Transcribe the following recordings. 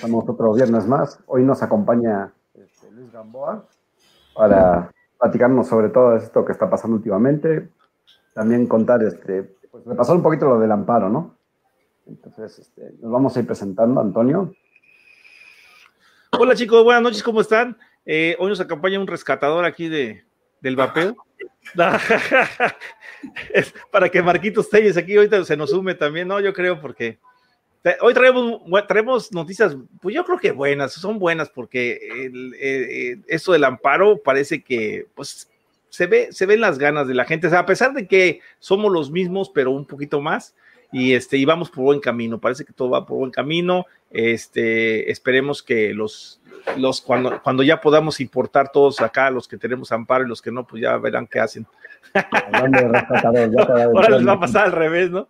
estamos otro viernes más. Hoy nos acompaña este, Luis Gamboa para platicarnos sobre todo esto que está pasando últimamente. También contar, este, pues repasar un poquito lo del amparo, ¿no? Entonces, este, nos vamos a ir presentando, Antonio. Hola chicos, buenas noches, ¿cómo están? Eh, hoy nos acompaña un rescatador aquí de, del vapeo. para que Marquitos Telles aquí ahorita se nos sume también, ¿no? Yo creo porque Hoy traemos, traemos noticias, pues yo creo que buenas, son buenas porque el, esto del amparo parece que pues se ve, se ven las ganas de la gente, o sea, a pesar de que somos los mismos, pero un poquito más, y este, y vamos por buen camino, parece que todo va por buen camino, este, esperemos que los, los cuando, cuando ya podamos importar todos acá, los que tenemos amparo y los que no, pues ya verán qué hacen. Ahora les va a pasar al revés, ¿no?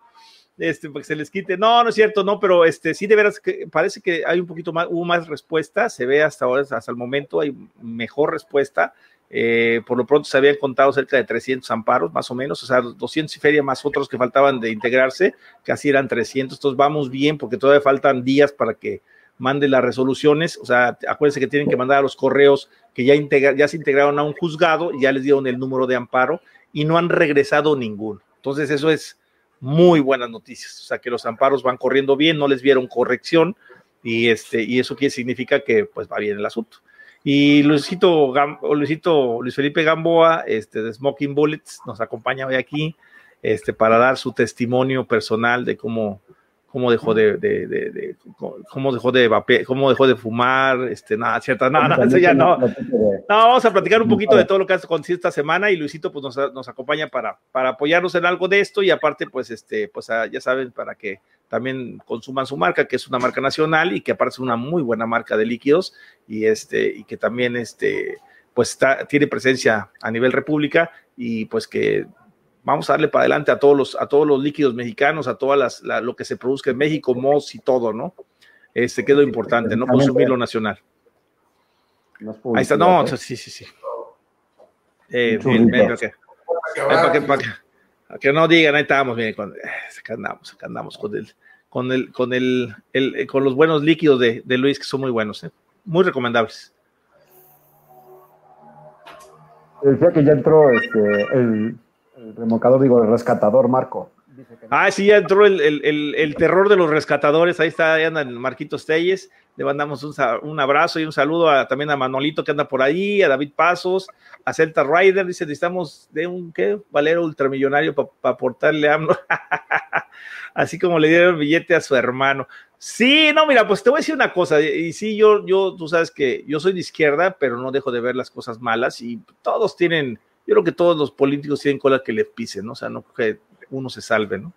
Este, para que se les quite. No, no es cierto, no, pero este, sí de veras que parece que hay un poquito más, hubo más respuesta, se ve hasta ahora, hasta el momento hay mejor respuesta. Eh, por lo pronto se habían contado cerca de 300 amparos, más o menos, o sea, 200 y feria más otros que faltaban de integrarse, casi eran 300, entonces vamos bien porque todavía faltan días para que mande las resoluciones, o sea, acuérdense que tienen que mandar a los correos que ya, ya se integraron a un juzgado y ya les dieron el número de amparo y no han regresado ninguno. Entonces eso es muy buenas noticias, o sea que los amparos van corriendo bien, no les vieron corrección y, este, y eso quiere significa que pues va bien el asunto. Y Luisito, Luisito Luis Felipe Gamboa, este, de Smoking Bullets, nos acompaña hoy aquí este, para dar su testimonio personal de cómo, cómo dejó de, de, de, cómo dejó de cómo dejó de fumar, este, nada, cierta, nada, no, eso ya no. No, vamos a platicar un poquito de todo lo que ha acontecido esta semana y Luisito pues nos, nos, acompaña para, para apoyarnos en algo de esto y aparte pues este, pues ah, ya saben, para que también consuman su marca, que es una marca nacional y que aparte es una muy buena marca de líquidos y este, y que también este, pues está, tiene presencia a nivel república y pues que vamos a darle para adelante a todos los, a todos los líquidos mexicanos, a todas las, lo que se produzca en México, MOS y todo, ¿no? Este quedó importante, no consumir lo nacional. Ahí está, no, sí, sí, sí. Eh, para, que, para, que, no digan, ahí estamos, bien, con, eh, acá andamos, acá andamos con el, con el, con el, el con los buenos líquidos de, de, Luis, que son muy buenos, ¿eh? muy recomendables. Decía que ya entró este, el, el remolcador, digo, el rescatador, Marco. Ah, sí, ya entró el, terror de los rescatadores. Ahí está, ahí andan Marquitos Telles. Le mandamos un, abrazo y un saludo también a Manolito que anda por ahí, a David Pasos, a Celta Rider. Dice: Necesitamos de un ¿qué? valero ultramillonario para aportarle a AMLO. Así como le dieron el billete a su hermano. Sí, no, mira, pues te voy a decir una cosa. Y sí, yo, yo, tú sabes que yo soy de izquierda, pero no dejo de ver las cosas malas y todos tienen yo creo que todos los políticos tienen cola que le pisen, ¿no? O sea, no que uno se salve, ¿no?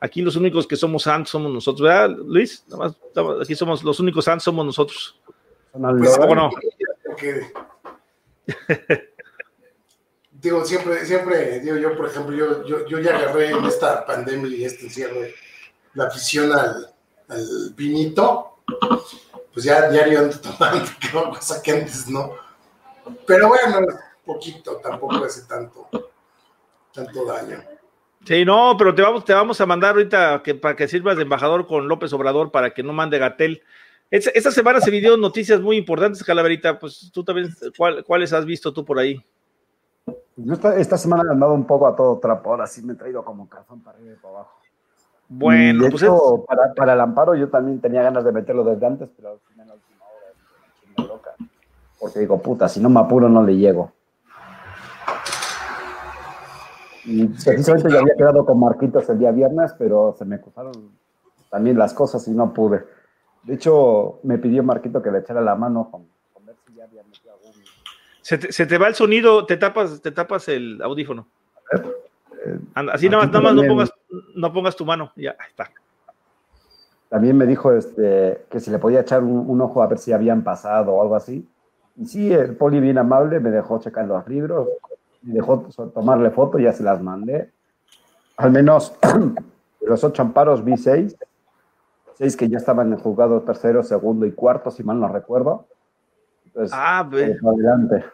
Aquí los únicos que somos santos somos nosotros, ¿verdad, Luis? Nada más, aquí somos los únicos santos somos nosotros. Pues, bueno. digo, siempre, siempre, digo yo, por ejemplo, yo, yo, yo, ya agarré en esta pandemia y este encierro la afición al, al vinito, pues ya diario ando tomando, que cosa que antes no. Pero bueno, poquito, tampoco hace tanto, tanto daño. Sí, no, pero te vamos, te vamos a mandar ahorita que, para que sirvas de embajador con López Obrador para que no mande Gatel. Esta, semana se vivió noticias muy importantes, Calaverita. Pues tú también, ¿cuáles has visto tú por ahí? esta, semana he andado un poco a todo trapo, ahora sí me he traído como cazón para arriba y para abajo. Bueno, pues para, para, el amparo yo también tenía ganas de meterlo desde antes, pero al final la última hora me loca. Porque digo, puta, si no me apuro no le llego. Y precisamente yo había quedado con Marquitos el día viernes, pero se me cruzaron también las cosas y no pude. De hecho, me pidió Marquito que le echara la mano con, ver si ya había metido algún... Se te, se te, va el sonido, te tapas, te tapas el audífono. Eh, Así nada más, nada más no, pongas, no pongas tu mano, ya, ahí está. También me dijo este, que si le podía echar un, un, ojo a ver si habían pasado o algo así. Y sí, el poli bien amable me dejó checar los libros, me dejó tomarle foto, ya se las mandé. Al menos los ocho amparos vi seis, seis que ya estaban en juzgado tercero, segundo y cuarto, si mal no recuerdo. Entonces, ah, ve. adelante.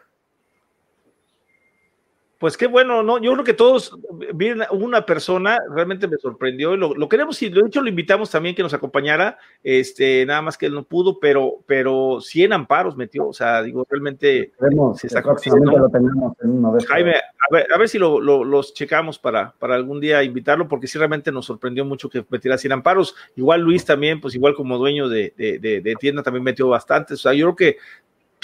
Pues qué bueno, ¿no? Yo creo que todos, bien, una persona realmente me sorprendió, lo, lo queremos, y de hecho lo invitamos también que nos acompañara, este, nada más que él no pudo, pero, pero 100 amparos metió, o sea, digo, realmente se está lo tenemos en uno de Jaime, a ver, a ver si lo, los checamos para, para algún día invitarlo, porque sí realmente nos sorprendió mucho que metiera 100 amparos, igual Luis también, pues igual como dueño de, de, de, de tienda también metió bastante, o sea, yo creo que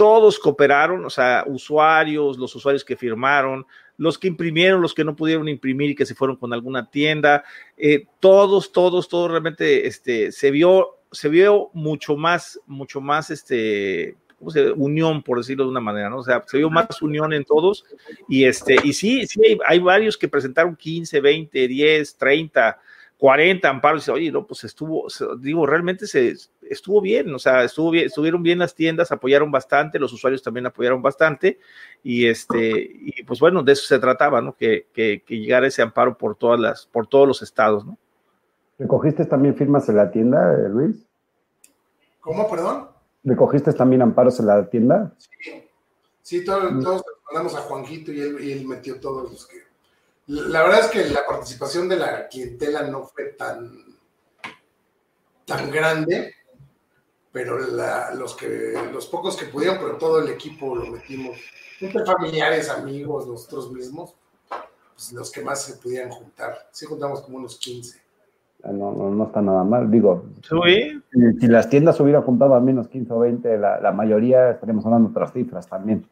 todos cooperaron, o sea, usuarios, los usuarios que firmaron, los que imprimieron, los que no pudieron imprimir y que se fueron con alguna tienda, eh, todos, todos, todos realmente este, se vio, se vio mucho más, mucho más este, ¿cómo se, unión, por decirlo de una manera, ¿no? O sea, se vio más unión en todos y este, y sí, sí, hay, hay varios que presentaron 15, 20, 10, 30, 40 amparos, y oye, no, pues estuvo, digo, realmente se estuvo bien, o sea, estuvo bien, estuvieron bien las tiendas, apoyaron bastante, los usuarios también apoyaron bastante, y este, y pues bueno, de eso se trataba, ¿no? Que, que, que llegara ese amparo por todas las, por todos los estados, ¿no? ¿Recogiste también firmas en la tienda, eh, Luis? ¿Cómo, perdón? ¿Recogiste también amparos en la tienda? Sí, sí todos, todos mandamos a Juanjito y él, y él metió todos los que la verdad es que la participación de la clientela no fue tan, tan grande, pero los, que, los pocos que pudieron, pero todo el equipo lo metimos, entre familiares, amigos, nosotros mismos, pues los que más se pudieran juntar. Sí juntamos como unos 15. Ah, no, no, está nada mal. Digo, si, las tiendas hubieran juntado a menos 15 o 20, la, la mayoría estaríamos hablando de otras cifras también.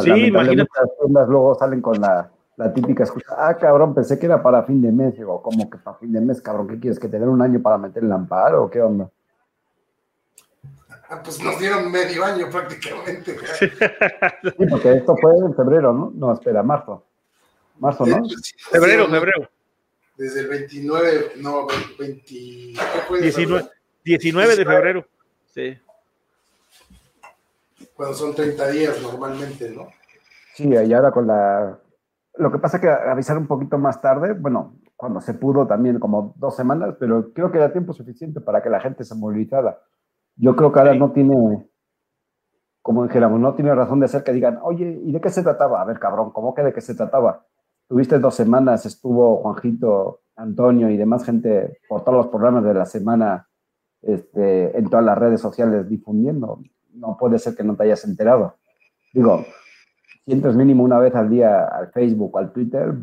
Sí, imagínate. Las luego salen con la, la, típica excusa, ah, cabrón, pensé que era para fin de mes. Digo, ¿cómo que para fin de mes, cabrón? ¿Qué quieres? ¿Que te den un año para meter el amparo o qué onda? Ah, pues nos dieron medio año prácticamente. Sí, porque esto fue en febrero, ¿no? No, espera, marzo. Marzo, ¿no? febrero, febrero. Desde el 29, no, 20, ¿qué fue 19, 19 de febrero, sí cuando son 30 días normalmente, ¿no? Sí, y ahora con la... Lo que pasa es que avisar un poquito más tarde, bueno, cuando se pudo también como dos semanas, pero creo que era tiempo suficiente para que la gente se movilizara. Yo creo que ahora no tiene, como dijéramos, no tiene razón de ser que digan, oye, ¿y de qué se trataba? A ver, cabrón, ¿cómo que de qué se trataba? Tuviste dos semanas, estuvo Juanjito, Antonio y demás gente por todos los programas de la semana este, en todas las redes sociales difundiendo no puede ser que no te hayas enterado. Digo, si entras mínimo una vez al día al Facebook o al Twitter,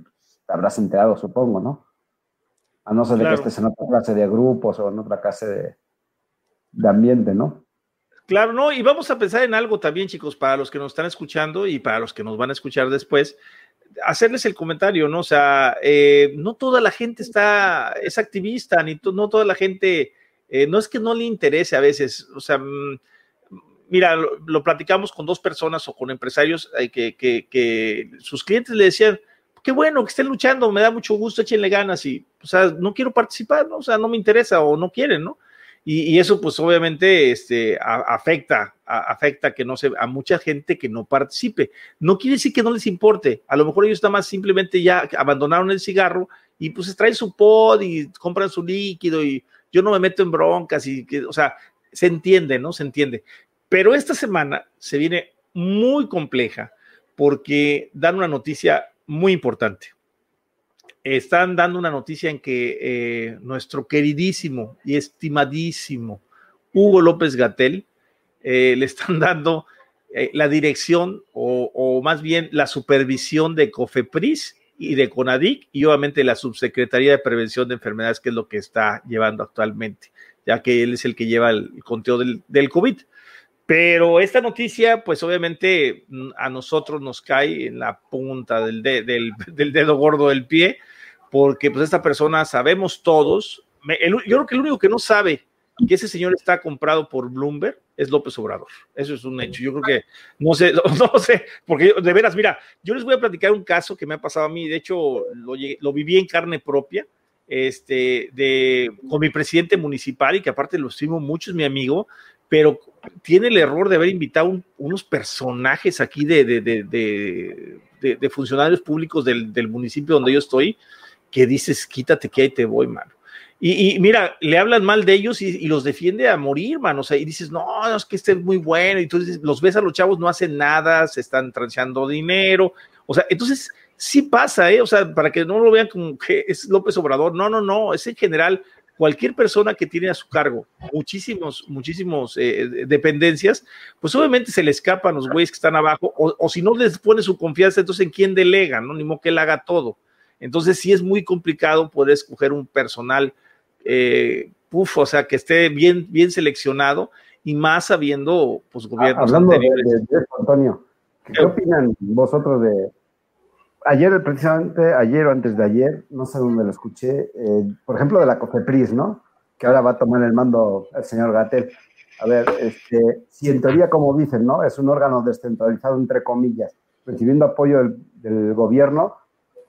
te habrás enterado, supongo, ¿no? A no ser de que estés en otra clase de grupos o en otra clase de, de ambiente, ¿no? Claro, no, y vamos a pensar en algo también, chicos, para los que nos están escuchando y para los que nos van a escuchar después, hacerles el comentario, ¿no? O sea, eh, no toda la gente está, es activista, ni no toda la gente, eh, no es que no le interese a veces, o sea, mm, mira, lo, platicamos con dos personas o con empresarios eh, que, sus clientes le decían, qué bueno que estén luchando, me da mucho gusto, échenle ganas y, o sea, no quiero participar, ¿no? O sea, no me interesa o no quieren, ¿no? Y, eso pues obviamente este, afecta, afecta que no se, a mucha gente que no participe. No quiere decir que no les importe, a lo mejor ellos nada más simplemente ya abandonaron el cigarro y pues traen su pod y compran su líquido y yo no me meto en broncas y o sea, se entiende, ¿no? Se entiende. Pero esta semana se viene muy compleja porque dan una noticia muy importante. Están dando una noticia en que eh, nuestro queridísimo y estimadísimo Hugo López Gatel eh, le están dando eh, la dirección o, más bien la supervisión de COFEPRIS y de CONADIC y obviamente la Subsecretaría de Prevención de Enfermedades, que es lo que está llevando actualmente, ya que él es el que lleva el conteo del COVID. Pero esta noticia, pues obviamente mm, a nosotros nos cae en la punta del, dedo gordo del pie, porque pues esta persona sabemos todos, yo creo que el único que no sabe que ese señor está comprado por Bloomberg es López Obrador. Eso es un hecho. Yo creo que, no sé, no, sé, porque de veras, mira, yo les voy a platicar un caso que me ha pasado a mí, de hecho lo, lo viví en carne propia, este, de, con mi presidente municipal y que aparte lo estimo mucho, es mi amigo, pero tiene el error de haber invitado unos personajes aquí de, funcionarios públicos del, municipio donde yo estoy, que dices, quítate que ahí te voy, mano. Y, mira, le hablan mal de ellos y, los defiende a morir, man. O sea, y dices, no, es que este es muy bueno. Y entonces los ves a los chavos, no hacen nada, se están transeando dinero. O sea, entonces sí pasa, ¿eh? O sea, para que no lo vean como que es López Obrador. No, no, no, es en general cualquier persona que tiene a su cargo muchísimos, muchísimos eh, dependencias, pues obviamente se le escapan los güeyes que están abajo, o, si no les pone su confianza, entonces en quién delega, ¿no? Ni modo que él haga todo. Entonces sí es muy complicado poder escoger un personal, eh, o sea, que esté bien, bien seleccionado y más sabiendo, pues, gobiernos Hablando anteriores. De, Antonio, ¿qué opinan vosotros de, ayer, precisamente ayer o antes de ayer, no sé dónde lo escuché, eh, por ejemplo, de la COFEPRIS, ¿no? Que ahora va a tomar el mando el señor Gatel. A ver, este, si en teoría, como dicen, ¿no? Es un órgano descentralizado, entre comillas, recibiendo apoyo del, gobierno,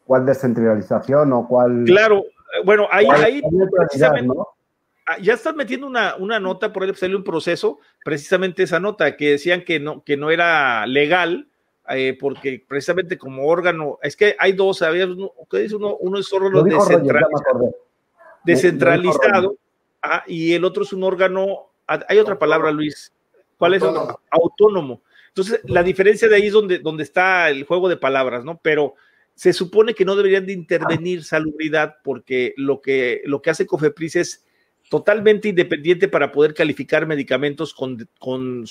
¿cuál descentralización o cuál... Claro, bueno, ahí, ahí precisamente, ah, ya están metiendo una, una nota, por ahí salió un proceso, precisamente esa nota, que decían que no, que no era legal, eh, porque precisamente como órgano, es que hay dos, ¿sabías? Uno, uno, uno es órgano descentralizado, descentralizado ah, y el otro es un órgano, ah, hay otra palabra, Luis, ¿cuál es? Autónomo. Entonces, la diferencia de ahí es donde, donde está el juego de palabras, ¿no? Pero se supone que no deberían de intervenir salubridad porque lo que, lo que hace Cofepris es totalmente independiente para poder calificar medicamentos con, con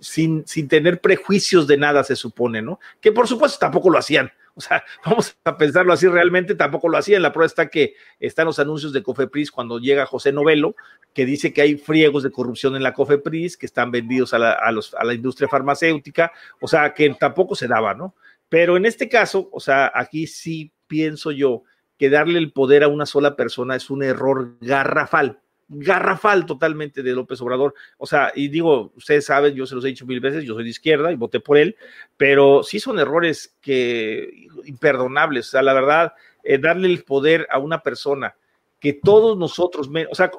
sin, sin, tener prejuicios de nada, se supone, ¿no? Que por supuesto tampoco lo hacían. O sea, vamos a pensarlo así, realmente tampoco lo hacían. La prueba está que están los anuncios de Cofepris cuando llega José Novelo, que dice que hay friegos de corrupción en la Cofepris, que están vendidos a la, a los, a la industria farmacéutica, o sea, que tampoco se daba, ¿no? Pero en este caso, o sea, aquí sí pienso yo que darle el poder a una sola persona es un error garrafal, garrafal totalmente de López Obrador. O sea, y digo, ustedes saben, yo se los he dicho mil veces, yo soy de izquierda y voté por él, pero sí son errores que imperdonables. O sea, la verdad, eh, darle el poder a una persona que todos nosotros, o sea,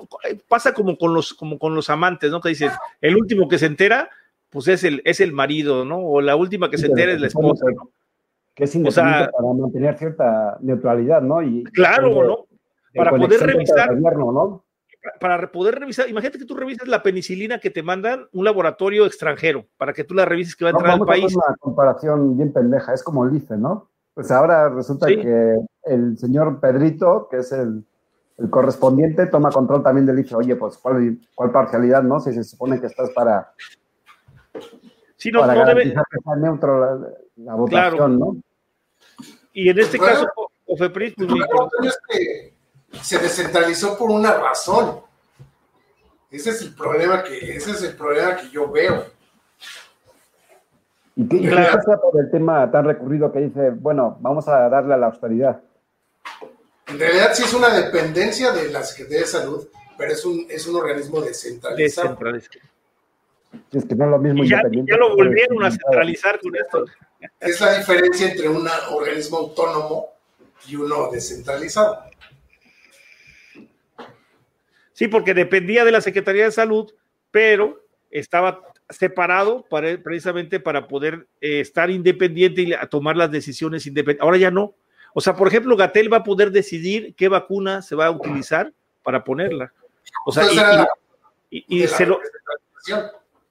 pasa como con los, como con los amantes, ¿no? Que dicen, el último que se entera, pues es el, es el marido, ¿no? O la última que se entera es la esposa, ¿no? Que es independiente para mantener cierta neutralidad, ¿no? Y claro, ¿no? para poder revisar. ¿no? Para poder revisar, imagínate que tú revisas la penicilina que te mandan un laboratorio extranjero, para que tú la revises que va a entrar al país. una comparación bien pendeja, es como el IFE, ¿no? Pues ahora resulta que el señor Pedrito, que es el, correspondiente, toma control también del IFE. Oye, pues, ¿cuál, ¿cuál, parcialidad, no? Si se supone que estás para. Sí, no, no debe. Que neutro la, votación, ¿no? Y en este caso, Ofepris, pues, es que se descentralizó por una razón. Ese es el problema que, ese es el problema que yo veo. ¿Y qué, pasa por el tema tan recurrido que dice, bueno, vamos a darle a la austeridad? En realidad sí es una dependencia de la Secretaría de Salud, pero es un, es un organismo descentralizado. descentralizado. Es que no es lo mismo. ya, ya lo volvieron a centralizar con esto. Es la diferencia entre un organismo autónomo y uno descentralizado. Sí, porque dependía de la Secretaría de Salud, pero estaba separado para, precisamente para poder eh, estar independiente y tomar las decisiones independientes. Ahora ya no. O sea, por ejemplo, Gatel va a poder decidir qué vacuna se va a utilizar para ponerla. O sea, y, se lo,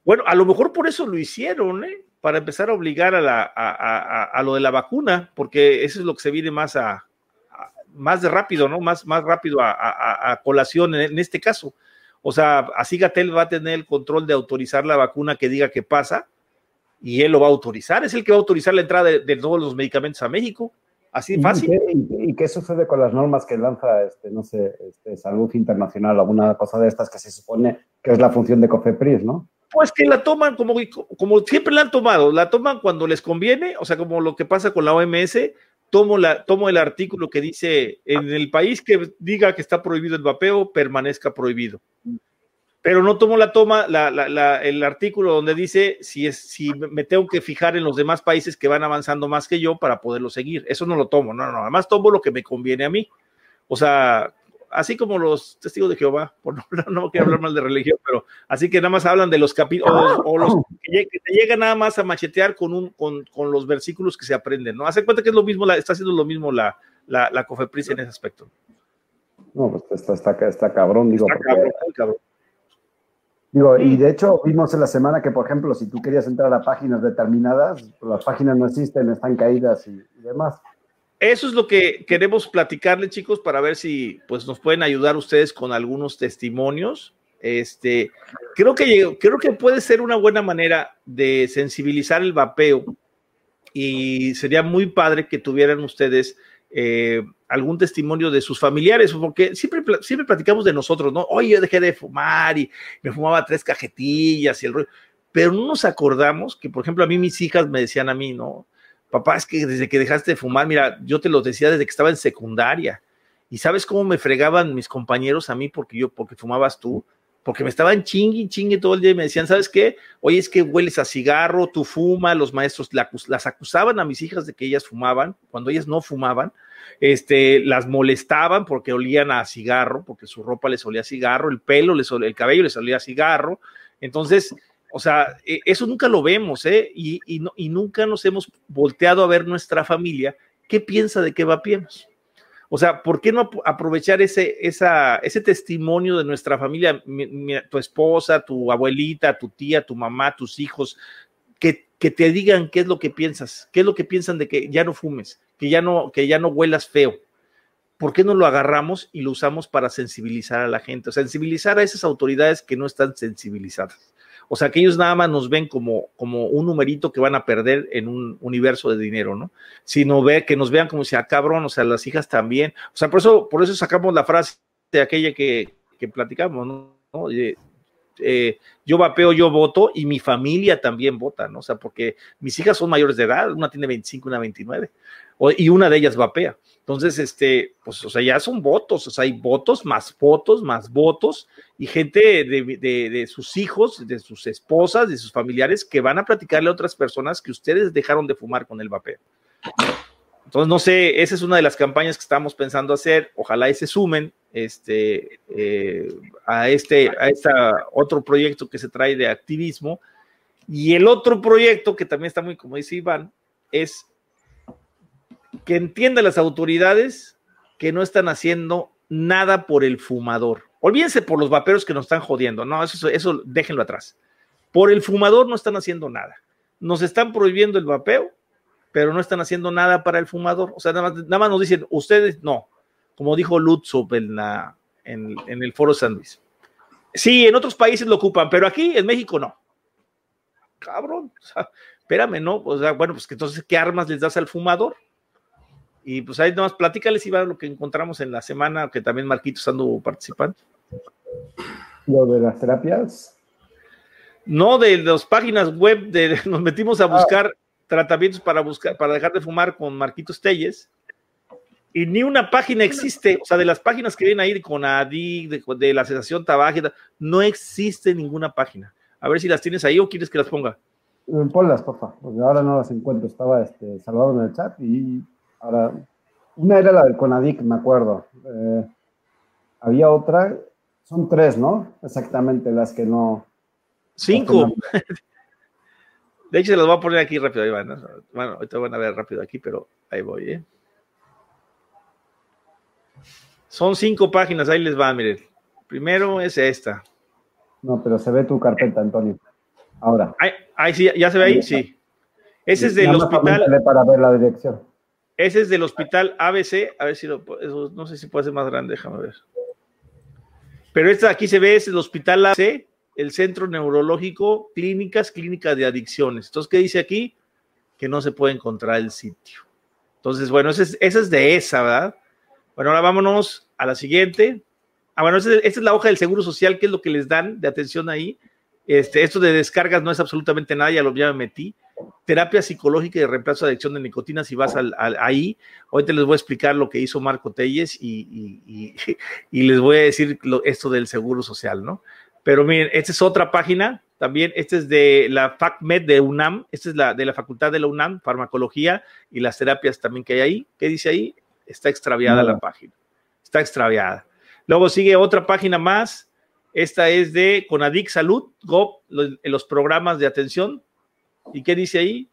bueno, a lo mejor por eso lo hicieron, ¿eh? para empezar a obligar a, la, a, lo de la vacuna, porque eso es lo que se viene más a, más de rápido, ¿no? Más, más rápido a, colación en, este caso. O sea, así Gatel va a tener el control de autorizar la vacuna que diga que pasa y él lo va a autorizar. Es el que va a autorizar la entrada de, todos los medicamentos a México. Así fácil. ¿Y qué, sucede con las normas que lanza, este, no sé, este, Salud Internacional, alguna cosa de estas que se supone que es la función de COFEPRIS, ¿no? Pues que la toman como, como siempre la han tomado, la toman cuando les conviene, o sea, como lo que pasa con la OMS, tomo, la, tomo el artículo que dice en el país que diga que está prohibido el vapeo, permanezca prohibido. Pero no tomo la toma, el artículo donde dice si, es, si me tengo que fijar en los demás países que van avanzando más que yo para poderlo seguir. Eso no lo tomo, no, no, además tomo lo que me conviene a mí. O sea, así como los testigos de Jehová, por no, no, quiero hablar mal de religión, pero así que nada más hablan de los capítulos, o, los que, te llegan nada más a machetear con, un, con, con, los versículos que se aprenden, ¿no? Hace cuenta que es lo mismo, la, está haciendo lo mismo la, la, la COFEPRIS en ese aspecto. No, pues está, está, está cabrón, digo. Digo, y de hecho vimos en la semana que, por ejemplo, si tú querías entrar a páginas determinadas, pues las páginas no existen, están caídas y, demás. Eso es lo que queremos platicarle, chicos, para ver si pues, nos pueden ayudar ustedes con algunos testimonios. Este, creo que, creo que puede ser una buena manera de sensibilizar el vapeo y sería muy padre que tuvieran ustedes eh, algún testimonio de sus familiares, porque siempre, siempre platicamos de nosotros, ¿no? Oye, yo dejé de fumar y me fumaba tres cajetillas y el rollo, pero no nos acordamos que, por ejemplo, a mí mis hijas me decían a mí, ¿no? Papá, es que desde que dejaste de fumar, mira, yo te lo decía desde que estaba en secundaria. ¿Y sabes cómo me fregaban mis compañeros a mí porque yo, porque fumabas tú? porque me estaban chingue, chingue todo el día y me decían, ¿sabes qué? Oye, es que hueles a cigarro, tú fumas, los maestros las acusaban a mis hijas de que ellas fumaban, cuando ellas no fumaban, este, las molestaban porque olían a cigarro, porque su ropa les olía a cigarro, el pelo, les el cabello les olía a cigarro, entonces, o sea, e, eso nunca lo vemos, ¿eh? Y, y, y nunca nos hemos volteado a ver nuestra familia, ¿qué piensa de qué vapiemos? O sea, ¿por qué no aprovechar ese, ese testimonio de nuestra familia, tu esposa, tu abuelita, tu tía, tu mamá, tus hijos, que, que, te digan qué es lo que piensas, qué es lo que piensan de que ya no fumes, que ya no, que ya no huelas feo? ¿Por qué no lo agarramos y lo usamos para sensibilizar a la gente? O sensibilizar a esas autoridades que no están sensibilizadas. O sea, que ellos nada más nos ven como, como un numerito que van a perder en un universo de dinero, ¿no? Sino ve, que nos vean como si, ah, cabrón, o sea, las hijas también. O sea, por eso, por eso sacamos la frase de aquella que, que platicamos, ¿no? Eh, yo vapeo, yo voto y mi familia también vota, ¿no? O sea, porque mis hijas son mayores de edad, una tiene 25, una 29, y una de ellas vapea. Entonces, este, pues, o sea, ya son votos, o sea, hay votos, más votos, más votos, y gente de, sus hijos, de sus esposas, de sus familiares, que van a platicarle a otras personas que ustedes dejaron de fumar con el vapeo. Entonces, no sé, esa es una de las campañas que estamos pensando hacer. Ojalá y se sumen este, eh, a este a otro proyecto que se trae de activismo. Y el otro proyecto que también está muy, como dice Iván, es que entienda las autoridades que no están haciendo nada por el fumador. Olvídense por los vaperos que nos están jodiendo, no, eso, eso déjenlo atrás. Por el fumador no están haciendo nada. Nos están prohibiendo el vapeo, pero no están haciendo nada para el fumador. O sea, nada más, nos dicen, ustedes no, como dijo Lutzo en, en, el foro San. Sí, en otros países lo ocupan, pero aquí en México no. Cabrón, o sea, espérame, ¿no? O sea, bueno, pues que entonces, ¿qué armas les das al fumador? Y pues ahí nomás platícales, Iván, lo que encontramos en la semana, que también Marquitos ando participando. ¿Lo de las terapias? No, de las páginas web, de, nos metimos a ah. buscar tratamientos para buscar, para dejar de fumar con Marquitos Telles, y ni una página existe, o sea, de las páginas que vienen ahí con ADI, de, la sensación tabágica, no existe ninguna página. A ver si las tienes ahí o quieres que las ponga. Ponlas, porfa, porque ahora no las encuentro. Estaba este, Salvador en el chat y Ahora, una era la del Conadic, me acuerdo. Eh, había otra, son tres, ¿no? Exactamente, las que no. Cinco. De hecho, se las voy a poner aquí rápido, Iván. Bueno, ahorita van a ver rápido aquí, pero ahí voy, ¿eh? Son cinco páginas, ahí les va, miren. Primero es esta. No, pero se ve tu carpeta, Antonio. Ahora. Ahí, sí, ya se ve ahí, sí. Ese es del hospital. Para ver la dirección. Ese es del hospital ABC. A ver si lo no sé si puede ser más grande, déjame ver. Pero este aquí se ve, es el hospital ABC, el Centro Neurológico Clínicas, Clínica de Adicciones. Entonces, ¿qué dice aquí? Que no se puede encontrar el sitio. Entonces, bueno, esa es, de esa, ¿verdad? Bueno, ahora vámonos a la siguiente. Ah, bueno, esta es la hoja del Seguro Social, que es lo que les dan de atención ahí. Este, esto de descargas no es absolutamente nada, ya lo ya me metí terapia psicológica y de reemplazo de adicción de nicotina, si vas al, ahí, hoy te les voy a explicar lo que hizo Marco Telles y, les voy a decir esto del seguro social, ¿no? Pero miren, esta es otra página, también, esta es de la FACMED de UNAM, esta es la de la Facultad de la UNAM, farmacología y las terapias también que hay ahí. ¿Qué dice ahí? Está extraviada la página, está extraviada. Luego sigue otra página más, esta es de Conadic Salud, GOV, los programas de atención, ¿Y qué dice ahí?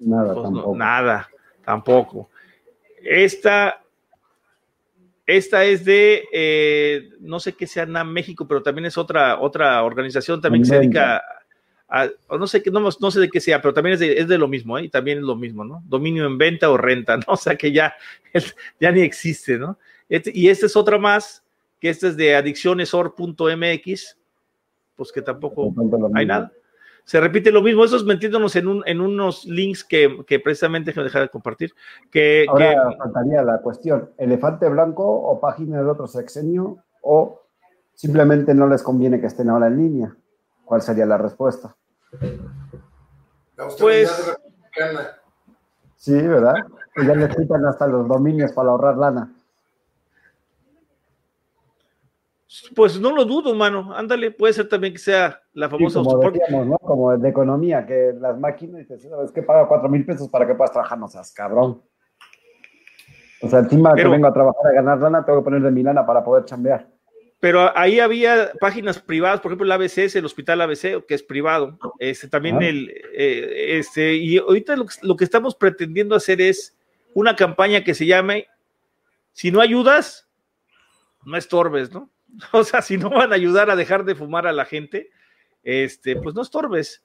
Nada, pues tampoco. nada, tampoco. Esta, esta es de, eh, no sé qué sea NAM México, pero también es otra, otra organización también que se dedica a, no sé no, no, sé de qué sea, pero también es de, es de lo mismo, ¿eh? y también es lo mismo, ¿no? Dominio en venta o renta, ¿no? O sea que ya, ya ni existe, ¿no? Este, y esta es otra más, que esta es de adiccionesor.mx, pues que tampoco hay nada se repite lo mismo, eso es metiéndonos en, un, en unos links que, que precisamente que dejar de compartir. Que, Ahora faltaría la cuestión, elefante blanco o página del otro sexenio o simplemente no les conviene que estén ahora en línea. ¿Cuál sería la respuesta? La pues. Sí, ¿verdad? Que ya les quitan hasta los dominios para ahorrar lana. Pues no lo dudo, mano. Ándale, puede ser también que sea la famosa. como, decíamos, ¿no? como de economía, que las máquinas, dices, es que paga cuatro mil pesos para que puedas trabajar, no seas cabrón. O sea, encima que vengo a trabajar a ganar lana, tengo que poner de mi lana para poder chambear. Pero ahí había páginas privadas, por ejemplo, el ABC es el Hospital ABC, que es privado. Este, también el, eh, este, y ahorita lo, lo que estamos pretendiendo hacer es una campaña que se llame Si no ayudas, no estorbes, ¿no? O sea, si no van a ayudar a dejar de fumar a la gente, este, pues no estorbes.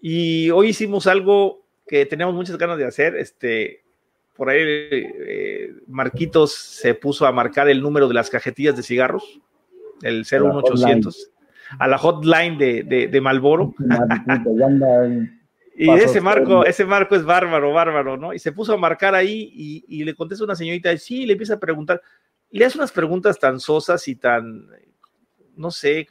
Y hoy hicimos algo que teníamos muchas ganas de hacer. Este, por ahí eh, Marquitos se puso a marcar el número de las cajetillas de cigarros, el 01800, a la hotline de, de, de Malboro. y ese marco, ese marco es bárbaro, bárbaro, ¿no? Y se puso a marcar ahí y, y le contesta una señorita, sí, le empieza a preguntar, le hace unas preguntas tan sosas y tan, no sé,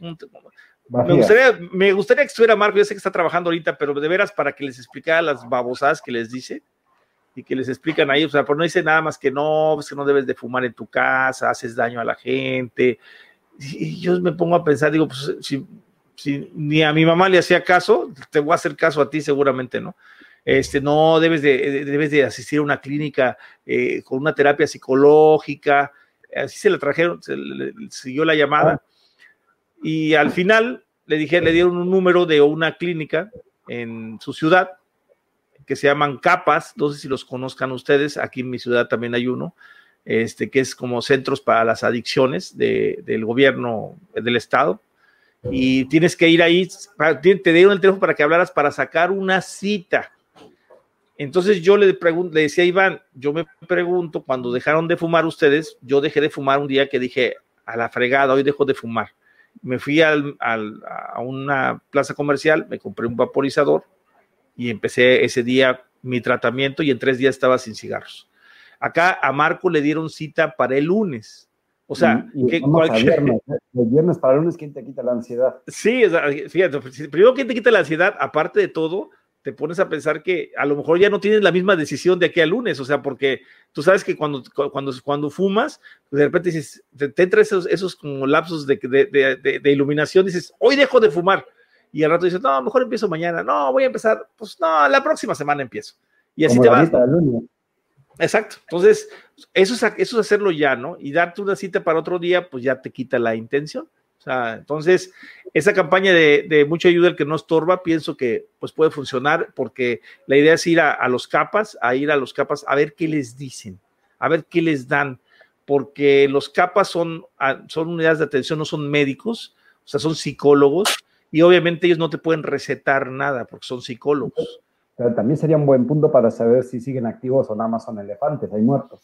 me, gustaría, me gustaría que estuviera Marco, yo sé que está trabajando ahorita, pero de veras para que les explicara las babosadas que les dice y que les explican ahí, o sea, por no dice nada más que no, es que no debes de fumar en tu casa, haces daño a la gente. Y, yo me pongo a pensar, digo, pues si, si, ni a mi mamá le hacía caso, te voy a hacer caso a ti seguramente, ¿no? Este, no debes de, debes de asistir a una clínica eh, con una terapia psicológica, así se le trajeron, se le, siguió la llamada. Y al final le dije, le dieron un número de una clínica en su ciudad que se llaman CAPAS, no sé si los conozcan ustedes, aquí en mi ciudad también hay uno, este, que es como centros para las adicciones del gobierno del estado. Y tienes que ir ahí, te dieron el teléfono para que hablaras para sacar una cita. Entonces yo le, le decía a Iván, yo me pregunto, cuando dejaron de fumar ustedes, yo dejé de fumar un día que dije, a la fregada, hoy dejo de fumar. Me fui al, a una plaza comercial, me compré un vaporizador y empecé ese día mi tratamiento y en tres días estaba sin cigarros. Acá a Marco le dieron cita para el lunes. O sea, que cualquier... viernes, el viernes para el lunes, ¿quién te quita la ansiedad? Sí, fíjate, primero, ¿quién te quita la ansiedad? Aparte de todo, te pones a pensar que a lo mejor ya no tienes la misma decisión de aquí al lunes, o sea, porque tú sabes que cuando, cuando, cuando fumas, de repente dices, te, te entran esos, esos como lapsos de, de, de, iluminación, dices, hoy dejo de fumar, y al rato dices, no, mejor empiezo mañana, no, voy a empezar, pues no, la próxima semana empiezo. Y así te vas. Exacto. Entonces, eso es, eso es hacerlo ya, ¿no? Y darte una cita para otro día, pues ya te quita la intención. O sea, entonces, esa campaña de, de mucha ayuda el que no estorba, pienso que pues puede funcionar porque la idea es ir a, los capas, a ir a los capas a ver qué les dicen, a ver qué les dan, porque los capas son, son unidades de atención, no son médicos, o sea, son psicólogos y obviamente ellos no te pueden recetar nada porque son psicólogos. Pero también sería un buen punto para saber si siguen activos o nada más son elefantes, hay muertos.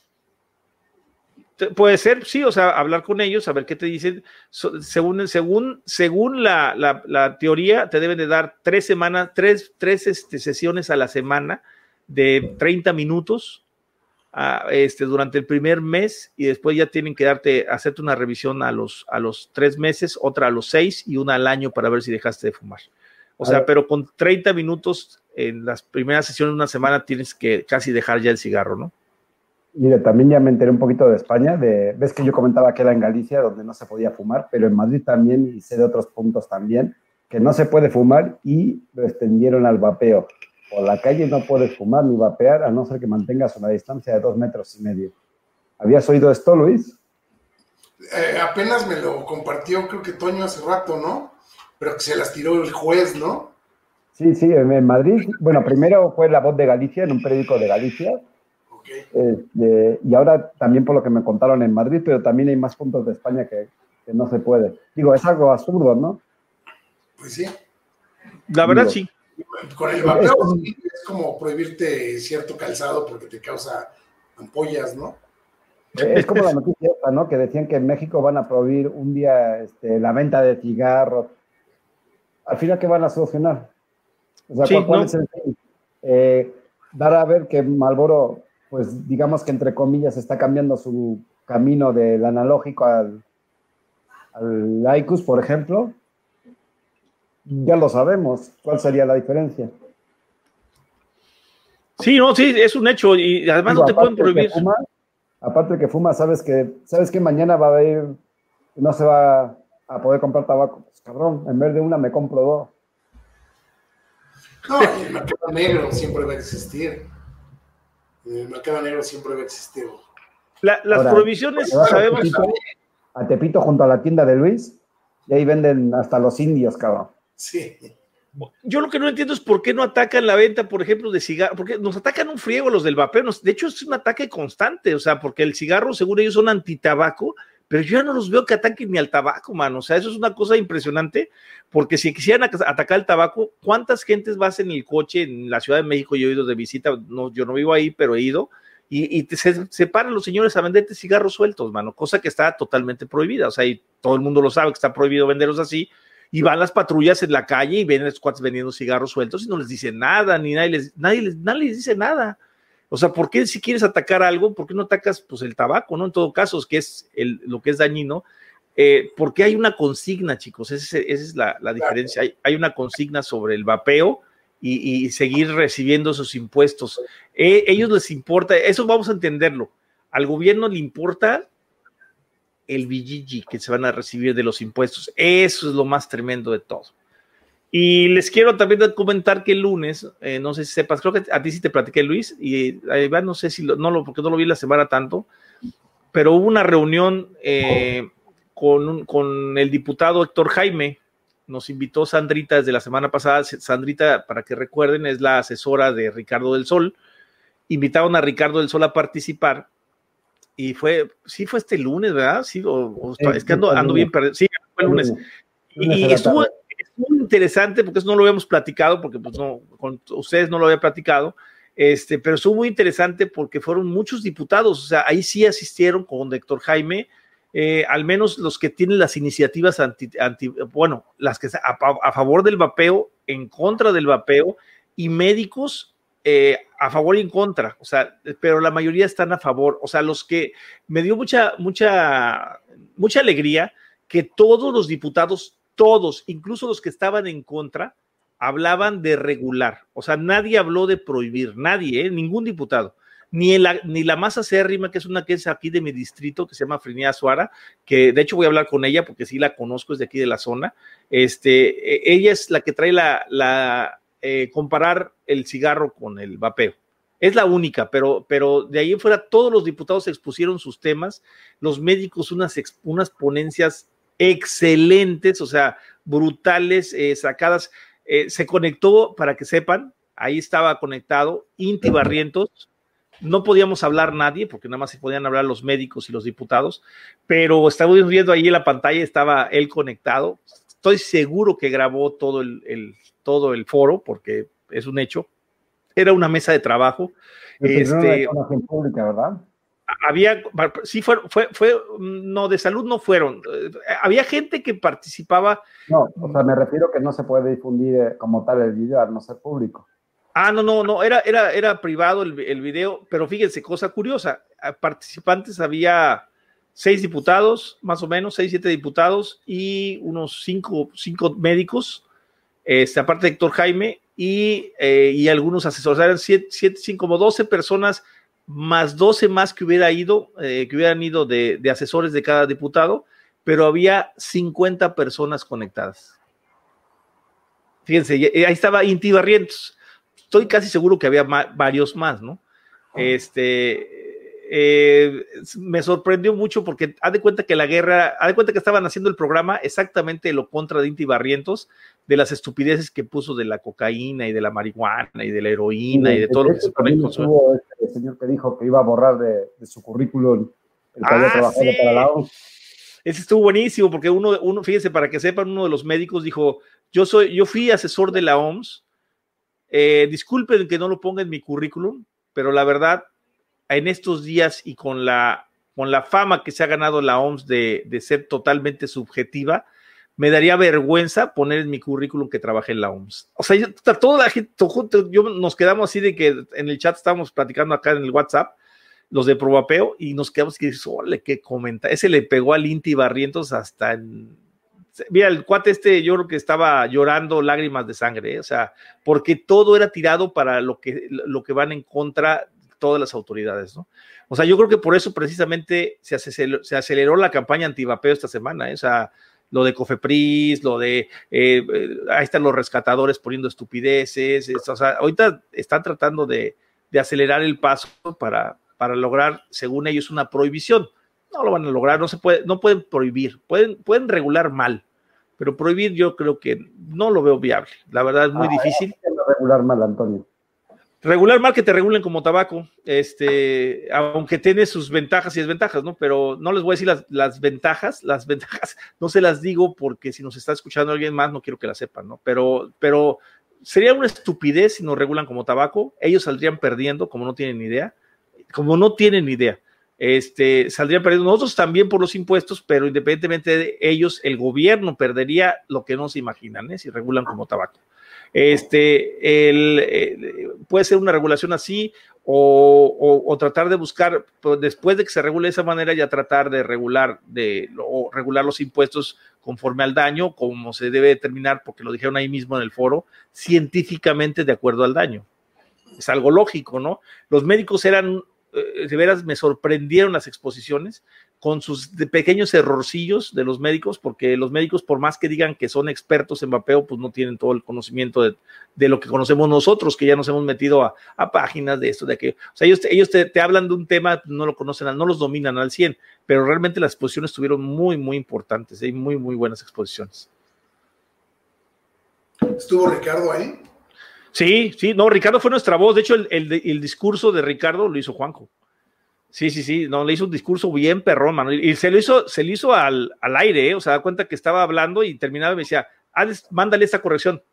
Puede ser, sí, o sea, hablar con ellos, a ver qué te dicen. según, según, según la, la, teoría, te deben de dar tres semanas, tres, tres este, sesiones a la semana de 30 minutos a, este, durante el primer mes y después ya tienen que darte, hacerte una revisión a los, a los tres meses, otra a los seis y una al año para ver si dejaste de fumar. O sea, pero con 30 minutos en las primeras sesiones de una semana tienes que casi dejar ya el cigarro, ¿no? Mire, también ya me enteré un poquito de España, de, ves que yo comentaba que era en Galicia donde no se podía fumar, pero en Madrid también, y sé de otros puntos también, que no se puede fumar y lo extendieron al vapeo. Por la calle no puedes fumar ni vapear a no ser que mantengas una distancia de dos metros y medio. ¿Habías oído esto, Luis? Eh, apenas me lo compartió, creo que Toño hace rato, ¿no? Pero que se las tiró el juez, ¿no? Sí, sí, en Madrid, bueno, primero fue La Voz de Galicia, en un periódico de Galicia, Este, y ahora también por lo que me contaron en Madrid, pero también hay más puntos de España que, no se puede. Digo, es algo absurdo, ¿no? Pues sí. La verdad sí. Con el vapeo es como prohibirte cierto calzado porque te causa ampollas, ¿no? Es como la noticia ¿no? Que decían que en México van a prohibir un día este, la venta de cigarros. Al final, ¿qué van a solucionar? O sea, ¿cuál, es el fin? Eh, dar a ver que Malboro, pues digamos que entre comillas, está cambiando su camino del analógico al, al ICUS, por ejemplo. Ya lo sabemos. ¿Cuál sería la diferencia? Sí, no, sí, es un hecho. Y además no te pueden prohibir aparte de que fuma, sabes que, sabes que mañana va a haber, no se va a poder comprar tabaco. Pues, cabrón, en vez de una me compro dos. No, el mercado negro siempre va a existir. El mercado negro siempre va a existir. las provisiones, sabemos. a Tepito junto a la tienda de Luis, y ahí venden hasta los indios, cabrón. Sí. Yo lo que no entiendo es por qué no atacan la venta, por ejemplo, de cigarros, porque nos atacan un friego los del vapeo, de hecho es un ataque constante, o sea, porque el cigarro, según ellos, son antitabaco, pero yo ya no los veo que ataquen ni al tabaco, mano, o sea, eso es una cosa impresionante, porque si quisieran atacar el tabaco, ¿cuántas gentes vas en el coche en la Ciudad de México? Yo he ido de visita, no, yo no vivo ahí, pero he ido, y, se, se, paran los señores a venderte cigarros sueltos, mano, cosa que está totalmente prohibida, o sea, y todo el mundo lo sabe que está prohibido venderlos así, y van las patrullas en la calle y ven a estos cuates vendiendo cigarros sueltos y no les dicen nada, ni nadie les, nadie les, nadie les dice nada. O sea, ¿por qué si quieres atacar algo, por qué no atacas pues el tabaco, no? En todo caso, que es el, lo que es dañino, eh, porque hay una consigna, chicos, esa es, la, diferencia. Hay, una consigna sobre el vapeo y, seguir recibiendo esos impuestos. Eh, ellos les importa, eso vamos a entenderlo. Al gobierno le importa el BGG que se van a recibir de los impuestos. Eso es lo más tremendo de todo. Y les quiero también comentar que el lunes, eh, no sé si sepas, creo que a ti sí te platiqué, Luis, y va no sé si lo, no lo, porque no lo vi la semana tanto, pero hubo una reunión eh, con, con el diputado Héctor Jaime, nos invitó Sandrita desde la semana pasada. Sandrita, para que recuerden, es la asesora de Ricardo del Sol. Invitaron a Ricardo del Sol a participar y fue, sí fue este lunes, ¿verdad? Sí, o, es que ando, bien perdido. Sí, fue el lunes. Y, estuvo, interesante porque eso no lo habíamos platicado, porque pues no, con ustedes no lo había platicado, este, pero estuvo muy interesante porque fueron muchos diputados, o sea, ahí sí asistieron con Héctor Jaime, eh, al menos los que tienen las iniciativas anti, bueno, las que a, a favor del vapeo, en contra del vapeo, y médicos eh, a favor y en contra, o sea, pero la mayoría están a favor. O sea, los que me dio mucha, mucha, mucha alegría que todos los diputados, todos, incluso los que estaban en contra, hablaban de regular. O sea, nadie habló de prohibir, nadie, ¿eh? ningún diputado. Ni, ni la más acérrima, que es una que es aquí de mi distrito, que se llama Frinía Suara, que de hecho voy a hablar con ella porque sí la conozco, es de aquí de la zona. Este, e, ella es la que trae la, la, eh, comparar el cigarro con el vapeo. Es la única, pero, pero de ahí en fuera todos los diputados expusieron sus temas, los médicos unas, unas ponencias excelentes, o sea, brutales, eh, sacadas. Eh, se conectó, para que sepan, ahí estaba conectado Inti Barrientos, no podíamos hablar nadie, porque nada más se podían hablar los médicos y los diputados, pero estábamos viendo ahí en la pantalla, estaba él conectado. Estoy seguro que grabó todo el, todo el foro, porque es un hecho. Era una mesa de trabajo. Este, pública, ¿verdad? Había, sí, fue, fue, fue, no, de salud no fueron. Había gente que participaba. No, o sea, me refiero que no se puede difundir eh, como tal el video al no ser público. Ah, no, no, no, era, era, era privado el, el video, pero fíjense, cosa curiosa, participantes había seis diputados, más o menos, seis, siete diputados y unos cinco, cinco médicos este, aparte de Héctor Jaime, y, eh, y algunos asesores. Eran siete, siete, como 12 personas, más 12 más que hubiera ido, eh, que hubieran ido de, de, asesores de cada diputado, pero había 50 personas conectadas. Fíjense, ahí estaba Inti Barrientos. Estoy casi seguro que había varios más, ¿no? Este, eh, me sorprendió mucho porque haz de cuenta que la guerra, haz de cuenta que estaban haciendo el programa exactamente lo contra de Inti Barrientos, de las estupideces que puso de la cocaína y de la marihuana y de la heroína y de todo lo que se pone en El señor que dijo que iba a borrar de, su currículum el que había ah, trabajado para la OMS. Ese estuvo buenísimo porque uno, uno, fíjense, para que sepan, uno de los médicos dijo, yo soy, yo fui asesor de la OMS, eh, disculpen que no lo ponga en mi currículum, pero la verdad en estos días y con la, con la fama que se ha ganado la OMS de, de ser totalmente subjetiva, me daría vergüenza poner en mi currículum que trabajé en la OMS. O sea, yo, toda la gente, yo nos quedamos así de que en el chat estábamos platicando acá en el WhatsApp, los de Probapeo, y nos quedamos que, ole, qué comenta. Ese le pegó al Inti Barrientos hasta en. Mira, el cuate este, yo creo que estaba llorando lágrimas de sangre, ¿eh? o sea, porque todo era tirado para lo que, lo que van en contra todas las autoridades, ¿no? O sea, yo creo que por eso precisamente se aceleró, se aceleró la campaña antivapeo esta semana, ¿eh? o sea, lo de Cofepris, lo de, eh, ahí están los rescatadores poniendo estupideces, o sea, ahorita están tratando de, acelerar el paso para, para lograr, según ellos, una prohibición. No lo van a lograr, no se puede, no pueden prohibir, pueden, pueden regular mal, pero prohibir yo creo que no lo veo viable. La verdad es muy ah, difícil. Regular mal, Antonio. Regular mal que te regulen como tabaco, este, aunque tiene sus ventajas y desventajas, ¿no? Pero no les voy a decir las, las, ventajas, las ventajas no se las digo porque si nos está escuchando alguien más no quiero que la sepan, ¿no? Pero, pero sería una estupidez si nos regulan como tabaco, ellos saldrían perdiendo como no tienen idea, como no tienen idea, este, saldrían perdiendo nosotros también por los impuestos, pero independientemente de ellos, el gobierno perdería lo que no se imaginan, ¿eh? Si regulan como tabaco. Este, el, puede ser una regulación así o, tratar de buscar, pues, después de que se regule de esa manera, ya tratar de regular, de, o regular los impuestos conforme al daño, como se debe determinar, porque lo dijeron ahí mismo en el foro, científicamente de acuerdo al daño. Es algo lógico, ¿no? Los médicos eran, eh, de veras me sorprendieron las exposiciones, con sus pequeños errorcillos de los médicos, porque los médicos, por más que digan que son expertos en vapeo, pues no tienen todo el conocimiento de, lo que conocemos nosotros, que ya nos hemos metido a, páginas de esto, de que, o sea, ellos, ellos te, hablan de un tema, no lo conocen, no los dominan al 100, pero realmente las exposiciones estuvieron muy, muy importantes, hay muy, muy buenas exposiciones. ¿Estuvo Ricardo ahí? Sí, sí, no, Ricardo fue nuestra voz, de hecho, el, el discurso de Ricardo lo hizo Juanjo. Sí, sí, sí, no, le hizo un discurso bien perrón, mano, y, se lo hizo, se lo hizo al, aire, ¿eh? o sea, da cuenta que estaba hablando y terminaba y me decía, mándale esta corrección.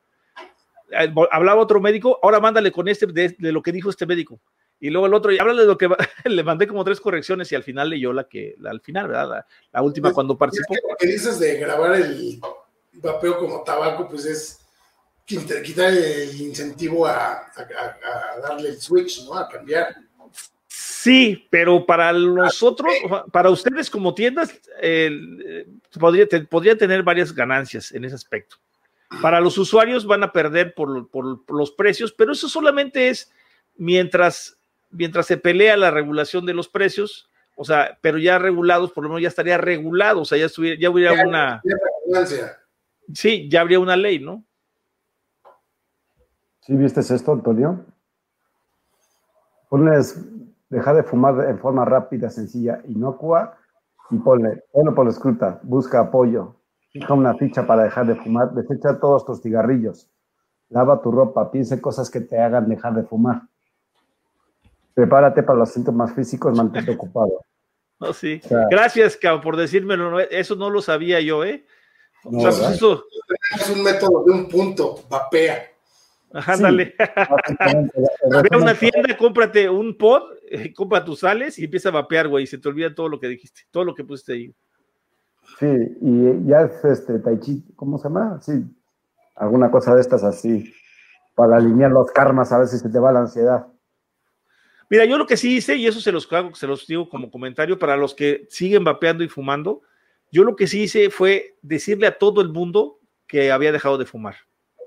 Hablaba otro médico, ahora mándale con este de, lo que dijo este médico. Y luego el otro, y háblale de lo que le mandé como tres correcciones y al final leyó la que, al final, ¿verdad? La, última pues, cuando participó. lo que dices de grabar el vapeo como tabaco, pues es quitar el incentivo a darle el switch, ¿no? A cambiar. Sí, pero para nosotros, para ustedes como tiendas, podría, podría, tener varias ganancias en ese aspecto. Para los usuarios van a perder por, los precios, pero eso solamente es mientras, mientras se pelea la regulación de los precios, o sea, pero ya regulados, por lo menos ya estaría regulado, o sea, ya, estuviera, ya hubiera una... Sí, ya habría una ley, ¿no? ¿Sí viste esto, Antonio? Ponles dejar de fumar en forma rápida, sencilla, inocua y ponle, ponlo por la escruta, busca apoyo, fija una ficha para dejar de fumar, desecha todos tus cigarrillos, lava tu ropa, piensa cosas que te hagan dejar de fumar. Prepárate para los síntomas físicos, mantente ocupado. Oh, sí. Gracias, Cao, por decírmelo. Eso no lo sabía yo, ¿eh? Pues es un método de un punto, vapea. Ándale. Ve a una tienda, cómprate un pod, eh, compra tus sales y empieza a vapear, güey, y se te olvida todo lo que dijiste, todo lo que pusiste ahí. Sí, y ya es este Tai Chi, ¿cómo se llama? Sí, alguna cosa de estas así, para alinear los karmas, a ver si se te va la ansiedad. Mira, yo lo que sí hice, y eso se los hago, se los digo como comentario para los que siguen vapeando y fumando, yo lo que sí hice fue decirle a todo el mundo que había dejado de fumar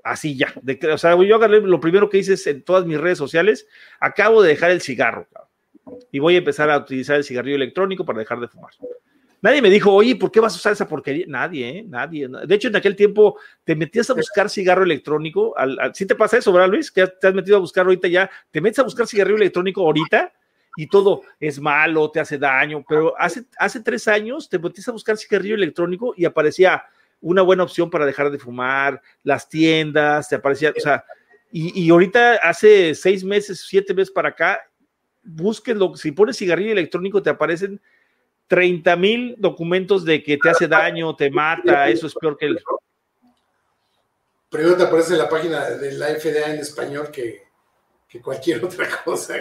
así ya. De, o sea, yo lo primero que hice es en todas mis redes sociales, acabo de dejar el cigarro, y voy a empezar a utilizar el cigarrillo electrónico para dejar de fumar. Nadie me dijo, oye, ¿por qué vas a usar esa porquería? Nadie, ¿eh? Nadie. De hecho, en aquel tiempo te metías a buscar cigarro electrónico. Al, ¿Sí te pasa eso, verdad, Luis? Que te has metido a buscar ahorita ya. Te metes a buscar cigarrillo electrónico ahorita y todo es malo, te hace daño, pero hace, hace tres años te metiste a buscar cigarrillo electrónico y aparecía una buena opción para dejar de fumar, las tiendas, te aparecía, o sea, y, y ahorita hace seis meses, siete meses para acá, búsquenlo, si pones cigarrillo electrónico te aparecen 30 mil documentos de que te hace daño, te mata, eso es peor que el... Primero te aparece la página de la FDA en español que, que cualquier otra cosa.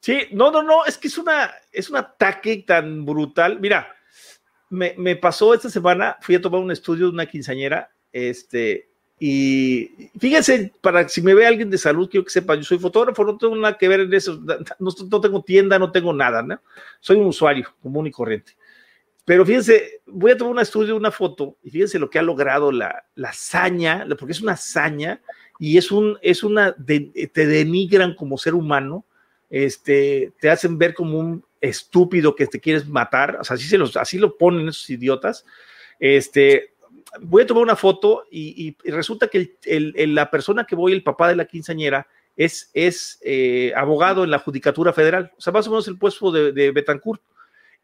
Sí, no, no, no, es que es una, es un ataque tan brutal. Mira, me, me, pasó esta semana, fui a tomar un estudio de una quinceañera, este, y fíjense, para si me ve alguien de salud, quiero que sepa, yo soy fotógrafo, no tengo nada que ver en eso, no, no tengo tienda, no tengo nada, ¿no? Soy un usuario común y corriente. Pero fíjense, voy a tomar un estudio, una foto, y fíjense lo que ha logrado la, la hazaña, porque es una hazaña y es, un, es una, de, te denigran como ser humano, este, te hacen ver como un estúpido que te quieres matar, o sea, así, se los, así lo ponen esos idiotas. Este, voy a tomar una foto y, resulta que la persona que voy, el papá de la quinceañera, es, es eh, abogado en la Judicatura Federal, o sea, más o menos el puesto de, Betancourt.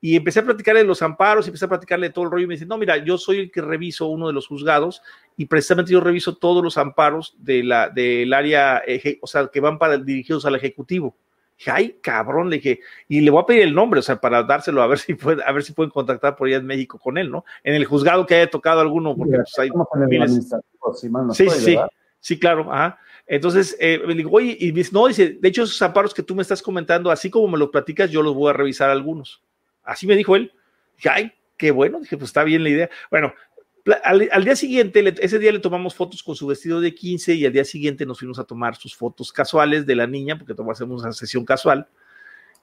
Y empecé a platicarle de los amparos, empecé a platicarle todo el rollo y me dice, no, mira, yo soy el que reviso uno de los juzgados y precisamente yo reviso todos los amparos de la, del área, o sea, que van para dirigidos al Ejecutivo. Ay, cabrón, le dije, y le voy a pedir el nombre, o sea, para dárselo a ver si puede, a ver si pueden contactar por allá en México con él, ¿no? En el juzgado que haya tocado alguno, porque pues, hay miles. Si no sí, estoy, sí, sí, claro, ajá. Entonces, eh, le digo, oye, y dice, no, dice, de hecho, esos amparos que tú me estás comentando, así como me los platicas, yo los voy a revisar algunos. Así me dijo él. Dije, ay, qué bueno. Dije, pues está bien la idea. Bueno, al, día siguiente, ese día le tomamos fotos con su vestido de 15 y al día siguiente nos fuimos a tomar sus fotos casuales de la niña, porque hacemos una sesión casual.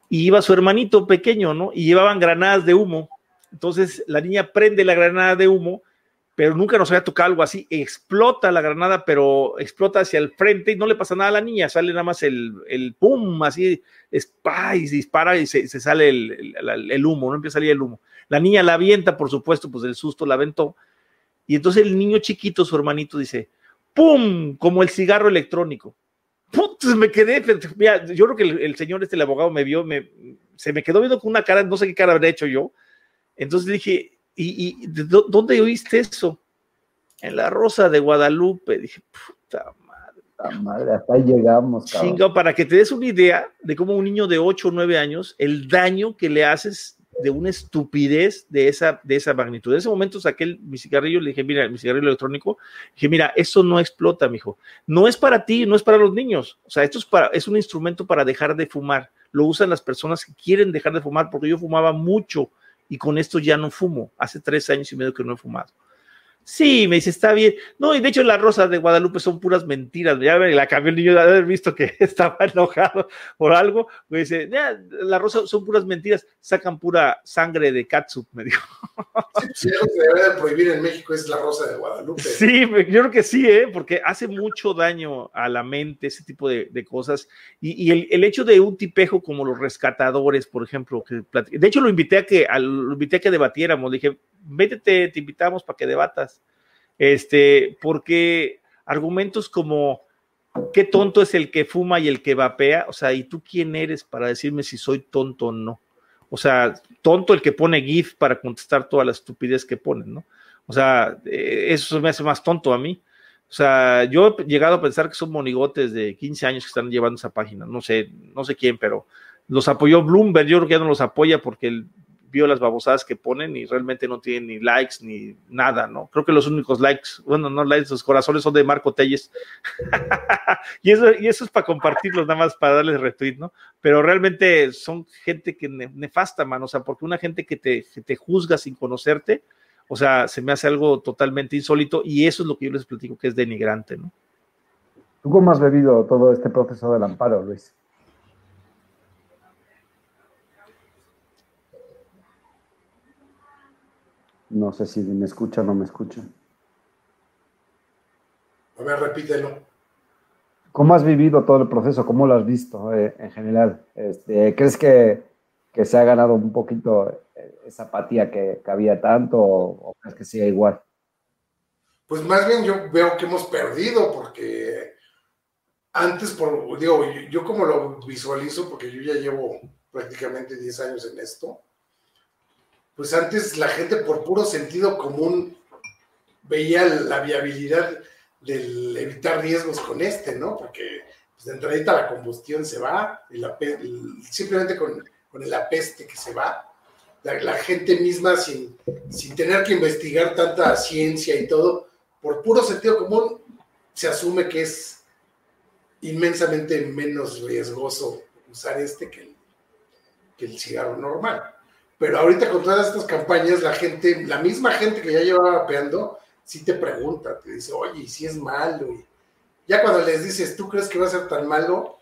Y iba su hermanito pequeño, ¿no? Y llevaban granadas de humo. Entonces la niña prende la granada de humo, pero nunca nos había tocado algo así. Explota la granada, pero explota hacia el frente y no le pasa nada a la niña. Sale nada más el, el pum, así, spy, y dispara y se, se sale el, el, el, humo, no empieza a salir el humo. La niña la avienta, por supuesto, pues del susto la aventó y entonces el niño chiquito, su hermanito, dice, ¡pum! Como el cigarro electrónico. Putz, me quedé, mira, yo creo que el, el, señor este, el abogado, me vio, me, se me quedó viendo con una cara, no sé qué cara habré hecho yo. Entonces dije, ¿y, y de dónde oíste eso? En la Rosa de Guadalupe. Dije, puta madre. madre, hasta ahí llegamos. Chinga, para que te des una idea de cómo un niño de 8 o 9 años, el daño que le haces de una estupidez de esa, de esa magnitud. En ese momento saqué el, mi cigarrillo, le dije, mira, mi cigarrillo electrónico, dije, mira, eso no explota, mijo. No es para ti, no es para los niños. O sea, esto es, para, es un instrumento para dejar de fumar. Lo usan las personas que quieren dejar de fumar, porque yo fumaba mucho y con esto ya no fumo. Hace tres años y medio que no he fumado. Sí, me dice, está bien. No, y de hecho las rosas de Guadalupe son puras mentiras. Ya la cambió el niño de haber visto que estaba enojado por algo. Me dice, las rosas son puras mentiras, sacan pura sangre de catsup, me dijo. Sí, lo que debe de prohibir en México es la rosa de Guadalupe. Sí, yo creo que sí, ¿eh? porque hace mucho daño a la mente ese tipo de, de cosas. Y, y el, el, hecho de un tipejo como los rescatadores, por ejemplo, que de hecho lo invité a que, a, lo invité a que debatiéramos. Le dije, métete, te invitamos para que debatas. Este, porque argumentos como qué tonto es el que fuma y el que vapea, o sea, ¿y tú quién eres para decirme si soy tonto o no? O sea, tonto el que pone GIF para contestar toda la estupidez que ponen, ¿no? O sea, eso me hace más tonto a mí. O sea, yo he llegado a pensar que son monigotes de 15 años que están llevando esa página. No sé, no sé quién, pero los apoyó Bloomberg. Yo creo que ya no los apoya porque vio las babosadas que ponen y realmente no tienen ni likes ni nada, ¿no? Creo que los únicos likes, bueno, no likes, los corazones son de Marco Telles. y, eso, y eso es para compartirlos, nada más para darles retweet, ¿no? Pero realmente son gente que nefasta, mano, o sea, porque una gente que te, que te juzga sin conocerte, o sea, se me hace algo totalmente insólito y eso es lo que yo les platico que es denigrante, ¿no? ¿Tú cómo has bebido todo este proceso del amparo, Luis? No sé si me escucha o no me escucha. A ver, repítelo. ¿Cómo has vivido todo el proceso? ¿Cómo lo has visto eh, en general? Este, ¿Crees que, que, se ha ganado un poquito esa apatía que, que había tanto o, o, crees que sigue igual? Pues más bien yo veo que hemos perdido porque antes, por, digo, yo como lo visualizo, porque yo ya llevo prácticamente 10 años en esto, pues antes la gente por puro sentido común veía la viabilidad del evitar riesgos con este, ¿no? Porque pues, de entrada la combustión se va, simplemente con, con el apeste que se va, la, gente misma sin, sin tener que investigar tanta ciencia y todo, por puro sentido común, se asume que es inmensamente menos riesgoso usar este el, que el cigarro normal. Pero ahorita con todas estas campañas, la gente, la misma gente que ya llevaba vapeando, sí te pregunta, te dice, oye, ¿y si es malo? Y ya cuando les dices, ¿tú crees que va a ser tan malo?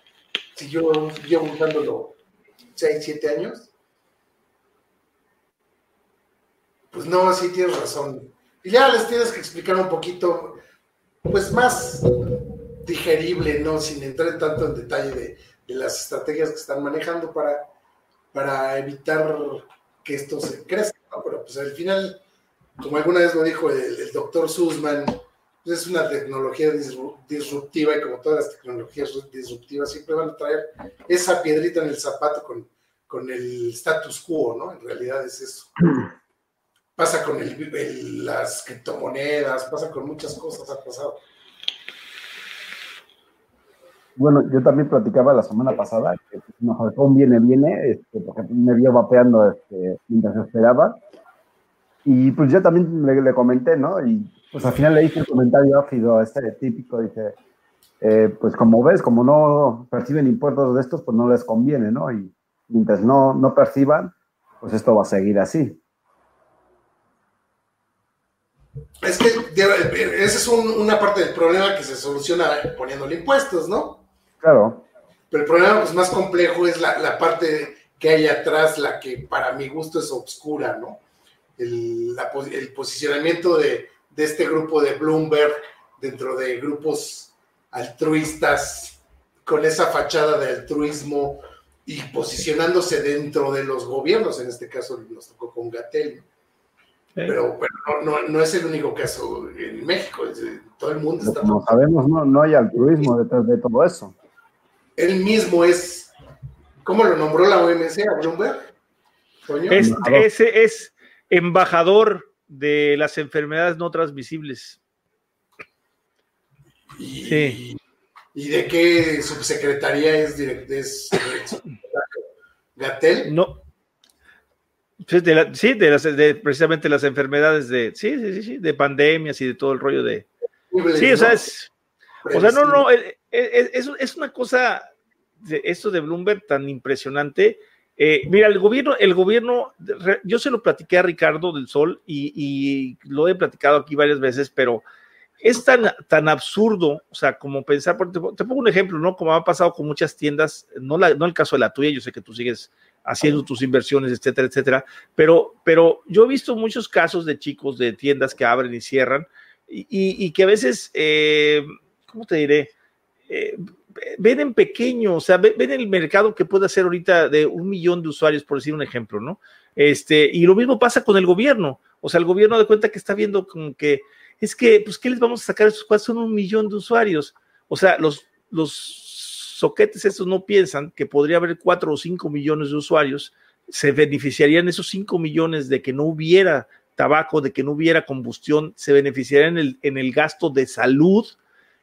Si yo llevo usándolo 6, 7 años. Pues no, sí tienes razón. Y ya les tienes que explicar un poquito, pues más digerible, ¿no? Sin entrar tanto en detalle de, las estrategias que están manejando para, para evitar que esto se crezca, ¿no? Pero pues al final, como alguna vez lo dijo el, doctor Sussman, pues es una tecnología disruptiva y como todas las tecnologías disruptivas siempre van a traer esa piedrita en el zapato con, con el status quo, ¿no? En realidad es eso. Pasa con el, las criptomonedas, pasa con muchas cosas, ha pasado. Bueno, yo también platicaba la semana pasada que mejor un viene, viene, este, porque me vio vapeando este, mientras esperaba. Y pues yo también le, comenté, ¿no? Y pues al final le hice el comentario ácido, este típico, dice, eh, pues como ves, como no perciben impuestos de estos, pues no les conviene, ¿no? Y mientras no, no perciban, pues esto va a seguir así. Es que esa es una parte del problema que se soluciona poniéndole impuestos, ¿no? Claro. Pero el problema pues, más complejo es la, parte que hay atrás, la que para mi gusto es obscura, ¿no? El, posicionamiento de, este grupo de Bloomberg dentro de grupos altruistas, con esa fachada de altruismo y posicionándose dentro de los gobiernos, en este caso nos tocó con Gatel. Pero, no, es el único caso en México, todo el mundo está... Como sabemos, no, no hay altruismo detrás de todo eso él mismo es, ¿cómo lo nombró la OMS a Bloomberg? Es, ese es embajador de las enfermedades no transmisibles. ¿Y, sí. ¿y de qué subsecretaría es, es Gatel? No. Sí, de, sí, de, las, de precisamente las enfermedades de, sí, sí, sí, de pandemias y de todo el rollo de... Sí, o sea, es... O sea, no, no, es, es, es una cosa esto de Bloomberg tan impresionante. Eh, mira, el gobierno, el gobierno, yo se lo platiqué a Ricardo del Sol y, lo he platicado aquí varias veces, pero es tan, tan absurdo, o sea, como pensar, te, te pongo un ejemplo, ¿no? Como ha pasado con muchas tiendas, no, la, no el caso de la tuya, yo sé que tú sigues haciendo tus inversiones, etcétera, etcétera, pero, pero yo he visto muchos casos de chicos de tiendas que abren y cierran y, que a veces, eh, ¿cómo te diré? Eh, ven en pequeño, o sea, ven, el mercado que puede hacer ahorita de un millón de usuarios, por decir un ejemplo, ¿no? Este, y lo mismo pasa con el gobierno. O sea, el gobierno de cuenta que está viendo como que, es que, pues, ¿qué les vamos a sacar a esos cuales son un millón de usuarios? O sea, los, los soquetes estos no piensan que podría haber cuatro o cinco millones de usuarios, se beneficiarían esos cinco millones de que no hubiera tabaco, de que no hubiera combustión, se beneficiarían en el, en el gasto de salud,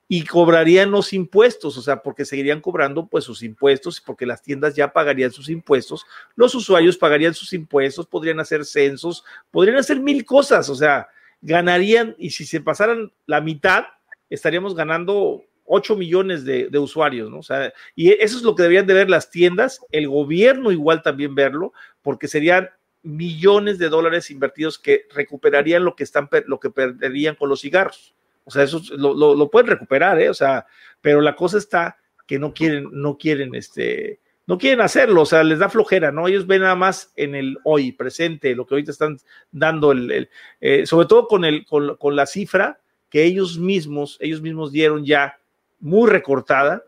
y cobrarían los impuestos, o sea, porque seguirían cobrando pues sus impuestos, porque las tiendas ya pagarían sus impuestos, los usuarios pagarían sus impuestos, podrían hacer censos, podrían hacer mil cosas, o sea, ganarían, y si se pasaran la mitad, estaríamos ganando 8 millones de, usuarios, ¿no? O sea, y eso es lo que deberían de ver las tiendas, el gobierno igual también verlo, porque serían millones de dólares invertidos que recuperarían lo que están lo que perderían con los cigarros. O sea, eso lo, pueden recuperar, ¿eh? O sea, pero la cosa está que no quieren, no quieren, este, no quieren hacerlo, o sea, les da flojera, ¿no? Ellos ven nada más en el hoy, presente, lo que ahorita están dando, el, eh, sobre todo con, el, con, con, la cifra que ellos mismos, ellos mismos dieron ya muy recortada,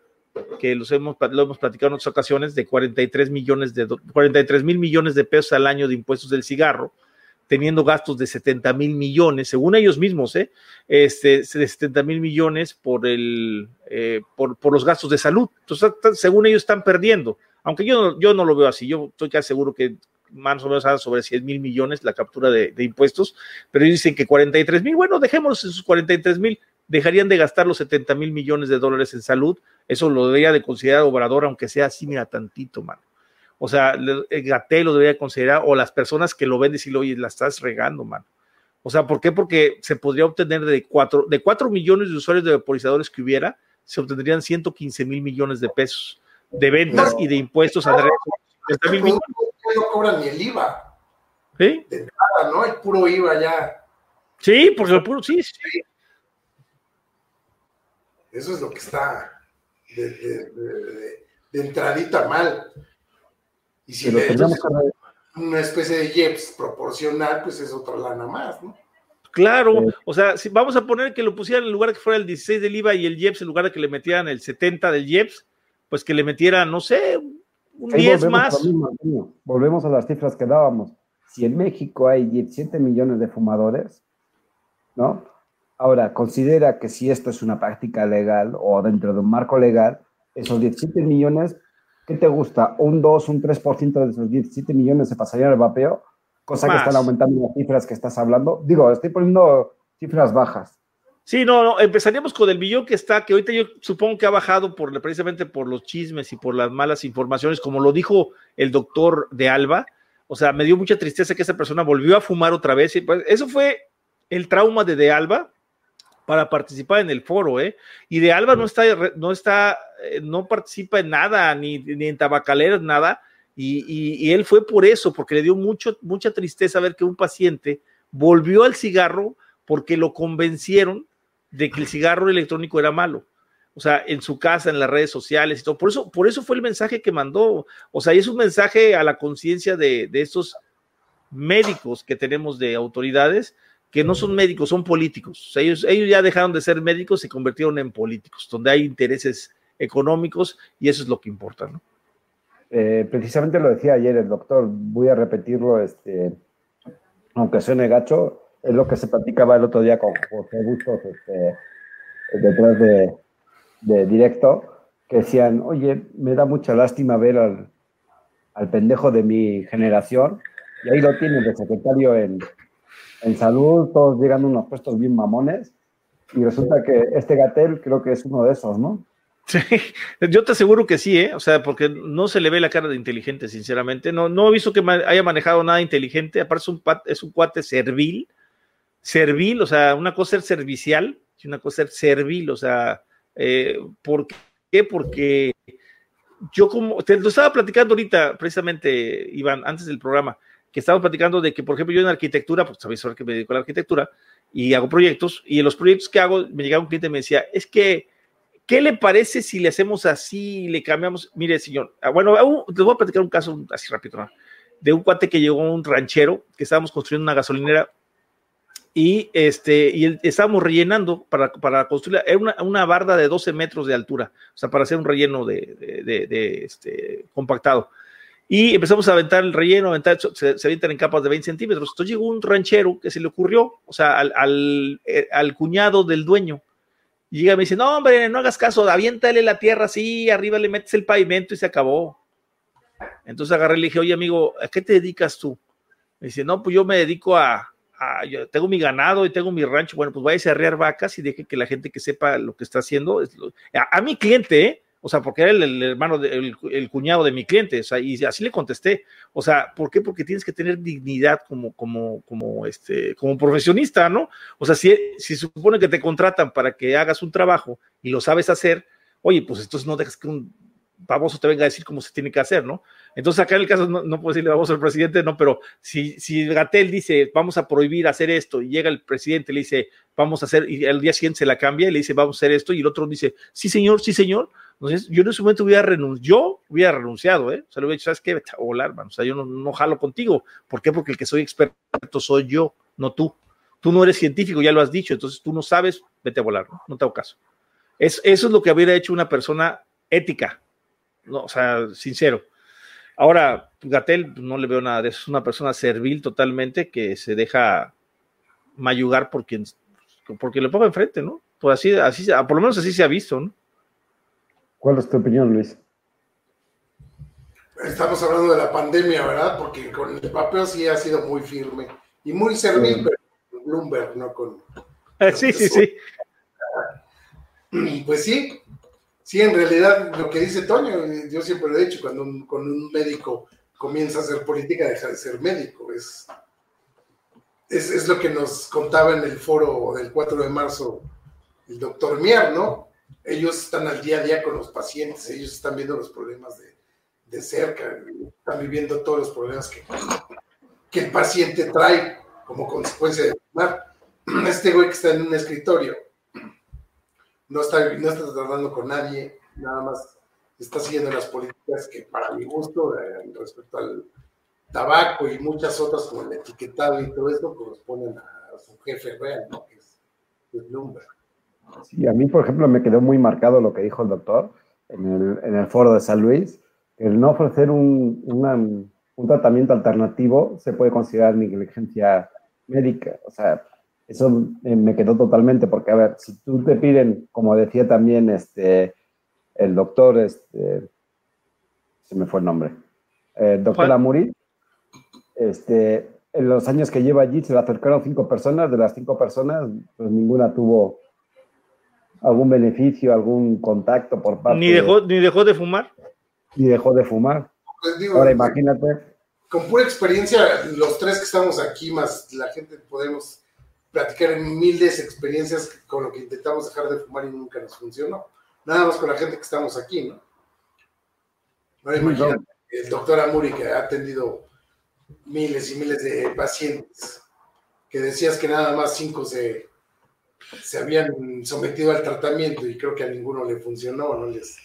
que los hemos, lo hemos platicado en otras ocasiones, de 43 millones de, 43 mil millones de pesos al año de impuestos del cigarro, teniendo gastos de 70 mil millones, según ellos mismos, ¿eh? este, de 70 mil millones por, el, eh, por, por, los gastos de salud. Entonces, según ellos están perdiendo, aunque yo, yo no lo veo así, yo estoy casi seguro que más o menos sobre 100 mil millones la captura de, impuestos, pero ellos dicen que 43 mil, bueno, dejémoslos en sus 43 mil, dejarían de gastar los 70 mil millones de dólares en salud, eso lo debería de considerar Obrador, aunque sea así, mira, tantito, mano. O sea, el Gatel lo debería considerar, o las personas que lo ven decirle, oye, la estás regando, mano. O sea, ¿por qué? Porque se podría obtener de cuatro, de cuatro millones de usuarios de vaporizadores que hubiera, se obtendrían 115 mil millones de pesos de ventas y de impuestos a mil millones. No cobran ni el IVA. ¿Sí? De nada, ¿no? El puro IVA ya. Sí, porque el puro, sí, sí. Eso es lo que está de, de, de, de entradita mal. Y si le una especie de JEPS proporcional, pues es otra lana más, ¿no? Claro, o sea, si vamos a poner que lo pusieran en lugar de que fuera el 16 del IVA y el JEPS, en lugar de que le metieran el 70 del JEPS, pues que le metieran, no sé, un 10 más. volvemos a las cifras que dábamos. Si en México hay 17 millones de fumadores, ¿no? Ahora, considera que si esto es una práctica legal o dentro de un marco legal, esos 17 millones ¿qué te gusta? ¿Un 2, un 3% de esos 17 millones se pasarían al vapeo? Cosa que están aumentando las cifras que estás hablando. Digo, estoy poniendo cifras bajas. Sí, no, no, empezaríamos con el billón que está, que ahorita yo supongo que ha bajado por, precisamente por los chismes y por las malas informaciones, como lo dijo el doctor de Alba. O sea, me dio mucha tristeza que esa persona volvió a fumar otra vez. Y pues, eso fue el trauma de De Alba para participar en el foro, ¿eh? Y De Alba no está, no está eh, no participa en nada, ni, ni en tabacaleras, nada. Y, él fue por eso, porque le dio mucho, mucha tristeza ver que un paciente volvió al cigarro porque lo convencieron de que el cigarro electrónico era malo. O sea, en su casa, en las redes sociales y todo. Por eso, por eso fue el mensaje que mandó. O sea, y es un mensaje a la conciencia de, de estos médicos que tenemos de autoridades que no son médicos, son políticos. ellos, ellos ya dejaron de ser médicos y se convirtieron en políticos, donde hay intereses económicos y eso es lo que importa, ¿no? Eh, precisamente lo decía ayer el doctor, voy a repetirlo, este, aunque suene gacho, es lo que se platicaba el otro día con José Bustos este, detrás de, directo, que decían, oye, me da mucha lástima ver al, al pendejo de mi generación, y ahí lo tienen de secretario en, en salud, todos llegando a unos puestos bien mamones, y resulta que este Gatel creo que es uno de esos, ¿no? Sí, yo te aseguro que sí, ¿eh? O sea, porque no se le ve la cara de inteligente, sinceramente. No, no he visto que haya manejado nada inteligente. Aparte, es un, es un cuate servil. Servil, o sea, una cosa es servicial y una cosa es servil. O sea, eh, ¿por qué? Porque yo como, te lo estaba platicando ahorita, precisamente, Iván, antes del programa, que estaba platicando de que, por ejemplo, yo en arquitectura, pues sabéis que me dedico a la arquitectura y hago proyectos, y en los proyectos que hago, me llegaba un cliente y me decía, es que ¿Qué le parece si le hacemos así y le cambiamos? Mire, señor, ah, bueno, les voy a platicar un caso así rápido, de un cuate que llegó a un ranchero, que estábamos construyendo una gasolinera y, este, y estábamos rellenando para, para construir, era una, una, barda de 12 metros de altura, o sea, para hacer un relleno de, de, de, este, compactado. Y empezamos a aventar el relleno, aventar, se, se, en capas de 20 centímetros. Entonces llegó un ranchero que se le ocurrió, o sea, al, al, eh, al cuñado del dueño, y llega me dice, no, hombre, no hagas caso, aviéntale la tierra así, arriba le metes el pavimento y se acabó. Entonces agarré y le dije, oye, amigo, ¿a qué te dedicas tú? Me dice, no, pues yo me dedico a, yo tengo mi ganado y tengo mi rancho. Bueno, pues vaya a arrear vacas y deje que la gente que sepa lo que está haciendo. a, a, mi cliente, ¿eh? O sea, porque era el, hermano, de, el, cuñado de mi cliente, o sea, y así le contesté. O sea, ¿por qué? Porque tienes que tener dignidad como, como, como, este, como profesionista, ¿no? O sea, si, si supone que te contratan para que hagas un trabajo y lo sabes hacer, oye, pues entonces no dejas que un baboso te venga a decir cómo se tiene que hacer, ¿no? Entonces acá en el caso no, puedo decirle baboso al presidente, no, pero si, si Gatel dice vamos a prohibir hacer esto y llega el presidente le dice vamos a hacer, y al día siguiente se la cambia y le dice vamos a hacer esto y el otro dice sí señor, sí señor, entonces, yo en ese momento hubiera renunciado, yo hubiera renunciado, ¿eh? O sea, le hubiera dicho, ¿sabes qué? Vete a volar, man. O sea, yo no, no, jalo contigo. ¿Por qué? Porque el que soy experto soy yo, no tú. Tú no eres científico, ya lo has dicho, entonces tú no sabes, vete a volar, ¿no? No te hago caso. Es, eso es lo que hubiera hecho una persona ética, ¿no? O sea, sincero. Ahora, Gatel no le veo nada de eso, es una persona servil totalmente que se deja mayugar por quien, porque le ponga enfrente, ¿no? Pues así, así, por lo menos así se ha visto, ¿no? ¿Cuál es tu opinión, Luis? Estamos hablando de la pandemia, ¿verdad? Porque con el papel sí ha sido muy firme y muy servil, pero con Bloomberg, no con. Sí, sí, sí. Pues sí, sí, en realidad lo que dice Toño, yo siempre lo he dicho, cuando un, un médico comienza a hacer política, deja de ser médico. Es, es, es, lo que nos contaba en el foro del 4 de marzo el doctor Mier, ¿no? Ellos están al día a día con los pacientes, ellos están viendo los problemas de, de cerca, están viviendo todos los problemas que, que el paciente trae como consecuencia de fumar. Este güey que está en un escritorio no está, no está tratando con nadie, nada más está siguiendo las políticas que para mi gusto, eh, respecto al tabaco y muchas otras como el etiquetado y todo eso, corresponden a su jefe real, ¿no? que es, Bloomberg. Sí, a mí, por ejemplo, me quedó muy marcado lo que dijo el doctor en el, en el foro de San Luis, el no ofrecer un, un tratamiento alternativo se puede considerar negligencia médica. O sea, eso me quedó totalmente, porque, a ver, si tú te piden, como decía también este, el doctor, este, se me fue el nombre, el doctor Amuri, este, en los años que lleva allí se le acercaron cinco personas, de las cinco personas, pues ninguna tuvo algún beneficio, algún contacto por parte ¿Ni dejó, ¿Ni dejó de fumar? Ni dejó de fumar. Pues Ahora imagínate. Con pura experiencia, los tres que estamos aquí, más la gente podemos platicar en miles de experiencias con lo que intentamos dejar de fumar y nunca nos funcionó. Nada más con la gente que estamos aquí, ¿no? Ahora imagínate, el doctor Amuri que ha atendido miles y miles de pacientes, que decías que nada más cinco se, se habían sometido al tratamiento y creo que a ninguno le funcionó, no les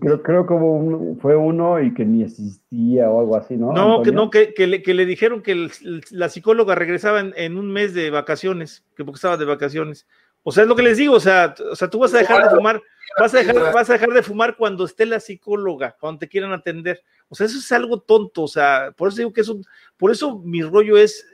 Creo, creo que fue uno y que ni existía o algo así, ¿no? No, que no, que, que, le, que, le, dijeron que la psicóloga regresaba en, un mes de vacaciones, que porque estaba de vacaciones. O sea, es lo que les digo, o sea, o sea tú vas a dejar de fumar, vas a dejar, vas a dejar de fumar cuando esté la psicóloga, cuando te quieran atender. O sea, eso es algo tonto, o sea, por eso digo que es un, por eso mi rollo es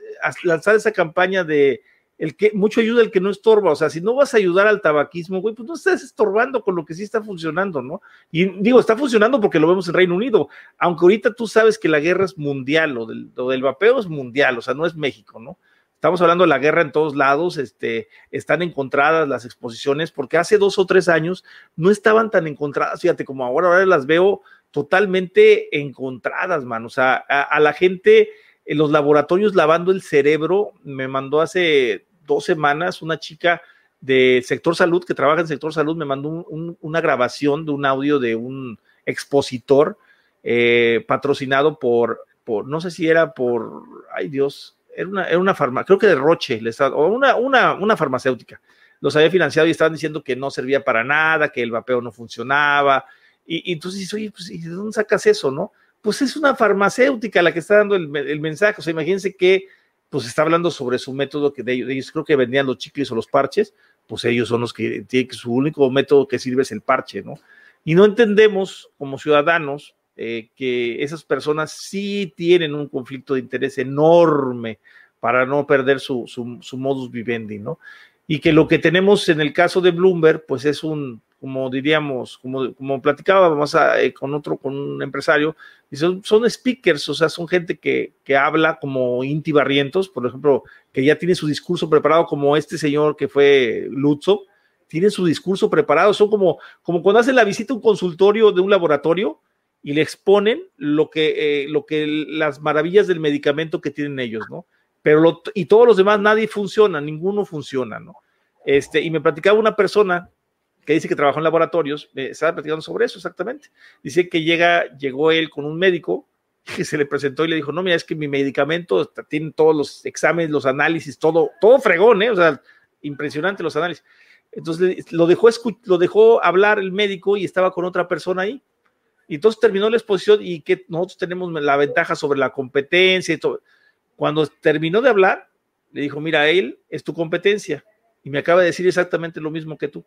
lanzar esa campaña de, el que mucho ayuda el que no estorba, o sea, si no vas a ayudar al tabaquismo, güey, pues no estás estorbando con lo que sí está funcionando, ¿no? Y digo, está funcionando porque lo vemos en Reino Unido, aunque ahorita tú sabes que la guerra es mundial, lo del, del vapeo es mundial, o sea, no es México, ¿no? Estamos hablando de la guerra en todos lados, este, están encontradas las exposiciones, porque hace dos o tres años no estaban tan encontradas, fíjate, como ahora, ahora las veo totalmente encontradas, man, o sea, a la gente en los laboratorios lavando el cerebro. Me mandó hace dos semanas una chica de sector salud que trabaja en sector salud, me mandó una grabación de un audio de un expositor eh, patrocinado por, no sé si era por, ay Dios, era una, era una farmacia, creo que de Roche, o una, farmacéutica. Los había financiado y estaban diciendo que no servía para nada, que el vapeo no funcionaba. Y, y entonces, oye, pues, ¿y de dónde sacas eso, no? Pues es una farmacéutica la que está dando el, mensaje. O sea, imagínense que pues está hablando sobre su método que de ellos, creo que vendían los chicles o los parches, pues ellos son los que tienen que su único método que sirve es el parche, ¿no? Y no entendemos como ciudadanos eh, que esas personas sí tienen un conflicto de interés enorme para no perder su, su, su modus vivendi, ¿no? Y que lo que tenemos en el caso de Bloomberg, pues es un, como diríamos, como, como platicábamos eh, con otro, con un empresario, y son, son, speakers, o sea, son gente que, que habla como Inti Barrientos, por ejemplo, que ya tiene su discurso preparado, como este señor que fue Lutzo, tiene su discurso preparado, son como, como cuando hacen la visita a un consultorio de un laboratorio y le exponen lo que, eh, lo que las maravillas del medicamento que tienen ellos, ¿no? Pero lo, y todos los demás, nadie funciona, ninguno funciona, ¿no? Este, y me platicaba una persona que dice que trabajó en laboratorios, me estaba platicando sobre eso exactamente. Dice que llega, llegó él con un médico que se le presentó y le dijo, no, mira, es que mi medicamento tiene todos los exámenes, los análisis, todo, todo fregón, ¿eh? O sea, impresionante los análisis. Entonces lo dejó, lo dejó hablar el médico y estaba con otra persona ahí. Y entonces terminó la exposición y que nosotros tenemos la ventaja sobre la competencia y todo. Cuando terminó de hablar, le dijo, mira, él es tu competencia. Y me acaba de decir exactamente lo mismo que tú.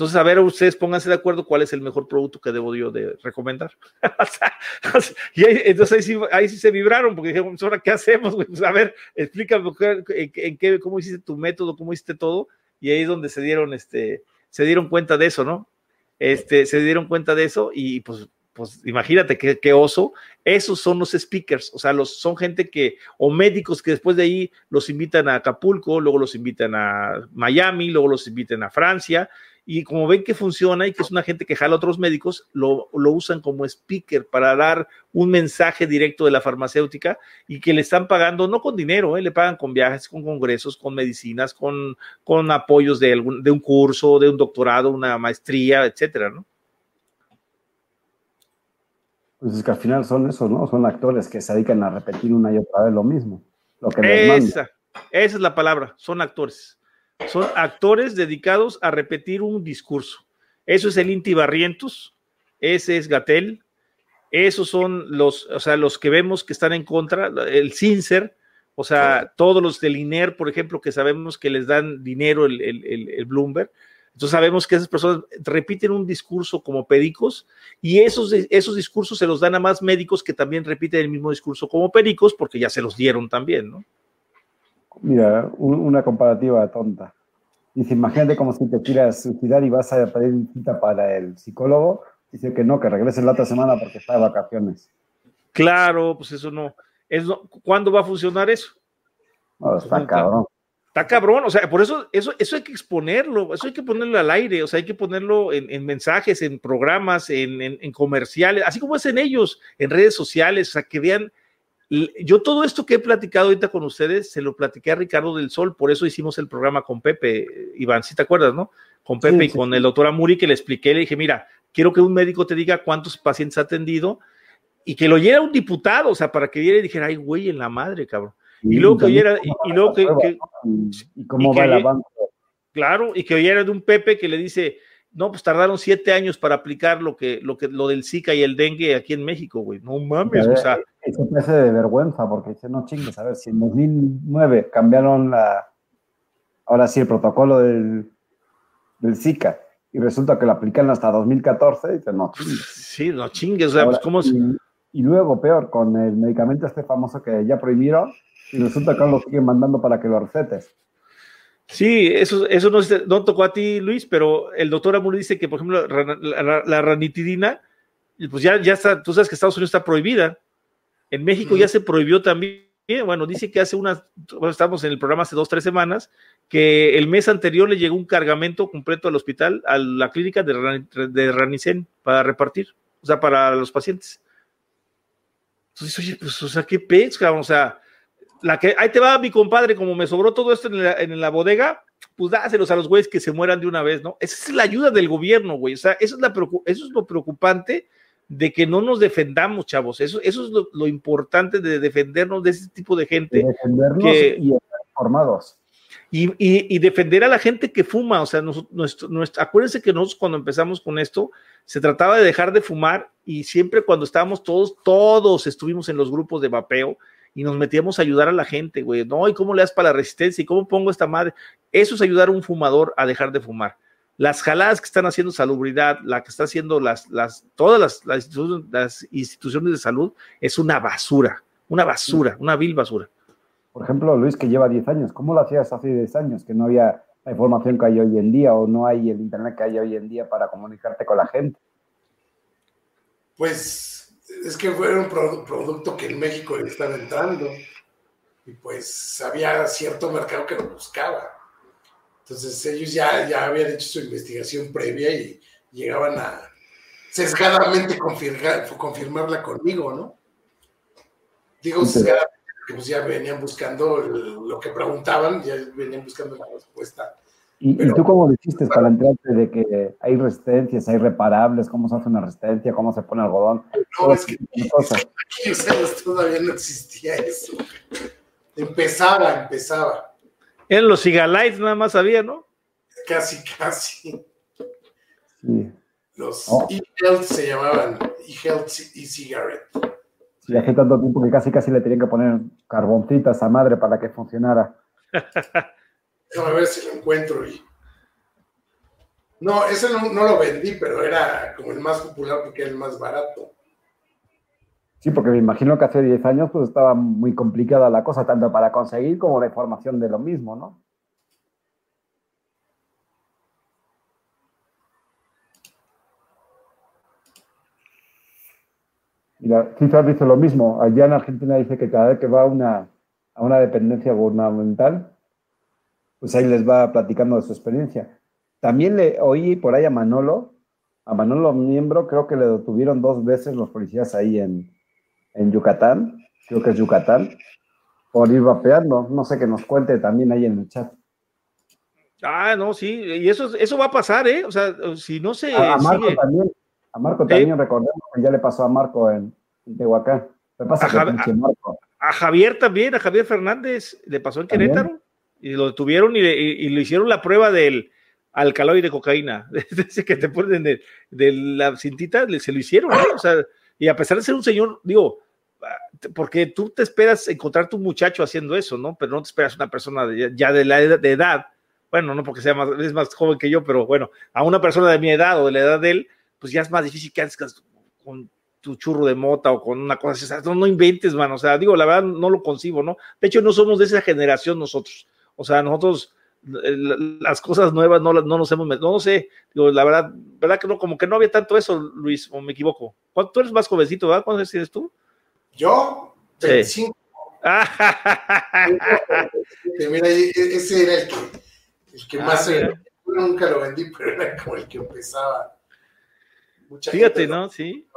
Entonces, a ver, ustedes pónganse de acuerdo cuál es el mejor producto que debo yo de recomendar. y entonces ahí sí, ahí sí, se vibraron, porque dijeron, pues, ¿ahora qué hacemos? Pues, a ver, explícame en, qué, cómo hiciste tu método, cómo hiciste todo. Y ahí es donde se dieron, este, se dieron cuenta de eso, ¿no? Este, se dieron cuenta de eso y pues pues imagínate qué, oso, esos son los speakers, o sea, los, son gente que, o médicos que después de ahí los invitan a Acapulco, luego los invitan a Miami, luego los invitan a Francia, y como ven que funciona y que es una gente que jala a otros médicos, lo, usan como speaker para dar un mensaje directo de la farmacéutica y que le están pagando, no con dinero, ¿eh? le pagan con viajes, con congresos, con medicinas, con, con apoyos de, algún, de un curso, de un doctorado, una maestría, etcétera, ¿no? Pues es que al final son esos, ¿no? Son actores que se dedican a repetir una y otra vez lo mismo. Lo que esa, esa es la palabra, son actores. Son actores dedicados a repetir un discurso. Eso es el Inti Barrientos, ese es Gatel, esos son los, o sea, los que vemos que están en contra, el Cincer, o sea, todos los del INER, por ejemplo, que sabemos que les dan dinero el, el Bloomberg, entonces sabemos que esas personas repiten un discurso como pericos y esos, esos discursos se los dan a más médicos que también repiten el mismo discurso como pericos porque ya se los dieron también, ¿no? Mira, una comparativa tonta. Dice, imagínate como si te quieras suicidar y vas a pedir cita para el psicólogo. Dice que no, que regrese la otra semana porque está de vacaciones. Claro, pues eso no. ¿Cuándo va a funcionar eso? No, está cabrón. Está cabrón, o sea, por eso, eso, eso hay que exponerlo, eso hay que ponerlo al aire, o sea, hay que ponerlo en, mensajes, en programas, en, comerciales, así como es en ellos, en redes sociales, o sea, que vean. Yo todo esto que he platicado ahorita con ustedes, se lo platiqué a Ricardo del Sol, por eso hicimos el programa con Pepe, Iván, si te acuerdas, ¿no? Con Pepe y con el doctor Amuri, que le expliqué, le dije, mira, quiero que un médico te diga cuántos pacientes ha atendido y que lo oyera un diputado, o sea, para que viera y dijera, ay, güey, en la madre, cabrón. Y, luego que oyera, y, luego que, y cómo va el avance. Claro, y que oyera de un Pepe que le dice, no, pues tardaron siete años para aplicar lo que, lo que, lo del Zika y el dengue aquí en México, güey. No mames, o sea. Eso parece de vergüenza, porque dice, no chingues, a ver, si en 2009 cambiaron la, ahora sí, el protocolo del, del Zika, y resulta que lo aplican hasta 2014, dice, no chingues. Sí, no chingues, o sea, pues cómo y, y luego, peor, con el medicamento este famoso que ya prohibieron, y resulta que lo siguen mandando para que lo recetes. Sí, eso, eso no, tocó a ti, Luis, pero el doctor Amur dice que, por ejemplo, la, ranitidina, pues ya, ya está, tú sabes que Estados Unidos está prohibida. En México ya se prohibió también. Bueno, dice que hace unas, bueno, estamos en el programa hace dos, tres semanas, que el mes anterior le llegó un cargamento completo al hospital, a la clínica de, de Ranicen para repartir, o sea, para los pacientes. Entonces, oye, pues, o sea, qué pesca, o sea, la que, ahí te va mi compadre, como me sobró todo esto en la, bodega, pues dáselos a los güeyes que se mueran de una vez, ¿no? Esa es la ayuda del gobierno, güey. O sea, eso es, la, eso es lo preocupante de que no nos defendamos, chavos. Eso, eso es lo, importante de defendernos de ese tipo de gente. defendernos que, y estar formados. Y, y, defender a la gente que fuma. O sea, nuestro, acuérdense que nosotros cuando empezamos con esto, se trataba de dejar de fumar y siempre cuando estábamos todos, todos estuvimos en los grupos de vapeo y nos metíamos a ayudar a la gente, güey. No, ¿y cómo le das para la resistencia? ¿Y cómo pongo esta madre? Eso es ayudar a un fumador a dejar de fumar. Las jaladas que están haciendo salubridad, la que está haciendo las, las, todas las, las, instituciones, de salud, es una basura, una basura, una vil basura. Por ejemplo, Luis, que lleva 10 años, ¿cómo lo hacías hace 10 años? Que no había la información que hay hoy en día o no hay el Internet que hay hoy en día para comunicarte con la gente. Pues es que fue un producto que en México estaba entrando y pues había cierto mercado que lo buscaba. Entonces ellos ya, ya habían hecho su investigación previa y llegaban a sesgadamente confirmar, confirmarla conmigo, ¿no? Digo sesgadamente porque pues ya venían buscando lo que preguntaban, ya venían buscando la respuesta ¿Y, tú cómo dijiste para enterarte de que hay resistencias, hay reparables, cómo se hace una resistencia, cómo se pone algodón? No, es que aquí, todavía no existía eso. Empezaba, empezaba. En los cigalites nada más había, ¿no? Casi, casi. Sí. Los e-health se llamaban e-health e-cigarette. Sí, hace tanto tiempo que casi casi le tenían que poner carboncita a madre para que funcionara. Déjame ver si lo encuentro y. No, ese no, lo vendí, pero era como el más popular porque era el más barato. Sí, porque me imagino que hace 10 años pues estaba muy complicada la cosa, tanto para conseguir como la información de lo mismo, ¿no? Mira, quizás dice lo mismo. Allá en Argentina dice que cada vez que va a una, a una dependencia gubernamental, pues ahí les va platicando de su experiencia. También le oí por ahí a Manolo, a Manolo miembro, creo que le detuvieron dos veces los policías ahí en, en Yucatán, creo que es Yucatán, por ir vapeando. No sé que nos cuente también ahí en el chat. Ah, no, sí, y eso, eso va a pasar, ¿eh? O sea, si no se. A, Marco también, a Marco también, recordemos que ya le pasó a Marco en, Tehuacán. Pasa a, a, Javier también, a Javier Fernández, le pasó en Querétaro, y lo detuvieron y, y, le hicieron la prueba del alcaloide de cocaína, ese que te ponen de, de, la cintita, se lo hicieron, ¿eh? O sea, y a pesar de ser un señor, digo, porque tú te esperas encontrar tu muchacho haciendo eso, ¿no? Pero no te esperas una persona ya de la edad, de edad, bueno, no porque sea más, es más joven que yo, pero bueno, a una persona de mi edad o de la edad de él, pues ya es más difícil que antes con tu churro de mota o con una cosa así, no, no inventes, mano, o sea, digo, la verdad no lo concibo, ¿no? De hecho, no somos de esa generación nosotros, o sea, nosotros las cosas nuevas no, no nos hemos no, no sé, digo, la verdad, verdad que no, como que no había tanto eso, Luis, o me equivoco. Tú eres más jovencito, ¿verdad? ¿Cuántos eres tú? Yo, 25. Mira, ese era el que, el que ah, más, nunca lo vendí, pero era como el que empezaba. Mucha Fíjate, ¿no? Sí.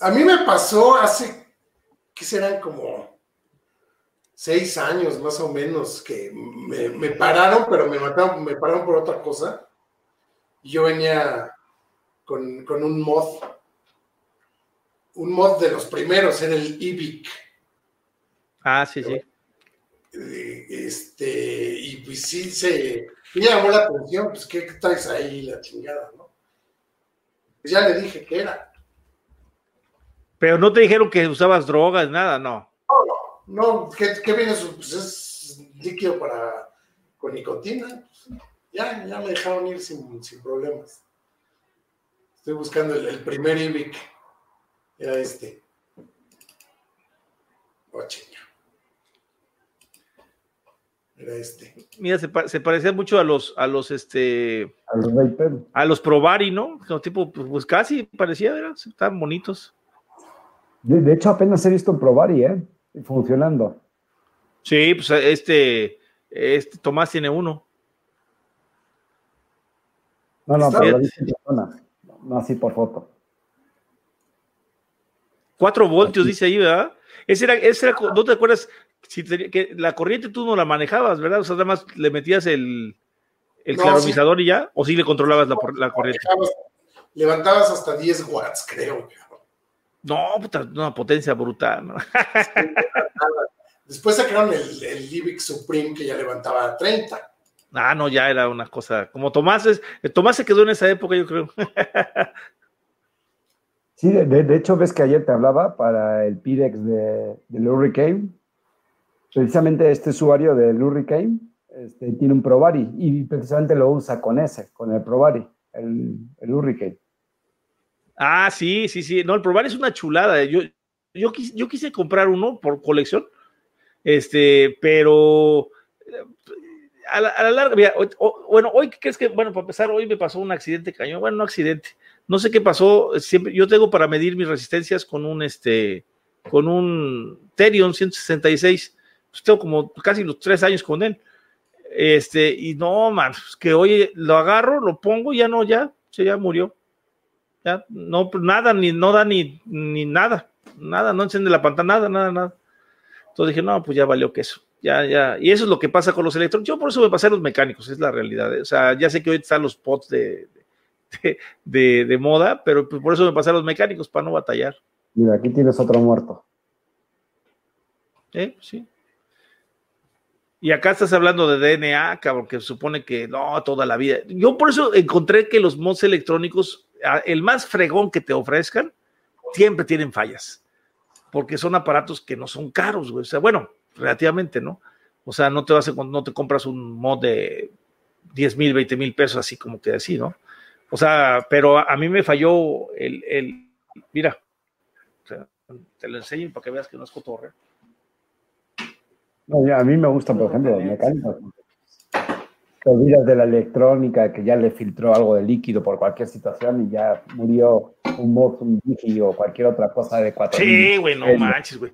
A mí me pasó hace, ¿qué serán como seis años más o menos que me, pararon, pero me mataron, me pararon por otra cosa. Yo venía con, un mod, un mod de los primeros, era el Ibic. Ah, sí, sí. Este, y pues sí se me llamó la atención, pues qué traes ahí la chingada, ¿no? Pues ya le dije que era. Pero no te dijeron que usabas drogas, nada, no. No, ¿qué, qué viene? Pues es líquido para con nicotina. Ya, ya me dejaron ir sin, sin problemas. Estoy buscando el, primer IBIC. Era este. Oh, Era este. Mira, se, se, parecía mucho a los, a los, este, a los, a los Provari, ¿no? tipo, pues, pues casi parecía, estaban bonitos. De, de, hecho, apenas he visto Provari, ¿eh? Funcionando. Sí, pues este, este Tomás tiene uno. No, no, pero no así por foto. Cuatro voltios dice ahí, ¿verdad? Ese era, ese era, ¿no te acuerdas? Si que la corriente tú no la manejabas, ¿verdad? O sea, además le metías el, el claromizador y ya, o sí le controlabas la, la corriente. Levantabas hasta 10 watts, creo. No, puta, una potencia brutal. ¿no? Después sacaron el, el Libic Supreme que ya levantaba 30. Ah, no, ya era una cosa. Como Tomás es, Tomás se quedó en esa época, yo creo. sí, de, hecho, ves que ayer te hablaba para el Pirex de, del Hurricane. Precisamente este usuario del Hurricane este, tiene un Provari y precisamente lo usa con ese, con el Provari, el, el Hurricane. Ah, sí, sí, sí. No, el Probar es una chulada. Yo, yo, quise, yo quise comprar uno por colección, este, pero eh, a la, larga, bueno, hoy crees que, bueno, para empezar, hoy me pasó un accidente cañón, bueno, no accidente, no sé qué pasó, siempre, yo tengo para medir mis resistencias con un, este, con un Terion 166, pues tengo como casi los tres años con él, este, y no, man, pues que hoy lo agarro, lo pongo, ya no, ya, se ya murió. Ya, no, nada, ni no da ni, ni nada, nada, no enciende la pantalla, nada, nada, nada. Entonces dije, no, pues ya valió queso. Ya, ya, y eso es lo que pasa con los electrónicos. Yo por eso me pasé a los mecánicos, es la realidad. ¿eh? O sea, ya sé que hoy están los pots de, de, de, moda, pero pues por eso me pasé a los mecánicos, para no batallar. Mira, aquí tienes otro muerto. ¿Eh? Sí. Y acá estás hablando de DNA, cabrón, que supone que no, toda la vida. Yo por eso encontré que los mods electrónicos el más fregón que te ofrezcan, siempre tienen fallas, porque son aparatos que no son caros, güey. O sea, bueno, relativamente, ¿no? O sea, no te vas a, no te compras un mod de 10 mil, 20 mil pesos, así como que así, ¿no? O sea, pero a, mí me falló el, el mira, te lo enseño para que veas que no es cotorre. No, a mí me gustan, por ejemplo, los mecánicos. Te olvidas de la electrónica que ya le filtró algo de líquido por cualquier situación y ya murió un mod, un digi o cualquier otra cosa de cuatro. Sí, güey, no manches, güey.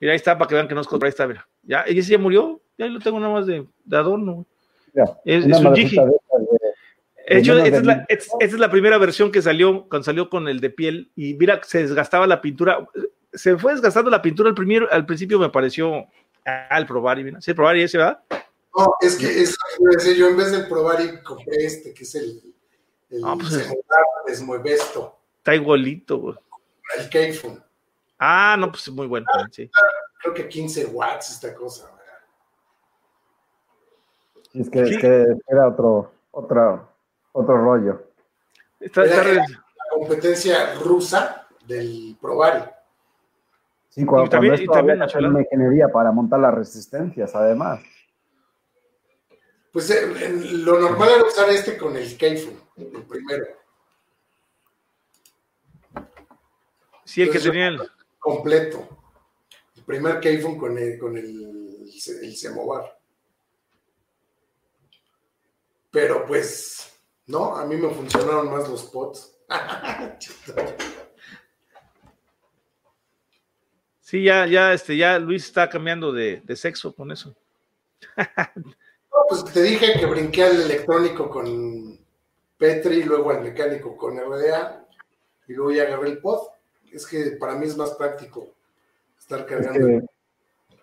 Mira, ahí está para que vean que no es cotorre. Ahí está, mira. Ya, ese ya murió, ya lo tengo nada más de, de adorno. es, es un digi. De hecho, esta es, la, es, la, primera versión que salió cuando salió con el de piel y mira, se desgastaba la pintura. Se fue desgastando la pintura al, primer, al principio, me pareció al probar y mira, sí, probar y ese, ¿verdad? No, es que es, yo en vez del probar y compré este, que es el, el ah, pues Desmuevesto. Está igualito, güey. El Keifun. Ah, no, pues muy bueno ah, sí. Creo que 15 watts esta cosa. Es que, es que era otro, otro, otro rollo. Está, la competencia rusa del Provari. Sí, cuando, y también, y también una ingeniería para montar las resistencias, además. Pues eh, lo normal era usar este con el Keifun, el primero. Sí, el que tenía el... Completo. El primer Keifun con el, con el, el Semovar. Pero pues no, a mí me funcionaron más los pots. sí, ya, ya, este, ya Luis está cambiando de, sexo con eso. no, pues te dije que brinqué al electrónico con Petri, luego al mecánico con RDA, y luego ya agarré el pod. Es que para mí es más práctico estar cargando.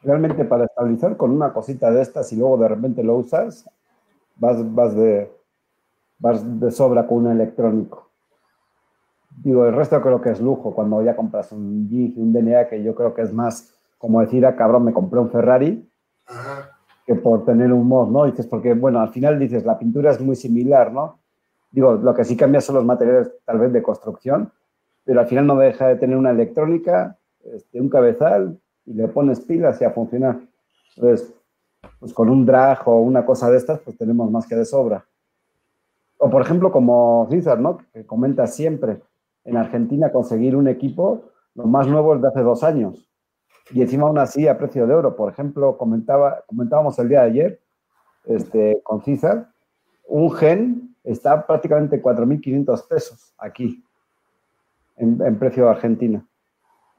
realmente para estabilizar con una cosita de estas y luego de repente lo usas, vas, vas de vas de sobra con un electrónico. Digo, el resto creo que es lujo cuando ya compras un G, un DNA, que yo creo que es más como decir, ah, cabrón, me compré un Ferrari, que por tener un mod, ¿no? dices, porque, bueno, al final dices, la pintura es muy similar, ¿no? Digo, lo que sí cambia son los materiales tal vez de construcción, pero al final no deja de tener una electrónica, este, un cabezal, y le pones pilas y a funcionar. Entonces, pues con un drag o una cosa de estas, pues tenemos más que de sobra. O por ejemplo, como César, ¿no? Que comenta siempre, en Argentina conseguir un equipo, lo más nuevo es de hace dos años. Y encima aún así a precio de oro. Por ejemplo, comentaba, comentábamos el día de ayer este, con César, un gen está prácticamente 4.500 pesos aquí, en, en precio de Argentina,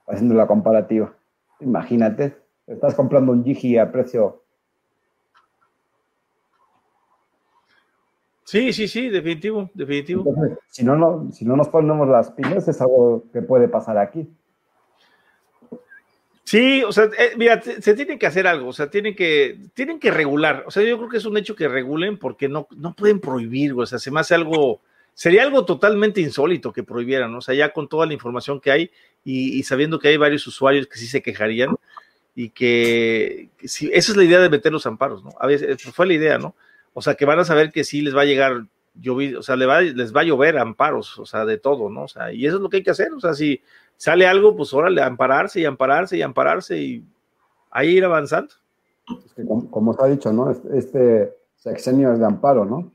haciendo la comparativa. Imagínate, estás comprando un Gigi a precio Sí, sí, sí, definitivo, definitivo. si, no, no, si no nos ponemos las pilas, es algo que puede pasar aquí. Sí, o sea, eh, mira, se tiene que hacer algo, o sea, tienen que, tienen que regular. O sea, yo creo que es un hecho que regulen porque no, no pueden prohibir, o sea, se me hace algo, sería algo totalmente insólito que prohibieran, o sea, ya con toda la información que hay y, sabiendo que hay varios usuarios que sí se quejarían y que, si, esa es la idea de meter los amparos, ¿no? A veces fue la idea, ¿no? O sea, que van a saber que sí les va a llegar llover, o sea, les va, les va a llover amparos, o sea, de todo, ¿no? O sea, y eso es lo que hay que hacer, o sea, si sale algo, pues órale, ampararse y ampararse y ampararse y ahí ir avanzando. Es que como, se ha dicho, ¿no? Este, este sexenio es de amparo, ¿no?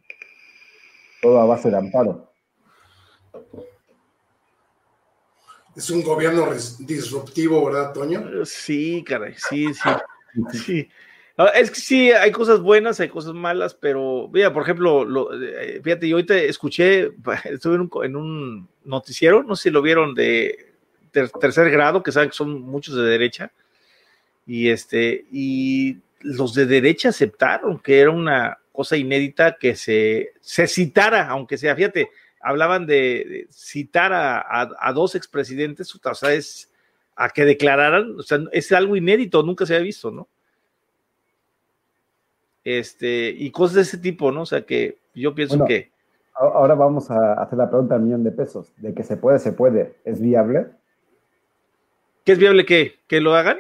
Todo a base de amparo. Es un gobierno disruptivo, ¿verdad, Toño? Sí, caray, sí, sí. Sí, Ah, es que sí, hay cosas buenas, hay cosas malas, pero mira, por ejemplo, lo, eh, fíjate, yo ahorita escuché, estuve en un, noticiero, no sé si lo vieron de tercer grado, que saben que son muchos de derecha, y este, y los de derecha aceptaron que era una cosa inédita que se, se citara, aunque sea, fíjate, hablaban de, citar a, a, dos expresidentes, o sea, es a que declararan, o sea, es algo inédito, nunca se había visto, ¿no? este, y cosas de ese tipo, ¿no? O sea que yo pienso que... Ahora vamos a hacer la pregunta al millón de pesos, de que se puede, se puede, ¿es viable? ¿Qué es viable que, que lo hagan?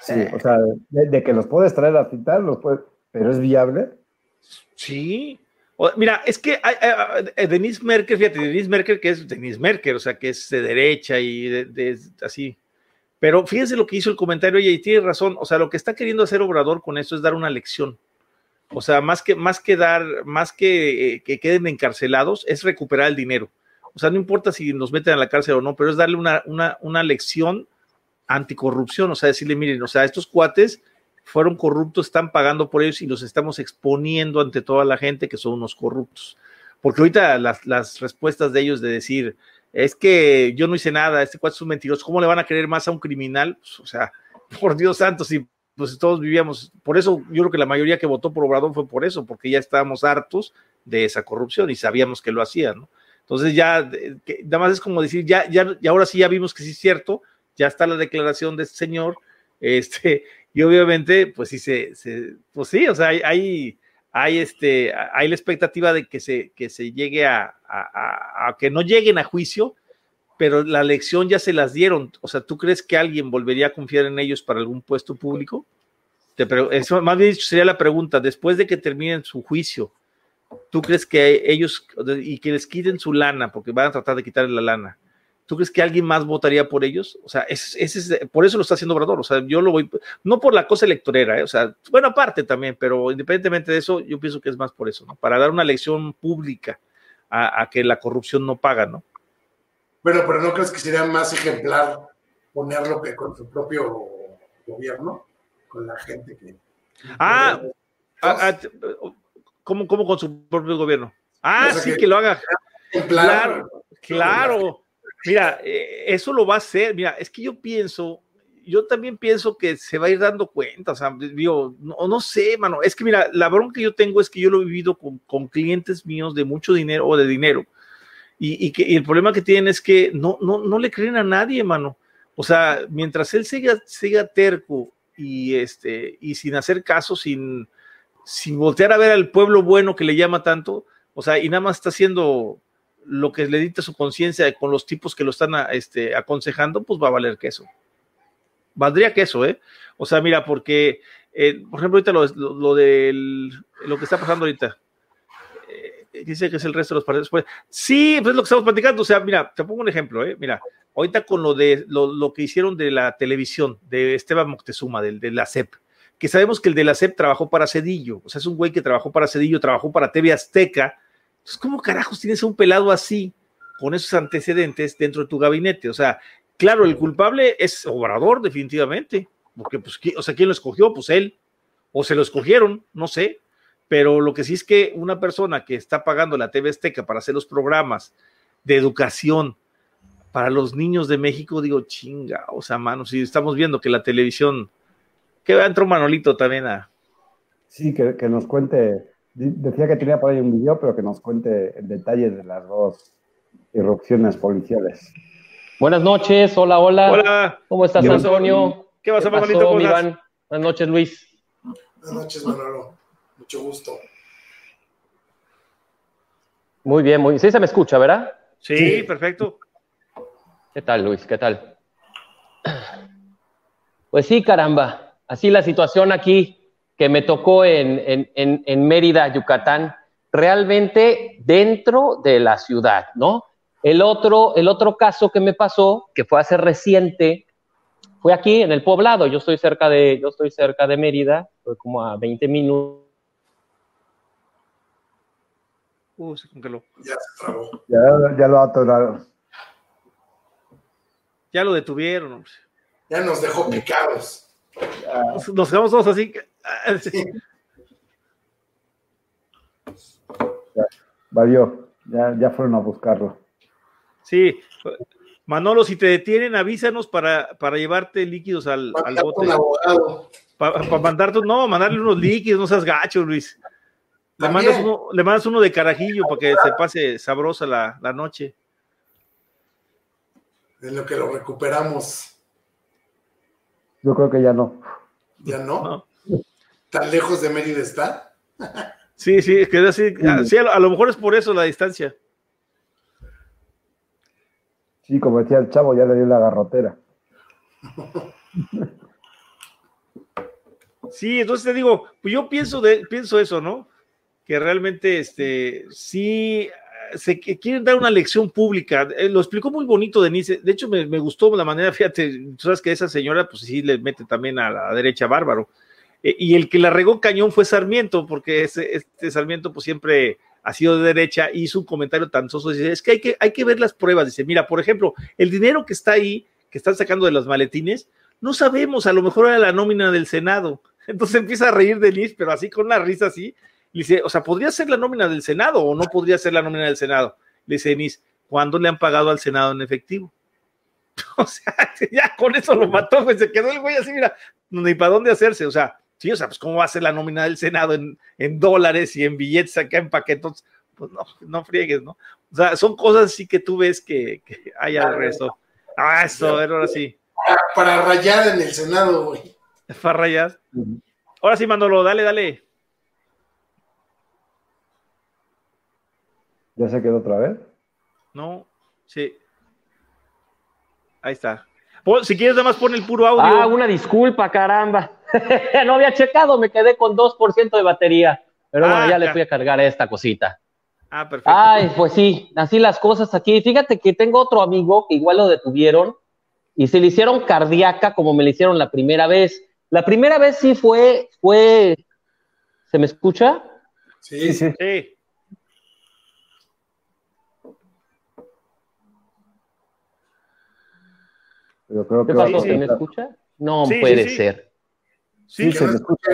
Sí, o sea, de, que los puedes traer a citar, los puedes, pero ¿es viable? Sí. mira, es que hay, Denise Merkel, fíjate, Denise Merkel, que es Denise Merkel, o sea, que es de derecha y de, así. Pero fíjense lo que hizo el comentario, y tiene razón, o sea, lo que está queriendo hacer Obrador con esto es dar una lección O sea, más que, más que dar, más que, eh, que queden encarcelados, es recuperar el dinero. O sea, no importa si nos meten a la cárcel o no, pero es darle una, una, una lección anticorrupción, o sea, decirle, miren, o sea, estos cuates fueron corruptos, están pagando por ellos y los estamos exponiendo ante toda la gente que son unos corruptos. Porque ahorita las, las respuestas de ellos de decir, es que yo no hice nada, este cuate es un mentiroso, ¿cómo le van a querer más a un criminal? Pues, o sea, por Dios santo, si pues todos vivíamos, por eso yo creo que la mayoría que votó por Obrador fue por eso, porque ya estábamos hartos de esa corrupción y sabíamos que lo hacían, ¿no? Entonces ya, nada más es como decir, ya, ya, y ahora sí ya vimos que sí es cierto, ya está la declaración de este señor, este, y obviamente, pues sí se, pues sí, o sea, hay, hay, este, hay la expectativa de que se, que se llegue a, a, a, que no lleguen a juicio, pero la lección ya se las dieron. O sea, ¿tú crees que alguien volvería a confiar en ellos para algún puesto público? Eso, más bien sería la pregunta, después de que terminen su juicio, ¿tú crees que ellos y que les quiten su lana, porque van a tratar de quitarle la lana? ¿Tú crees que alguien más votaría por ellos? O sea, es, es, es, por eso lo está haciendo Obrador. O sea, yo lo voy, no por la cosa electorera, ¿eh? o sea, bueno, aparte también, pero independientemente de eso, yo pienso que es más por eso, ¿no? Para dar una lección pública a, a que la corrupción no paga, ¿no? Bueno, pero ¿no crees que sería más ejemplar ponerlo que con su propio gobierno? Con la gente que... Ah, a, a, ¿cómo, ¿cómo, con su propio gobierno? Ah, o sea sí, que, que, lo haga. Claro, claro. Mira, eh, eso lo va a hacer. Mira, es que yo pienso, yo también pienso que se va a ir dando cuenta, o sea, digo, no, no, sé, mano, es que mira, la bronca que yo tengo es que yo lo he vivido con, clientes míos de mucho dinero o de dinero, y, y que el problema que tienen es que no, no, no le creen a nadie, mano. O sea, mientras él siga, siga terco y, este, y sin hacer caso, sin, sin voltear a ver al pueblo bueno que le llama tanto, o sea, y nada más está haciendo lo que le dicta su conciencia con los tipos que lo están este, aconsejando, pues va a valer queso. Valdría queso, ¿eh? O sea, mira, porque, eh, por ejemplo, ahorita lo, lo, lo de lo que está pasando ahorita, eh, dice que es el resto de los partidos. Pues, sí, pues es lo que estamos platicando. O sea, mira, te pongo un ejemplo, ¿eh? Mira, ahorita con lo de lo, lo que hicieron de la televisión, de Esteban Moctezuma, del, de la CEP, que sabemos que el de la CEP trabajó para Cedillo, o sea, es un güey que trabajó para Cedillo, trabajó para TV Azteca, entonces, ¿cómo carajos tienes a un pelado así, con esos antecedentes dentro de tu gabinete? O sea, claro, el culpable es Obrador, definitivamente, porque, pues, o sea, ¿quién lo escogió? Pues él, o se lo escogieron, no sé, pero lo que sí es que una persona que está pagando la TV Azteca para hacer los programas de educación para los niños de México, digo, chinga, o sea, mano, si estamos viendo que la televisión, que entró Manolito también a... Sí, que nos cuente Decía que tenía por ahí un video, pero que nos cuente el detalle de las dos irrupciones policiales. Buenas noches, hola, hola. Hola. ¿Cómo estás, ¿Qué Antonio? ¿Qué vas a pasó, Iván? Buenas noches, Luis. Buenas noches, Manolo. Mucho gusto. Muy bien, muy bien. Sí, se me escucha, ¿verdad? Sí, sí, perfecto. ¿Qué tal, Luis? ¿Qué tal? Pues sí, caramba. Así la situación aquí que me tocó en, en, en, Mérida, Yucatán, realmente dentro de la ciudad, ¿no? El otro, el otro caso que me pasó, que fue hace reciente, fue aquí en el poblado. Yo estoy cerca de, yo estoy cerca de Mérida, fue como a 20 minutos. Uh, se congeló. Ya se trabó. Ya, ya lo atoraron. Ya lo detuvieron. Ya nos dejó picados. Nos, nos quedamos todos así. Sí. Ya, valió, ya, ya fueron a buscarlo. Sí, Manolo, si te detienen, avísanos para, para llevarte líquidos al, al bote. Para pa mandarte, no, mandarle unos líquidos, no seas gacho, Luis. Le mandas, uno, le mandas uno de carajillo para que se pase sabrosa la, la noche. En lo que lo recuperamos. Yo creo que ya no. ¿Ya no? no. ¿Tan lejos de Mérida está? sí, sí, es que así, sí, a, lo, a lo mejor es por eso la distancia. Sí, como decía el chavo, ya le dio la garrotera. Sí, entonces te digo, pues yo pienso, de, pienso eso, ¿no? Que realmente, este, sí, se quieren dar una lección pública. Eh, lo explicó muy bonito Denise. De hecho, me, me, gustó la manera, fíjate, tú sabes que esa señora, pues sí, le mete también a la derecha bárbaro. Eh, y el que la regó cañón fue Sarmiento, porque ese, este Sarmiento pues siempre ha sido de derecha, hizo un comentario tan soso, dice, es que hay, que hay que ver las pruebas, dice, mira, por ejemplo, el dinero que está ahí, que están sacando de los maletines, no sabemos, a lo mejor era la nómina del Senado. Entonces empieza a reír Denis, pero así con una risa así, y dice, o sea, ¿podría ser la nómina del Senado o no podría ser la nómina del Senado? Le dice Denis, ¿cuándo le han pagado al Senado en efectivo? O sea, ya con eso lo mató, pues se quedó el güey así, mira, ni para dónde hacerse, o sea, sí, o sea, pues cómo va a ser la nómina del Senado en, en dólares y en billetes acá en paquetos, pues no, no friegues, ¿no? O sea, son cosas así que tú ves que, que hay al resto. Ah, eso, ahora sí. Para, para rayar en el Senado, güey. Para rayar. Ahora sí, Manolo, dale, dale. ¿Ya se quedó otra vez? No, sí. Ahí está. Si quieres, nada más pon el puro audio. Ah, una disculpa, caramba. no había checado, me quedé con 2% de batería. Pero bueno, Ah, ya le fui a cargar esta cosita. Ah, perfecto. Ay, pues sí, así las cosas aquí. Fíjate que tengo otro amigo que igual lo detuvieron y se le hicieron cardíaca como me le hicieron la primera vez. La primera vez sí fue, fue, ¿se me escucha? Sí, sí. Sí. Yo creo ¿Qué que a pasó? sí. ¿Se me escucha? No Sí, sí, puede sí. ser. Sí, Sí, que se no escucha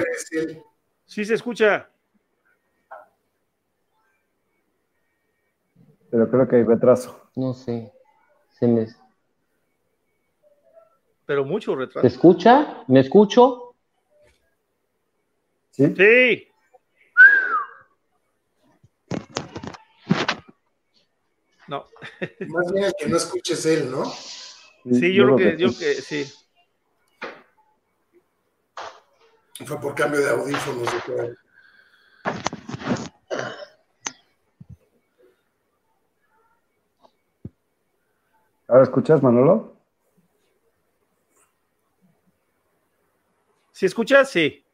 sí se escucha. Pero creo que hay retraso. No sé. ¿Se me se Pero mucho retraso. escucha? ¿Me escucho? ¿Sí? Sí. No, Más bien el que no escuche es él, ¿no? sí, yo, creo que, yo creo que sí. Fue por cambio de audífonos. yo creo. ¿Ahora escuchas, Manolo? ¿Sí escuchas? Sí.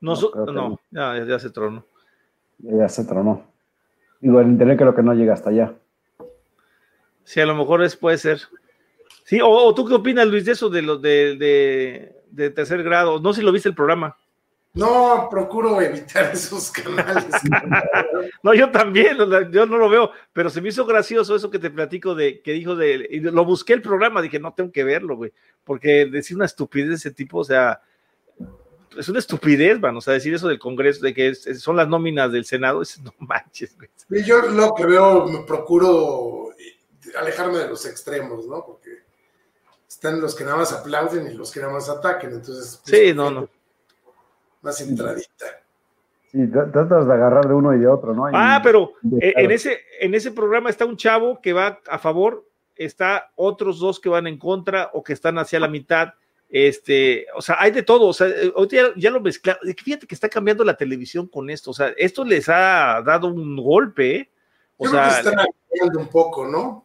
No, No, su- creo que no, no. ya, ya se tronó. Ya se tronó. Digo, el internet creo que no llega hasta allá. Sí, a lo mejor es, puede ser. Sí, o, o tú qué opinas, Luis, de eso de los de, de, de tercer grado. No sé si lo viste el programa. No, procuro evitar esos canales. No, yo también, yo no lo veo, pero se me hizo gracioso eso que te platico de que dijo de, y lo busqué el programa, dije, no tengo que verlo, güey, porque decir una estupidez de ese tipo, o sea, es una estupidez, van, o sea, decir eso del Congreso, de que es- son las nóminas del Senado, es, no manches, güey. Y yo lo que veo, me procuro alejarme de los extremos, ¿no? Porque están los que nada más aplauden y los que nada más ataquen, entonces... pues, Sí, no, no. Más entradita. Sí, tr- tratas de agarrar de uno y de otro, ¿no? Y- Ah, pero de- eh, en ese, en ese programa está un chavo que va a favor, está otros dos que van en contra o que están hacia la mitad. Este, o sea, hay de todo. O sea, eh, ahorita ya, ya lo mezclaron. Fíjate que está cambiando la televisión con esto. O sea, esto les ha dado un golpe. ¿eh? O Yo creo que sea, se están alineando un poco, ¿no?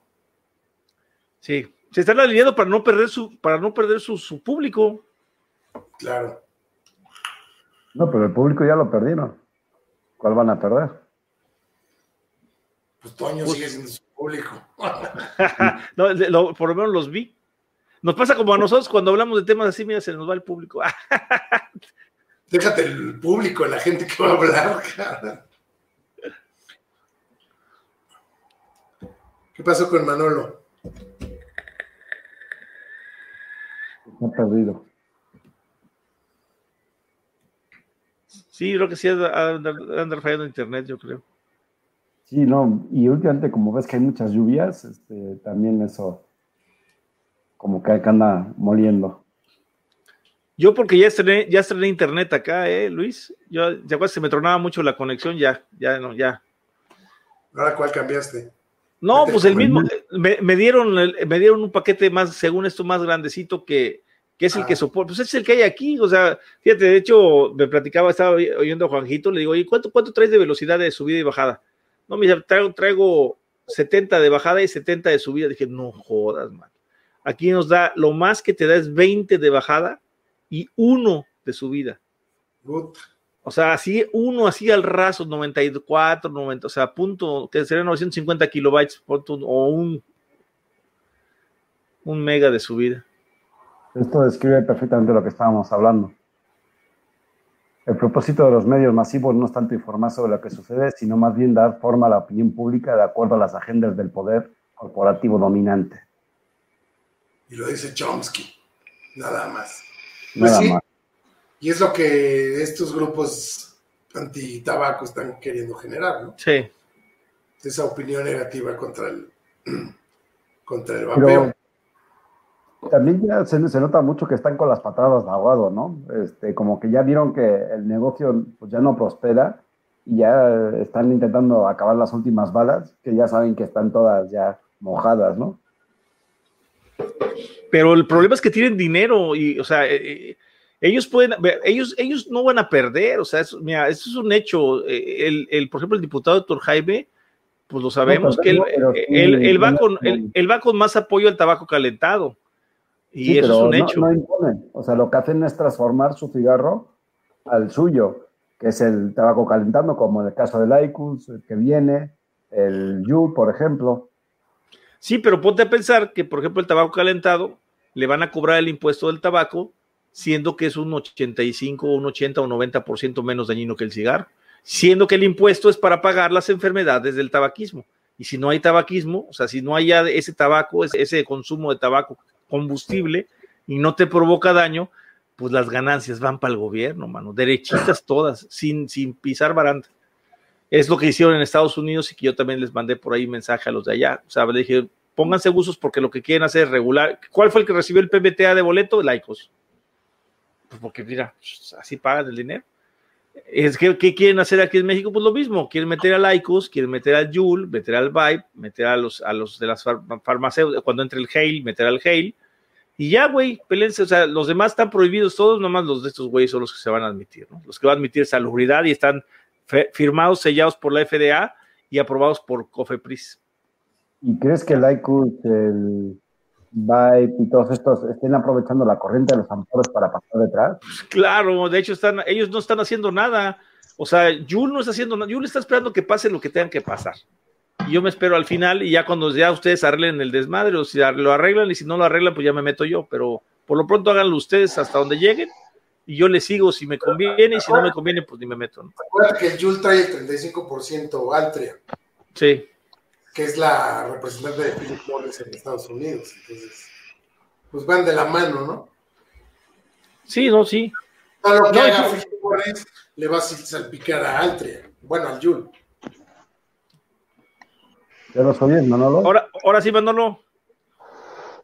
Sí, se están alineando para no perder su, para no perder su, su público. Claro. No, pero el público ya lo perdieron. ¿Cuál van a perder? Pues Toño Pues- sigue siendo su público. No, lo- por lo menos los vi. Nos pasa como a nosotros cuando hablamos de temas así, mira, se nos va el público. Déjate el público, la gente que va a hablar, cara. ¿Qué pasó con Manolo? Está perdido. Sí, creo que sí, andar, fallando internet, yo creo. Sí, no, y últimamente como ves que hay muchas lluvias, este, también eso como que acá anda moliendo. Yo porque ya estrené, ya estrené internet acá, eh, Luis. Yo, ya cuando se me tronaba mucho la conexión, ya, ya no, ya. ¿Ahora cuál cambiaste? No, pues el mismo, me, me dieron, el- me dieron un paquete más, según esto, más grandecito que, que es el Ah. que soporta, pues es el que hay aquí, o sea, fíjate, de hecho, me platicaba, estaba oy- oyendo a Juanjito, le digo, oye, ¿cuánto, cuánto traes de velocidad de subida y bajada? No, me dice, traigo, traigo 70 de bajada y 70 de subida. Dije, no jodas, man. Aquí nos da, lo más que te da es 20 de bajada y uno de subida. Good. O sea, así, uno así al raso, 94, 90, o sea, punto, que sería 950 kilobytes, o un, Un mega de su vida. Esto describe perfectamente lo que estábamos hablando. El propósito de los medios masivos no es tanto informar sobre lo que sucede, sino más bien dar forma a la opinión pública de acuerdo a las agendas del poder corporativo dominante. Y lo dice Chomsky, nada más. Nada pues más. Y es lo que estos grupos anti-tabaco están queriendo generar, ¿no? Sí. Esa opinión negativa contra el, contra el vapeo también ya se, nota mucho que están con las patadas de aguado, ¿no? Este, como que ya vieron que el negocio pues, ya no prospera y ya están intentando acabar las últimas balas, que ya saben que están todas ya mojadas, ¿no? Pero el problema es que tienen dinero y, o sea, eh, eh, ellos pueden, ellos, ellos no van a perder, o sea, mira, eso es un hecho. Eh, el, el, por ejemplo, el diputado Héctor Jaime, pues lo sabemos que él, él, va con, él va con más apoyo al tabaco calentado y eso es un hecho. No, imponen. O sea, lo que hacen es transformar su cigarro al suyo, que es el tabaco calentando, como en el caso del Icus, el que viene, el Yu, por ejemplo. Sí, pero ponte a pensar que, por ejemplo, el tabaco calentado le van a cobrar el impuesto del tabaco, siendo que es un 85, un 80 o 90% menos dañino que el cigarro, siendo que el impuesto es para pagar las enfermedades del tabaquismo. Y si no hay tabaquismo, o sea, si no hay ese tabaco, ese consumo de tabaco combustible y no te provoca daño, pues las ganancias van para el gobierno, mano, derechitas todas, sin, sin pisar baranda. Es lo que hicieron en Estados Unidos y que yo también les mandé por ahí mensaje a los de allá. O sea, le dije, pónganse usos porque lo que quieren hacer es regular. ¿Cuál fue el que recibió el PBTA de boleto? Laicos. Pues porque, mira, así pagan el dinero. Es que, ¿qué quieren hacer aquí en México? Pues lo mismo, quieren meter a Laicos, quieren meter al Joule, meter al Vibe, meter a los, a los de las farmacéuticas, cuando entre el Hale, meter al Hale, y ya, güey, pelense, o sea, los demás están prohibidos todos, nomás los de estos güeyes son los que se van a admitir, ¿no? Los que van a admitir salubridad y están firmados, sellados por la FDA y aprobados por COFEPRIS. ¿Y crees que el Laicos, el Vibe y todos estos estén aprovechando la corriente de los ampores para pasar detrás. Pues claro, de hecho están, ellos no están haciendo nada. O sea, Yul no está haciendo nada. Yul está esperando que pase lo que tengan que pasar. Y yo me espero al final y ya cuando ya ustedes arreglen el desmadre o si lo arreglan y si no lo arreglan, pues ya me meto yo. Pero por lo pronto háganlo ustedes hasta donde lleguen y yo les sigo si me conviene y si no me conviene, pues ni me meto. ¿no? Recuerda que el Yul trae el 35% Altria. Sí que es la representante de Philip Morris en Estados Unidos. Entonces, pues van de la mano, ¿no? Sí, no, sí. A lo que haga Philip Morris le va a salpicar a Altria, bueno, al Jul. Ya lo sabías, Manolo. Ahora, ahora sí, Manolo.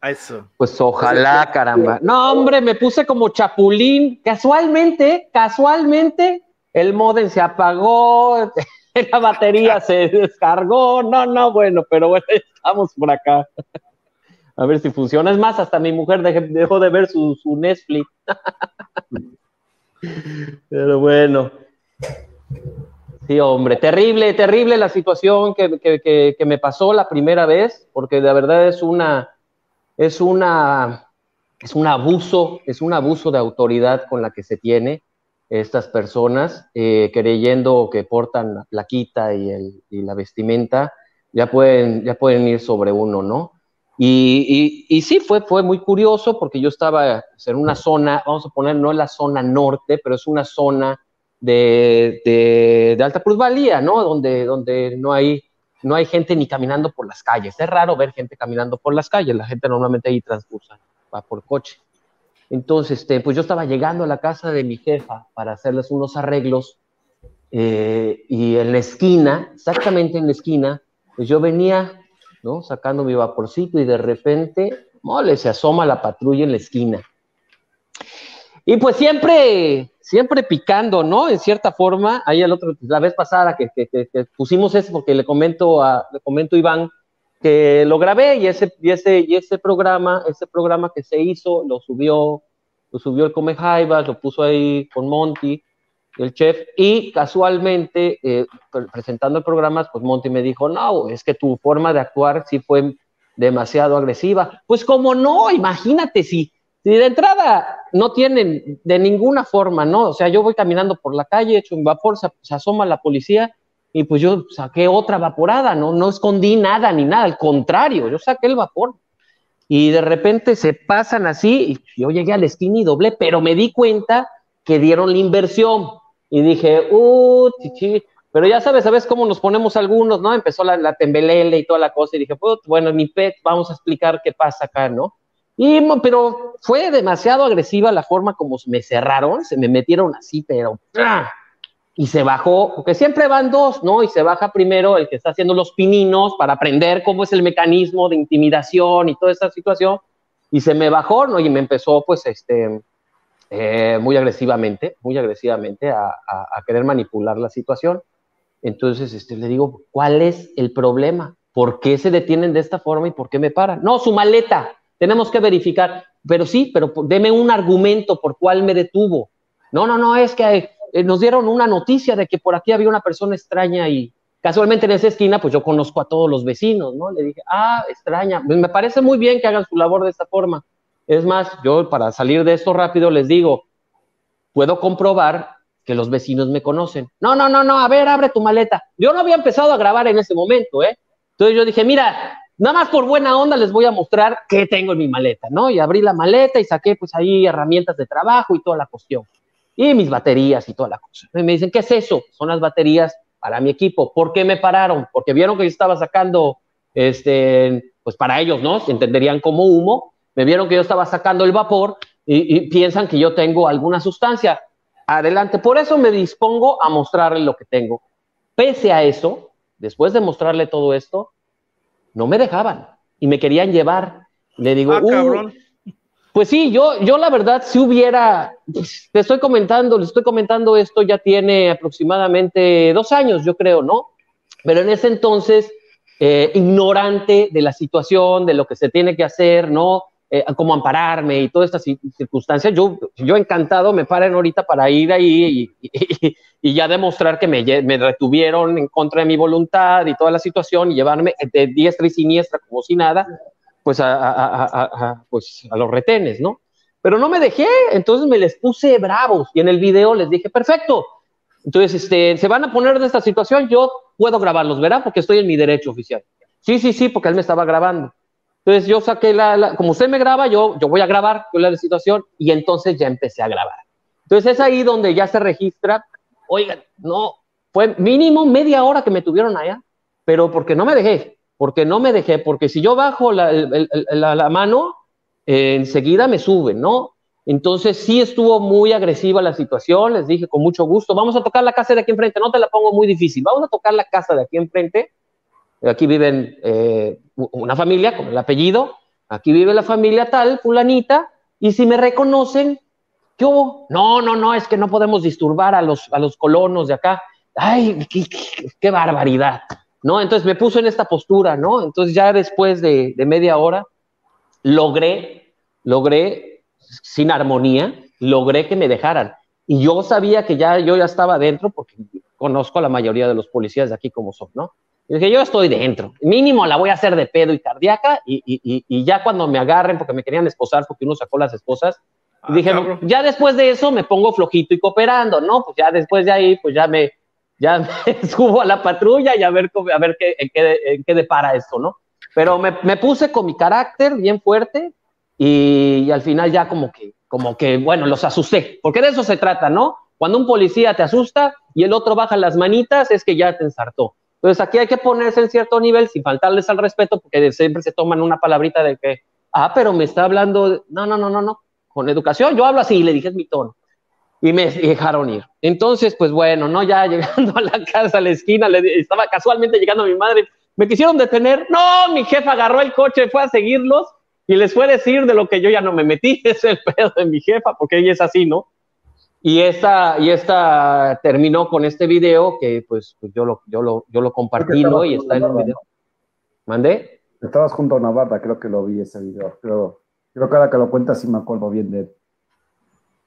A eso. Pues ojalá, caramba. No, hombre, me puse como chapulín. Casualmente, casualmente, el modem se apagó. la batería se descargó, no, no, bueno, pero bueno, estamos por acá. A ver si funciona. Es más, hasta mi mujer dejó de ver su, Netflix. Pero bueno. Sí, hombre, terrible, terrible la situación que, me pasó la primera vez, porque de verdad es una, es una, es un abuso, es un abuso de autoridad con la que se tiene estas personas, eh, creyendo que portan la plaquita y, el, y, la vestimenta, ya pueden, ya pueden ir sobre uno, ¿no? Y, y, sí, fue, fue muy curioso porque yo estaba en una zona, vamos a poner, no en la zona norte, pero es una zona de, de, alta plusvalía, ¿no? Donde, donde no, hay, no hay gente ni caminando por las calles. Es raro ver gente caminando por las calles, la gente normalmente ahí transcursa, va por coche. Entonces, este, pues yo estaba llegando a la casa de mi jefa para hacerles unos arreglos eh, y en la esquina, exactamente en la esquina, pues yo venía, ¿no? Sacando mi vaporcito y de repente, mole, se asoma la patrulla en la esquina. Y pues siempre, siempre picando, ¿no? En cierta forma, ahí el otro, la vez pasada que, pusimos eso, porque le comento a, le comento a Iván, que lo grabé y ese, y ese, y ese programa, ese programa que se hizo, lo subió, lo subió el Come Jaivas, lo puso ahí con Monty, el chef, y casualmente, eh, presentando el programa, pues Monty me dijo, no, es que tu forma de actuar sí fue demasiado agresiva. Pues como no, imagínate si, si de entrada no tienen de ninguna forma, ¿no? O sea, yo voy caminando por la calle, hecho un vapor, se asoma la policía y pues yo saqué otra vaporada, no, no escondí nada ni nada, al contrario, yo saqué el vapor. y de repente se pasan así, y yo llegué a la esquina y doblé, pero me di cuenta que dieron la inversión. Y dije, uh, chichi, pero ya sabes, ¿sabes cómo nos ponemos algunos, no? Empezó la, la tembelele y toda la cosa, y dije, pues, bueno, mi pet, vamos a explicar qué pasa acá, ¿no? Y, pero fue demasiado agresiva la forma como me cerraron, se me metieron así, pero y se bajó, porque siempre van dos, ¿no? Y se baja primero el que está haciendo los pininos para aprender cómo es el mecanismo de intimidación y toda esta situación, y se me bajó, ¿no? Y me empezó, pues, este, eh, muy agresivamente, muy agresivamente a, a, querer manipular la situación. Entonces, este, le digo, ¿cuál es el problema? ¿Por qué se detienen de esta forma y por qué me paran? No, su maleta, tenemos que verificar, pero sí, pero deme un argumento por cuál me detuvo. No, no, no, es que eh, nos dieron una noticia de que por aquí había una persona extraña y casualmente en esa esquina, pues yo conozco a todos los vecinos, ¿no? Le dije, ah, extraña, pues me parece muy bien que hagan su labor de esta forma. Es más, yo para salir de esto rápido les digo, puedo comprobar que los vecinos me conocen. No, no, no, no, a ver, abre tu maleta. Yo no había empezado a grabar en ese momento, ¿eh? Entonces yo dije, mira, nada más por buena onda les voy a mostrar qué tengo en mi maleta, ¿no? Y abrí la maleta y saqué pues ahí herramientas de trabajo y toda la cuestión y mis baterías y toda la cosa. Y me dicen, ¿qué es eso? Son las baterías para mi equipo. ¿Por qué me pararon? Porque vieron que yo estaba sacando, este, pues para ellos, ¿no? Se entenderían como humo. Me vieron que yo estaba sacando el vapor y, y piensan que yo tengo alguna sustancia. Adelante. Por eso me dispongo a mostrarle lo que tengo. Pese a eso, después de mostrarle todo esto, no me dejaban y me querían llevar. Le digo, ah, cabrón. Pues sí, yo, yo la verdad, si hubiera, pues, te estoy comentando, le estoy comentando esto, ya tiene aproximadamente dos años, yo creo, ¿no? Pero en ese entonces, eh, ignorante de la situación, de lo que se tiene que hacer, ¿no? Eh, cómo ampararme y todas estas circunstancias, yo, yo encantado me paren ahorita para ir ahí y, y, ya demostrar que me, me, retuvieron en contra de mi voluntad y toda la situación y llevarme de diestra y siniestra como si nada pues a, pues a los retenes, ¿no? Pero no me dejé, entonces me les puse bravos y en el video les dije, perfecto, entonces este, se van a poner de esta situación, yo puedo grabarlos, ¿verdad? Porque estoy en mi derecho oficial. Sí, sí, sí, porque él me estaba grabando. Entonces yo saqué la, como usted me graba, yo, yo voy a grabar la situación y entonces ya empecé a grabar. Entonces es ahí donde ya se registra, oigan, no, fue mínimo media hora que me tuvieron allá, pero porque no me dejé, porque no me dejé, porque si yo bajo la, mano, eh, enseguida me suben, ¿no? Entonces sí estuvo muy agresiva la situación, les dije con mucho gusto, vamos a tocar la casa de aquí enfrente, no te la pongo muy difícil, vamos a tocar la casa de aquí enfrente, aquí viven eh, una familia con el apellido, aquí vive la familia tal, fulanita, y si me reconocen, ¿qué hubo? No, no, no, es que no podemos disturbar a los, a los colonos de acá. Ay, qué barbaridad. ¿No? Entonces me puso en esta postura, ¿no? Entonces ya después de, media hora logré, logré, sin armonía, logré que me dejaran. Y yo sabía que ya yo ya estaba dentro porque conozco a la mayoría de los policías de aquí como son, ¿no? Y dije, yo estoy dentro, mínimo la voy a hacer de pedo y cardíaca y, y, y ya cuando me agarren porque me querían esposar porque uno sacó las esposas, ah, dije, ya después de eso me pongo flojito y cooperando, ¿no? Pues ya después de ahí, pues ya me, ya subo a la patrulla y a ver, a ver qué, en, qué, en qué depara esto, ¿no? Pero me, me, puse con mi carácter bien fuerte y, y, al final ya como que, como que, bueno, los asusté, porque de eso se trata, ¿no? Cuando un policía te asusta y el otro baja las manitas, es que ya te ensartó. Entonces aquí hay que ponerse en cierto nivel sin faltarles al respeto, porque siempre se toman una palabrita de que, ah, pero me está hablando, no, no, no, no, no, con educación, yo hablo así, le dije es mi tono y me dejaron ir. Entonces, pues bueno, no, ya llegando a la casa, a la esquina, le, estaba casualmente llegando a mi madre, me quisieron detener, no, mi jefa agarró el coche, fue a seguirlos y les fue a decir de lo que yo ya no me metí, es el pedo de mi jefa, porque ella es así, ¿no? Y esta, y esta terminó con este video que pues, pues yo, lo, yo, lo, yo lo compartí, ¿no? Y está en el video. ¿Mandé? Estabas junto a Navarra, creo que lo vi ese video, pero creo que ahora que lo cuentas sí me acuerdo bien de él.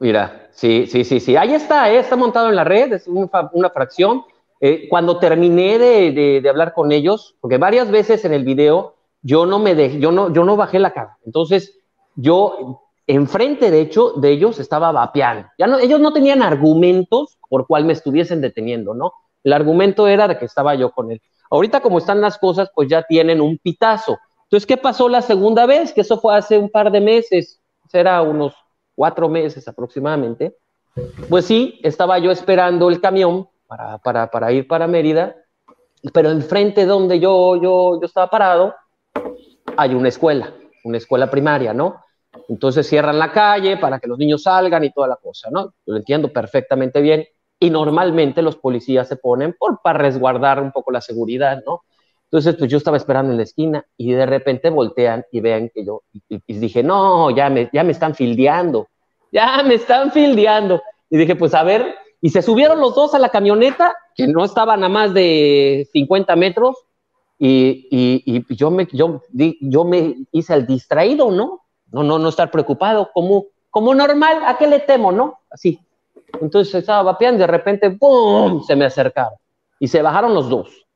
Mira, sí, sí, sí, sí. Ahí está, eh, está montado en la red, es una fracción. Eh, cuando terminé de, hablar con ellos, porque varias veces en el video yo no me dejé, yo no, yo no bajé la cara. Entonces, yo enfrente, de hecho, de ellos estaba vapeando. Ya no, ellos no tenían argumentos por cual me estuviesen deteniendo, ¿no? El argumento era de que estaba yo con él. Ahorita, como están las cosas, pues ya tienen un pitazo. Entonces, ¿qué pasó la segunda vez? Que eso fue hace un par de meses, será unos cuatro meses aproximadamente. Pues sí, estaba yo esperando el camión para, para, para ir para Mérida, pero enfrente donde yo, yo, yo estaba parado hay una escuela, una escuela primaria, ¿no? Entonces cierran la calle para que los niños salgan y toda la cosa, ¿no? Lo entiendo perfectamente bien. Y normalmente los policías se ponen por, para resguardar un poco la seguridad, ¿no? Entonces, pues yo estaba esperando en la esquina y de repente voltean y vean que yo, y, dije, no, ya me, ya me están fildeando, ya me están fildeando. Y dije, pues a ver, y se subieron los dos a la camioneta, que no estaban a más de 50 metros, y, y, yo, me, yo, yo me hice el distraído, ¿no? No, no, no estar preocupado, como, como normal, ¿a qué le temo, no? Así. Entonces estaba vapeando y de repente, ¡pum! se me acercaron y se bajaron los dos.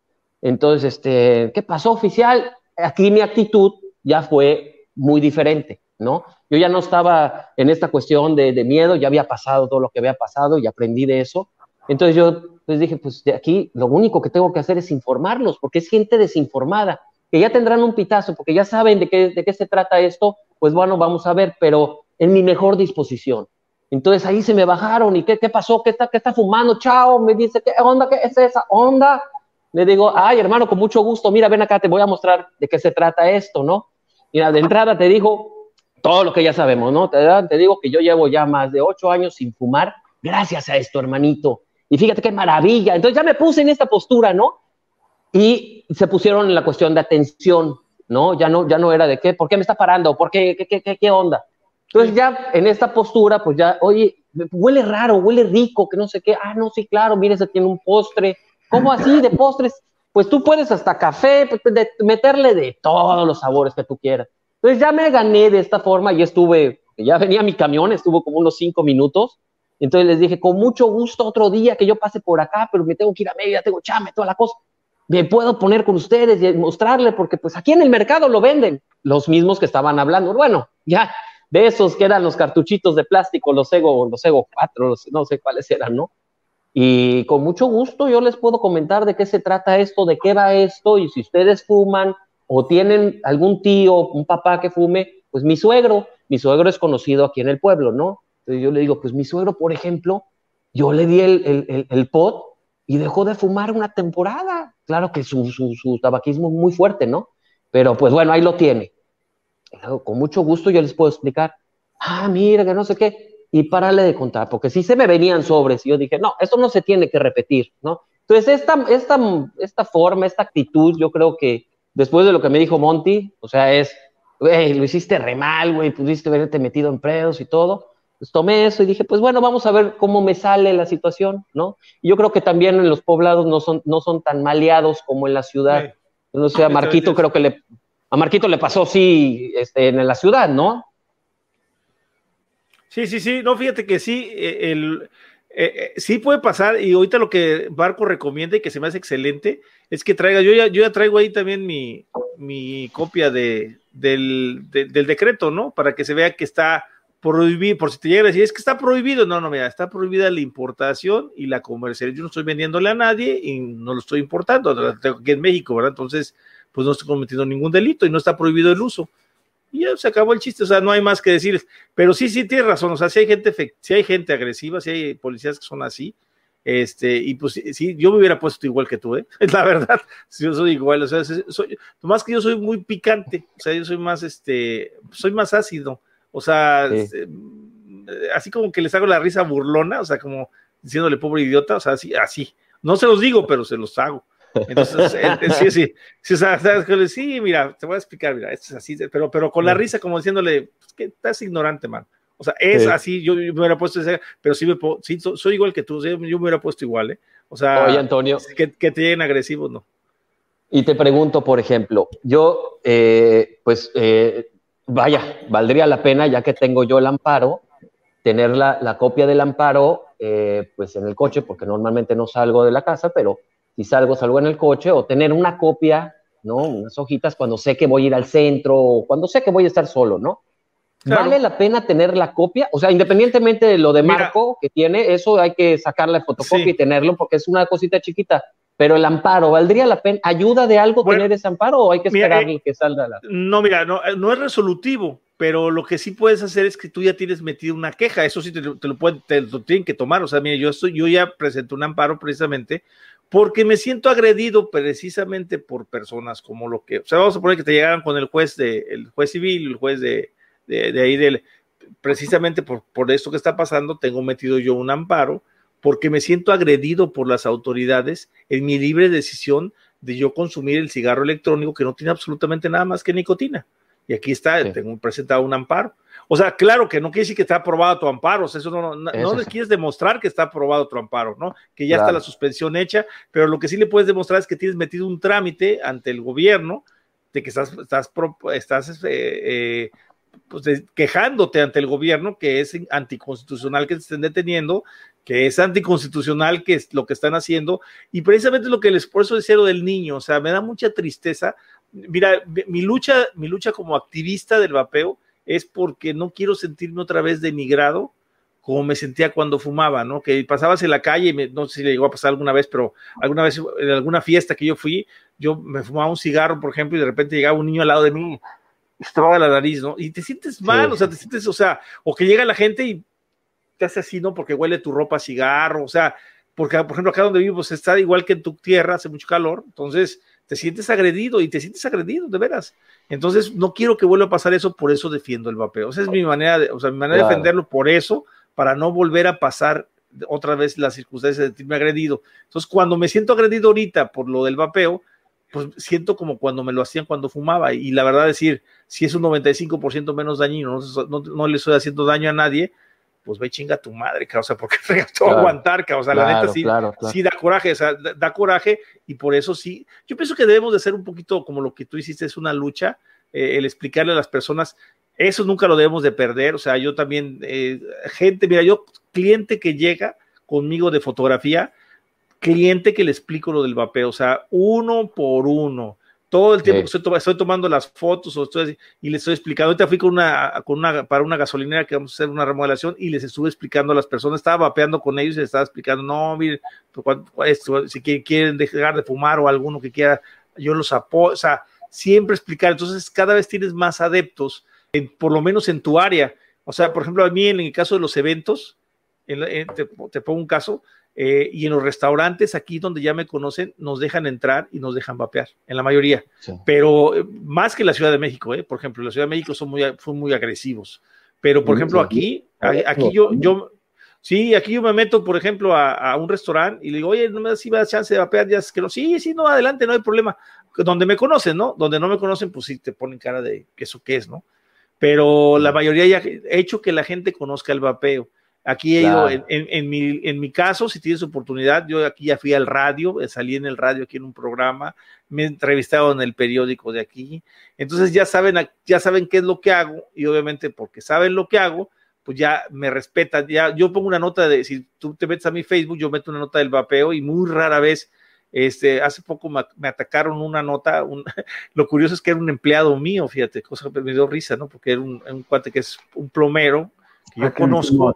Entonces, este, ¿qué pasó, oficial? Aquí mi actitud ya fue muy diferente, ¿no? Yo ya no estaba en esta cuestión de, miedo, ya había pasado todo lo que había pasado y aprendí de eso. Entonces yo pues dije, pues aquí lo único que tengo que hacer es informarlos, porque es gente desinformada, que ya tendrán un pitazo, porque ya saben de qué, de qué se trata esto, pues bueno, vamos a ver, pero en mi mejor disposición. Entonces ahí se me bajaron y ¿qué, qué pasó? ¿Qué está, ¿Qué está fumando? Chao, me dice, ¿qué onda? ¿Qué es esa onda? Le digo, ay, hermano, con mucho gusto, mira, ven acá, te voy a mostrar de qué se trata esto, ¿no? Mira, de entrada te digo todo lo que ya sabemos, ¿no? Te, te digo que yo llevo ya más de ocho años sin fumar, gracias a esto, hermanito. Y fíjate qué maravilla. Entonces ya me puse en esta postura, ¿no? Y se pusieron en la cuestión de atención, ¿no? Ya no, ya no era de qué, ¿por qué me está parando? ¿Por qué, qué, qué, qué onda? Entonces ya en esta postura, pues ya, oye, huele raro, huele rico, que no sé qué. Ah, no, sí, claro, mire, se tiene un postre ¿Cómo así de postres? Pues tú puedes hasta café, pues, meterle de todos los sabores que tú quieras. Entonces ya me gané de esta forma y estuve, ya venía mi camión, estuvo como unos cinco minutos. Entonces les dije, con mucho gusto otro día que yo pase por acá, pero me tengo que ir a media, tengo chame, toda la cosa. Me puedo poner con ustedes y mostrarle, porque pues aquí en el mercado lo venden. Los mismos que estaban hablando. Bueno, ya de esos que eran los cartuchitos de plástico, los Ego, los Ego 4, no sé cuáles eran, ¿no? Y con mucho gusto yo les puedo comentar de qué se trata esto, de qué va esto, y si ustedes fuman o tienen algún tío, un papá que fume, pues mi suegro, mi suegro es conocido aquí en el pueblo, ¿no? Entonces yo le digo, pues mi suegro, por ejemplo, yo le di el, el, pot y dejó de fumar una temporada. Claro que su, su, su tabaquismo es muy fuerte, ¿no? Pero pues bueno, ahí lo tiene. Con mucho gusto yo les puedo explicar, ah, mira, que no sé qué, y párale de contar, porque si se me venían sobres y yo dije, no, esto no se tiene que repetir, ¿no? Entonces, esta, esta, esta forma, esta actitud, yo creo que después de lo que me dijo Monty, o sea, es, güey, lo hiciste re mal, güey, pudiste haberte metido en predos y todo, pues tomé eso y dije, pues bueno, vamos a ver cómo me sale la situación, ¿no? Y yo creo que también en los poblados no son, no son tan maleados como en la ciudad. No sé, a Marquito creo que le, a Marquito le pasó, sí, este, en la ciudad, ¿no? Sí, sí, sí, no, fíjate que sí, eh, el, eh, eh, sí puede pasar y ahorita lo que Barco recomienda y que se me hace excelente es que traiga, yo ya, yo ya traigo ahí también mi, mi copia de, del, del, decreto, ¿no? Para que se vea que está prohibido, por si te llega a decir, es que está prohibido, no, no, mira, está prohibida la importación y la comercialización, yo no estoy vendiéndole a nadie y no lo estoy importando, tengo aquí en México, ¿verdad? Entonces, pues no estoy cometiendo ningún delito y no está prohibido el uso y ya se acabó el chiste, o sea, no hay más que decir. Pero sí, sí, tienes razón, o sea, si hay gente, si hay gente agresiva, si hay policías que son así, este, y pues sí, yo me hubiera puesto igual que tú, ¿eh? Es la verdad, yo soy igual, o sea, soy, más que yo soy muy picante, o sea, yo soy más, este, soy más ácido, o sea, este, así como que les hago la risa burlona, o sea, como diciéndole pobre idiota, o sea, así, así, no se los digo, pero se los hago. Entonces, sí, sí, sí, sí, mira, te voy a explicar, mira, esto es así, pero, pero con la risa como diciéndole, pues, que estás ignorante, man. O sea, es así, yo, me hubiera puesto, pero sí, me sí soy igual que tú, yo me hubiera puesto igual, ¿eh? O sea, Oye, Antonio, que, que te lleguen agresivos, ¿no? Y te pregunto, por ejemplo, yo, eh, pues, eh, vaya, valdría la pena, ya que tengo yo el amparo, tener la, la copia del amparo, eh, pues, en el coche, porque normalmente no salgo de la casa, pero si salgo, salgo en el coche, o tener una copia, ¿no? Unas hojitas cuando sé que voy a ir al centro, o cuando sé que voy a estar solo, ¿no? ¿Vale la pena tener la copia? O sea, independientemente de lo de Marco que tiene, eso hay que sacarle fotocopia y tenerlo porque es una cosita chiquita. pero el amparo, ¿valdría la pena? ¿Ayuda de algo tener ese amparo o hay que esperar eh, que salga la.? No, mira, no, no es resolutivo, pero lo que sí puedes hacer es que tú ya tienes metido una queja, eso sí te, lo, pueden, te lo tienen que tomar, o sea, mira, yo, estoy, yo ya presenté un amparo precisamente porque me siento agredido precisamente por personas como lo que, o sea, vamos a poner que te llegaran con el juez de, el juez civil, el juez de, de, ahí del, precisamente por, por esto que está pasando, tengo metido yo un amparo porque me siento agredido por las autoridades en mi libre decisión de yo consumir el cigarro electrónico que no tiene absolutamente nada más que nicotina. Y aquí está, tengo presentado un amparo. O sea, claro que no quiere decir que está aprobado tu amparo, o sea, eso no, no, no le quieres demostrar que está aprobado tu amparo, ¿no? Que ya está la suspensión hecha, pero lo que sí le puedes demostrar es que tienes metido un trámite ante el gobierno de que estás, estás, estás este, eh, pues, quejándote ante el gobierno que es anticonstitucional que te estén deteniendo, que es anticonstitucional que es lo que están haciendo, y precisamente lo que por eso decía lo del niño, o sea, me da mucha tristeza. Mira, mi lucha, mi lucha como activista del vapeo es porque no quiero sentirme otra vez denigrado como me sentía cuando fumaba, ¿no? Que pasabas en la calle, y no sé si le llegó a pasar alguna vez, pero alguna vez en alguna fiesta que yo fui, yo me fumaba un cigarro, por ejemplo, y de repente llegaba un niño al lado de mí, estaba la nariz, ¿no? Y te sientes mal, o sea, te sientes, o sea, o que llega la gente y te hace así, ¿no? Porque huele tu ropa a cigarro, o sea, porque, por ejemplo, acá donde vivo, pues está igual que en tu tierra, hace mucho calor, entonces te sientes agredido y te sientes agredido, de veras. Entonces, no quiero que vuelva a pasar eso, por eso defiendo el vapeo. Esa es mi manera de, o sea, mi manera de defenderlo por eso, para no volver a pasar otra vez las circunstancias de sentirme agredido. Entonces, cuando me siento agredido ahorita por lo del vapeo, pues siento como cuando me lo hacían cuando fumaba. Y la verdad decir, si es un 95% menos dañino, no, no, le estoy haciendo daño a nadie, pues ve chinga tu madre, causa, porque todo aguantar, causa, la neta sí, sí da coraje, o sea, da, coraje y por eso sí, yo pienso que debemos de ser un poquito como lo que tú hiciste, es una lucha, eh, el explicarle a las personas, eso nunca lo debemos de perder, o sea, yo también, eh, gente, mira, yo, cliente que llega conmigo de fotografía, cliente que le explico lo del vapeo, o sea, uno por uno, todo el tiempo que estoy, tomando las fotos y les estoy explicando. Ahorita fui con una, con una, para una gasolinera que vamos a hacer una remodelación y les estuve explicando a las personas, estaba vapeando con ellos y les estaba explicando, no, miren, pues, si quieren dejar de fumar o alguno que quiera, yo los apoyo, o sea, siempre explicar. Entonces, cada vez tienes más adeptos, por lo menos en tu área. O sea, por ejemplo, a mí en el caso de los eventos, te pongo un caso, eh, y en los restaurantes aquí donde ya me conocen, nos dejan entrar y nos dejan vapear, en la mayoría. Pero eh, más que la Ciudad de México, ¿eh? por ejemplo, la Ciudad de México son muy, muy agresivos. Pero, por ejemplo, aquí, aquí yo, yo, sí, aquí yo me meto, por ejemplo, a, un restaurante y le digo, oye, no me das si chance de vapear, ya es que no, sí, sí, no, adelante, no hay problema. Donde me conocen, ¿no? Donde no me conocen, pues sí te ponen cara de eso qué es, ¿no? Pero la mayoría ya he hecho que la gente conozca el vapeo. Aquí he ido, en, mi, en mi caso, si tienes oportunidad, yo aquí ya fui al radio, eh, salí en el radio aquí en un programa, me he entrevistado en el periódico de aquí, entonces ya saben, ya saben qué es lo que hago y obviamente porque saben lo que hago, pues ya me respetan, ya yo pongo una nota de, si tú te metes a mi Facebook, yo meto una nota del vapeo y muy rara vez, este, hace poco me, atacaron una nota, lo curioso es que era un empleado mío, fíjate, cosa que me dio risa, ¿no? Porque era un, un cuate que es un plomero, que yo conozco.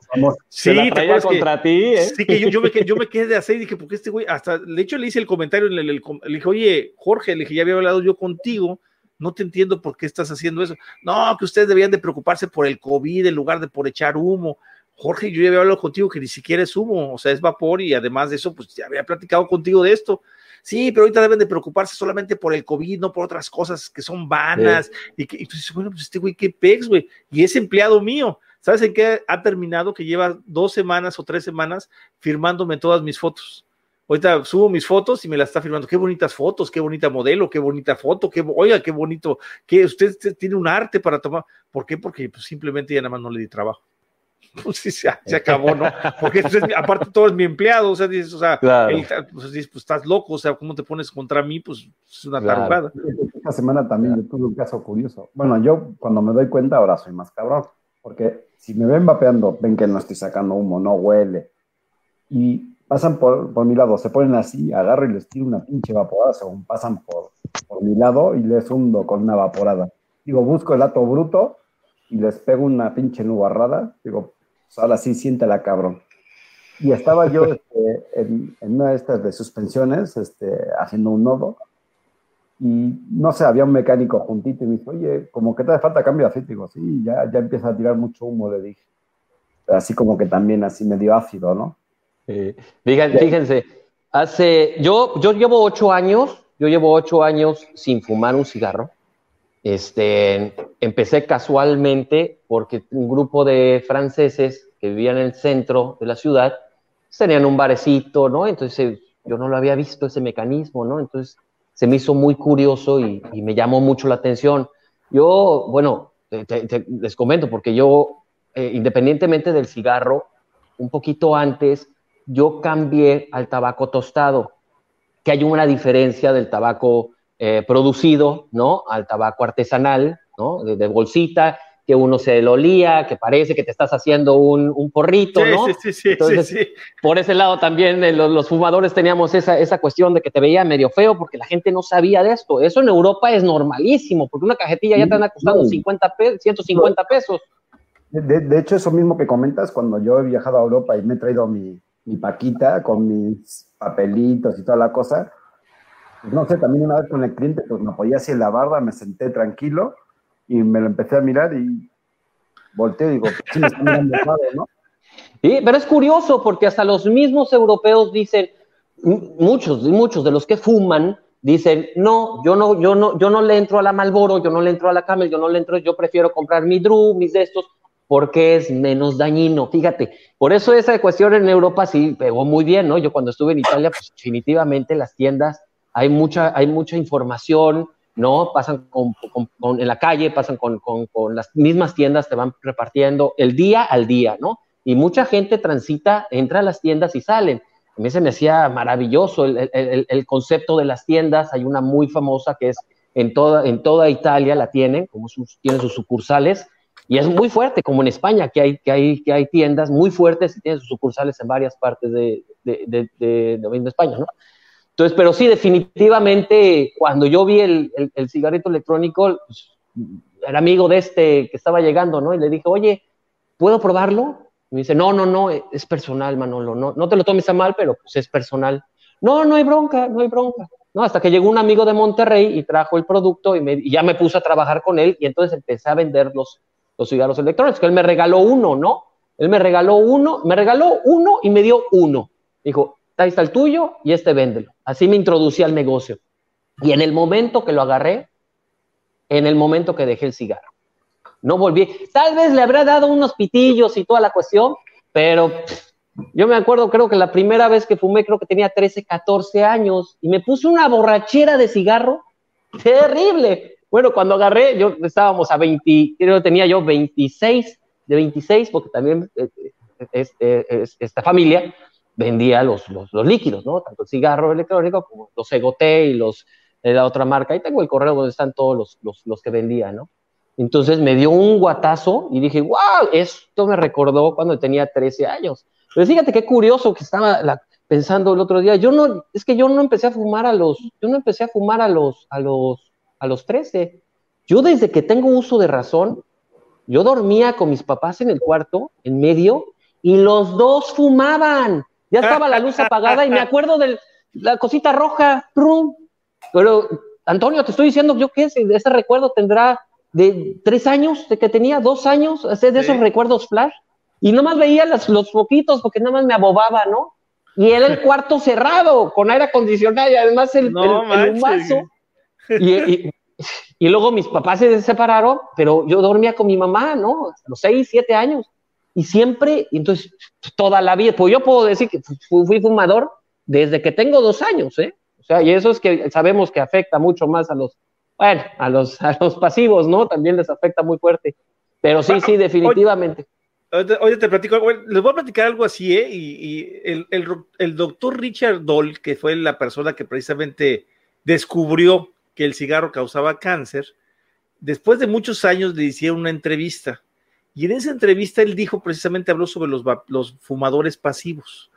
Sí, contra ti, ¿eh? Sí, que yo, yo, me, yo me quedé de hacer y dije, porque este güey, hasta, de hecho le hice el comentario, le, le, dije, oye, Jorge, le dije, ya había hablado yo contigo, no te entiendo por qué estás haciendo eso. No, que ustedes debían de preocuparse por el COVID en lugar de por echar humo. Jorge, yo ya había hablado contigo que ni siquiera es humo, o sea, es vapor y además de eso, pues ya había platicado contigo de esto. Sí, pero ahorita deben de preocuparse solamente por el COVID, no por otras cosas que son vanas. Y, que, y tú dices, bueno, pues este güey, qué pex, güey. Y es empleado mío. ¿Sabes en qué ha terminado? Que lleva dos semanas o tres semanas firmándome todas mis fotos. Ahorita subo mis fotos y me las está firmando. Qué bonitas fotos, qué bonita modelo, qué bonita foto, qué, oiga, qué bonito, que usted tiene un arte para tomar. ¿Por qué? Porque pues, simplemente ya nada más no le di trabajo. Pues sí, se, acabó, ¿no? Porque aparte todo es mi empleado, o sea, dices, o sea, pues, dices, pues, estás loco, o sea, ¿cómo te pones contra mí? Pues es una claro. Esta semana también yo tuve un caso curioso. Bueno, yo cuando me doy cuenta ahora soy más cabrón, porque si me ven vapeando, ven que no estoy sacando humo, no huele. Y pasan por, por mi lado, se ponen así, agarro y les tiro una pinche vaporada, según pasan por, por mi lado y les hundo con una vaporada. Digo, busco el ato bruto y les pego una pinche nubarrada. Digo, pues ahora sí, siéntela, cabrón. y estaba yo este, en, una de estas de suspensiones este, haciendo un nodo y no sé, había un mecánico juntito y me dijo, oye, como que te hace falta cambio de aceite. Digo, sí, ya, ya empieza a tirar mucho humo, le dije. Así como que también así medio ácido, ¿no? fíjense, hace, yo, yo llevo ocho años, yo llevo ocho años sin fumar un cigarro. Este, empecé casualmente porque un grupo de franceses que vivían en el centro de la ciudad tenían un barecito, ¿no? Entonces yo no lo había visto ese mecanismo, ¿no? Entonces se me hizo muy curioso y, me llamó mucho la atención. Yo, bueno, les comento, porque yo, eh, independientemente del cigarro, un poquito antes, yo cambié al tabaco tostado, que hay una diferencia del tabaco eh, producido, ¿no? Al tabaco artesanal, ¿no? de, bolsita, que uno se lo olía, que parece que te estás haciendo un, un porrito, ¿no? Sí, sí, sí, sí, Por ese lado también eh, los, fumadores teníamos esa, esa cuestión de que te veía medio feo porque la gente no sabía de esto. Eso en Europa es normalísimo, porque una cajetilla ya te anda costando 50 150 pesos. De, de, hecho, eso mismo que comentas, cuando yo he viajado a Europa y me he traído mi, mi paquita con mis papelitos y toda la cosa, pues no sé, también una vez con el cliente, pues me apoyé así en la barba, me senté tranquilo y me lo empecé a mirar y volteé y digo, sí me está mirando ¿no? Sí, pero es curioso porque hasta los mismos europeos dicen, muchos, muchos de los que fuman, dicen, no, yo no, yo no, yo no le entro a la Malboro, yo no le entro a la Camel, yo no le entro, yo prefiero comprar mi Drew, mis de estos, porque es menos dañino. Fíjate, por eso esa cuestión en Europa sí pegó muy bien, ¿no? Yo cuando estuve en Italia, pues definitivamente las tiendas, hay mucha, hay mucha información, ¿no? Pasan en la calle, pasan con, las mismas tiendas, te van repartiendo el día al día, ¿no? Y mucha gente transita, entra a las tiendas y salen. A mí se me hacía maravilloso el, concepto de las tiendas. Hay una muy famosa que es en toda, Italia, la tienen, como tienen sus sucursales, y es muy fuerte, como en España, que hay tiendas muy fuertes y tienen sus sucursales en varias partes de, de, de, de España, ¿no? Entonces, pero sí, definitivamente, cuando yo vi el, el, cigarrito electrónico, pues, era amigo de este que estaba llegando, ¿no? Y le dije, oye, ¿puedo probarlo? Me dice, no, no, no, es personal, Manolo, no, no te lo tomes a mal, pero pues es personal. No, no hay bronca, no hay bronca. No, hasta que llegó un amigo de Monterrey y trajo el producto y ya me puse a trabajar con él y entonces empecé a vender los, los cigarros electrónicos, que él me regaló uno, ¿no? Él me regaló uno, me regaló uno y me dio uno. Dijo, ahí está el tuyo y este véndelo. Así me introducí al negocio. Y en el momento que lo agarré, en el momento que dejé el cigarro, no volví. Tal vez le habrá dado unos pitillos y toda la cuestión, pero yo me acuerdo, creo que la primera vez que fumé, creo que tenía 13, 14 años y me puse una borrachera de cigarro terrible. Bueno, cuando agarré, yo estábamos a 20, creo que tenía yo 26, de 26, porque también eh, eh, esta familia vendía los, los, líquidos, ¿no? Tanto el cigarro electrónico como los Egoté y los de la otra marca. Ahí tengo el correo donde están todos los, los, los que vendía, ¿no? Entonces me dio un guatazo y dije, wow, esto me recordó cuando tenía 13 años. Pero fíjate qué curioso que estaba pensando el otro día. Yo no, es que yo no empecé a fumar a los, yo no empecé a fumar a los, a los, a los 13. Yo desde que tengo uso de razón, yo dormía con mis papás en el cuarto, en medio, y los dos fumaban. Ya estaba la luz apagada y me acuerdo de la cosita roja. Pero, Antonio, te estoy diciendo, yo qué sé, ese recuerdo tendrá de tres años, de que tenía dos años, hacer de esos recuerdos flash. Y nomás veía los foquitos porque nada más me abobaba, ¿no? Y era el cuarto cerrado, con aire acondicionado y además el, el, Y, y, luego mis papás se separaron, pero yo dormía con mi mamá, ¿no? A los seis, siete años y siempre, entonces, toda la vida, pues yo puedo decir que fui fumador desde que tengo dos años, ¿eh? O sea, y eso es que sabemos que afecta mucho más a los, bueno, a los, a los pasivos, ¿no? También les afecta muy fuerte. Pero sí, sí, definitivamente. Oye, te platico, les voy a platicar algo así, ¿eh? Y, el, el, el, doctor Richard Doll, que fue la persona que precisamente descubrió que el cigarro causaba cáncer, después de muchos años le hicieron una entrevista y en esa entrevista él dijo precisamente, habló sobre los, los fumadores pasivos.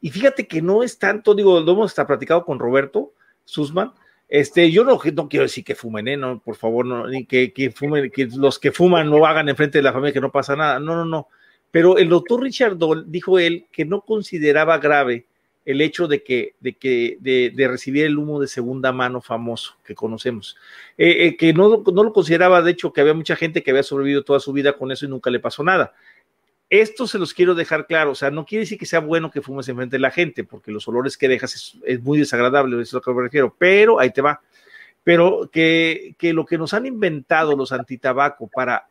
Y fíjate que no es tanto, digo, lo hemos hasta platicado con Roberto Sussman. Este, yo no, no quiero decir que fumen, ¿eh? no, por favor, no, ni que, que fumen, que los que fuman no hagan enfrente de la familia que no pasa nada. No, no, no. Pero el doctor Richard Doll dijo él que no consideraba grave el hecho de que, de que, de, recibir el humo de segunda mano famoso que conocemos, eh, eh, que no, no, lo consideraba, de hecho, que había mucha gente que había sobrevivido toda su vida con eso y nunca le pasó nada. Esto se los quiero dejar claro, o sea, no quiere decir que sea bueno que fumes enfrente de la gente, porque los olores que dejas es, muy desagradable, eso es lo que me pero ahí te va. Pero que, que lo que nos han inventado los antitabaco para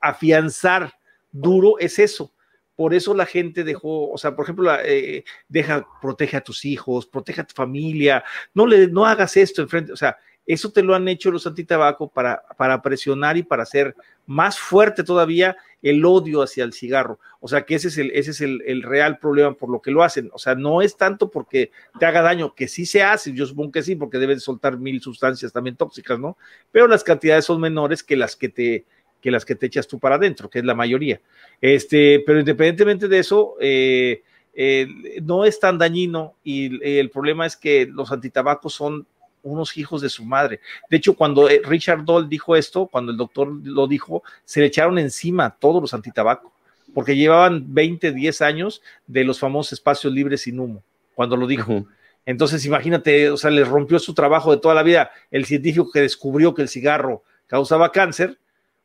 afianzar duro es eso, por eso la gente dejó, o sea, por ejemplo, eh, deja, protege a tus hijos, protege a tu familia, no le, no hagas esto enfrente, o sea, eso te lo han hecho los antitabaco para, para presionar y para hacer más fuerte todavía el odio hacia el cigarro. O sea, que ese es el, ese es el, el, real problema por lo que lo hacen. O sea, no es tanto porque te haga daño, que sí se hace, yo supongo que sí, porque deben soltar mil sustancias también tóxicas, ¿no? Pero las cantidades son menores que las que te, que las que te echas tú para adentro, que es la mayoría. Este, pero independientemente de eso, eh, eh, no es tan dañino y el problema es que los antitabacos son unos hijos de su madre. De hecho, cuando eh, Richard Doll dijo esto, cuando el doctor lo dijo, se le echaron encima todos los antitabacos, porque llevaban 20, 10 años de los famosos espacios libres sin humo, cuando lo dijo. Entonces, imagínate, o sea, le rompió su trabajo de toda la vida. El científico que descubrió que el cigarro causaba cáncer,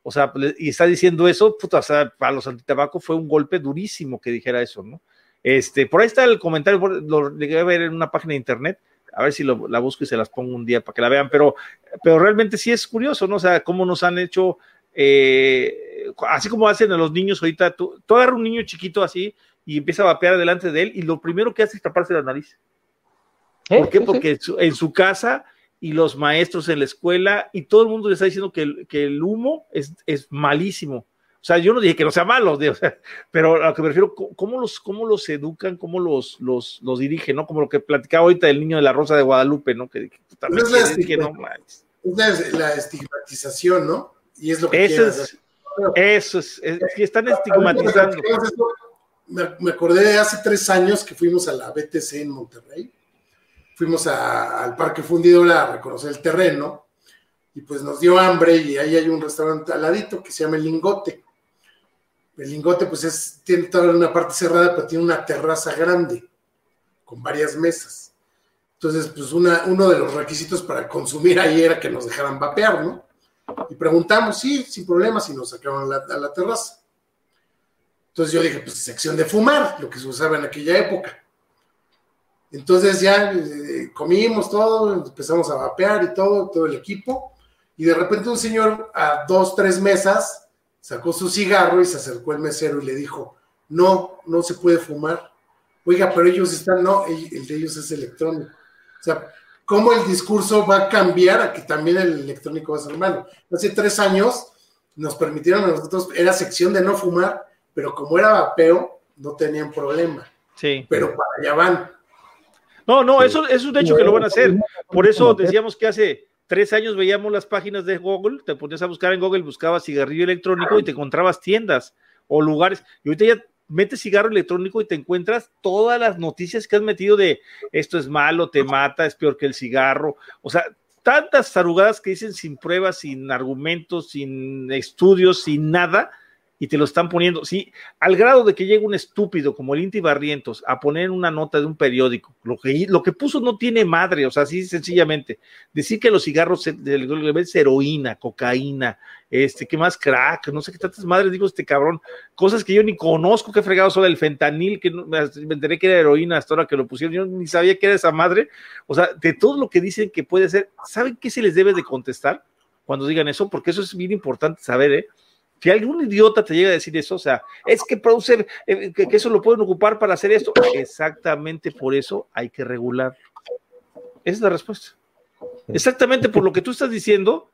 o sea, y está diciendo eso, puta, o sea, para los antitabacos fue un golpe durísimo que dijera eso, ¿no? Este, por ahí está el comentario, lo llegué a ver en una página de internet, a ver si lo, la busco y se las pongo un día para que la vean, pero, pero realmente sí es curioso, ¿no? O sea, cómo nos han hecho, eh, así como hacen a los niños ahorita, tú, tú agarras un niño chiquito así y empieza a vapear delante de él y lo primero que hace es taparse la nariz. ¿Eh? ¿Por qué? Porque en su casa y los maestros en la escuela y todo el mundo le está diciendo que el, que el humo es, es, malísimo. O sea, yo no dije que no sea malo, pero a lo que me refiero, ¿cómo los, cómo los educan, cómo los, los, los dirigen, ¿no? Como lo que platicaba ahorita del niño de la Rosa de Guadalupe, ¿no? Que, también es, la, que no, es la estigmatización, ¿no? Y es lo que eso es, eso es, es, que están estigmatizando. Me, me acordé de hace tres años que fuimos a la BTC en Monterrey fuimos al Parque Fundidora a reconocer el terreno y pues nos dio hambre y ahí hay un restaurante al ladito que se llama El Lingote. El Lingote pues es, tiene toda una parte cerrada, pero tiene una terraza grande con varias mesas. Entonces, pues una, uno de los requisitos para consumir ahí era que nos dejaran vapear, ¿no? Y preguntamos, sí, sin problemas, y nos sacaron a la, a la terraza. Entonces yo dije, pues sección de fumar, lo que se usaba en aquella época. Entonces ya eh, comimos todo, empezamos a vapear y todo, todo el equipo, y de repente un señor a dos, tres mesas sacó su cigarro y se acercó al mesero y le dijo, no, no se puede fumar. Oiga, pero ellos están, no, el de ellos es electrónico. O sea, ¿cómo el discurso va a cambiar a que también el electrónico va a ser malo? Hace tres años nos permitieron a nosotros, era sección de no fumar, pero como era vapeo, no tenían problema. Sí. Pero para allá van. No, no, eso, es un hecho que lo van a hacer. Por eso decíamos que hace tres años veíamos las páginas de Google, te ponías a buscar en Google, buscabas cigarrillo electrónico y te encontrabas tiendas o lugares. Y ahorita ya metes cigarro electrónico y te encuentras todas las noticias que has metido de esto es malo, te mata, es peor que el cigarro. O sea, tantas tarugadas que dicen sin pruebas, sin argumentos, sin estudios, sin nada y te lo están poniendo, sí, al grado de que llega un estúpido como el Inti Barrientos a poner una nota de un periódico, lo que, lo que puso no tiene madre, o sea, así sencillamente, decir que los cigarros es heroína, cocaína, este, ¿qué más? Crack, no sé qué tantas madres digo este cabrón, cosas que yo ni conozco, qué fregado sobre el fentanil, que me enteré que era heroína hasta ahora que lo pusieron, yo ni sabía que era esa madre, o sea, de todo lo que dicen que puede ser, ¿saben qué se les debe de contestar cuando digan eso? Porque eso es bien importante saber, ¿eh? Si algún idiota te llega a decir eso, o sea, es que produce, eh, que, eso lo pueden ocupar para hacer esto, exactamente por eso hay que regular. Esa es la respuesta. Exactamente por lo que tú estás diciendo,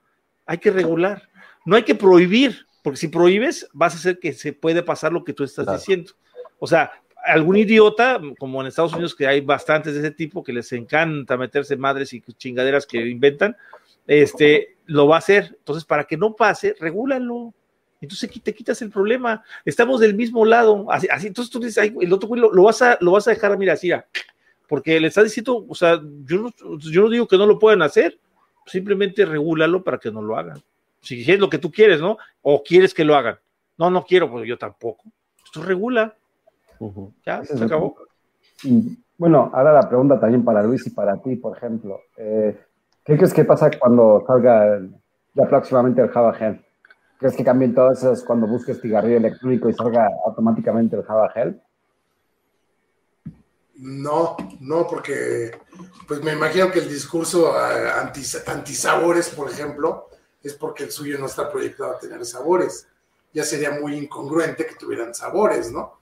hay que regular. No hay que prohibir, porque si prohíbes, vas a hacer que se puede pasar lo que tú estás diciendo. O sea, algún idiota, como en Estados Unidos, que hay bastantes de ese tipo, que les encanta meterse madres y chingaderas que inventan, este, lo va a hacer. Entonces, para que no pase, regúlalo entonces te quitas el problema. Estamos del mismo lado. Así, entonces tú dices, el otro güey lo, vas a, lo vas a dejar, mira, así, porque le está diciendo, o sea, yo no, yo no digo que no lo puedan hacer, simplemente regúlalo para que no lo hagan. Si es lo que tú quieres, ¿no? O quieres que lo hagan. No, no quiero, pues yo tampoco. Esto regula. Ya, se acabó. Y, bueno, ahora la pregunta también para Luis y para ti, por ejemplo. Eh, ¿Qué crees que pasa cuando salga ya próximamente el Java Gel? ¿Crees que cambien todas esas cuando busques cigarrillo electrónico y salga automáticamente el Java Gel? No, no, porque pues me imagino que el discurso anti, antisabores, por ejemplo, es porque el suyo no está proyectado a tener sabores. Ya sería muy incongruente que tuvieran sabores, ¿no?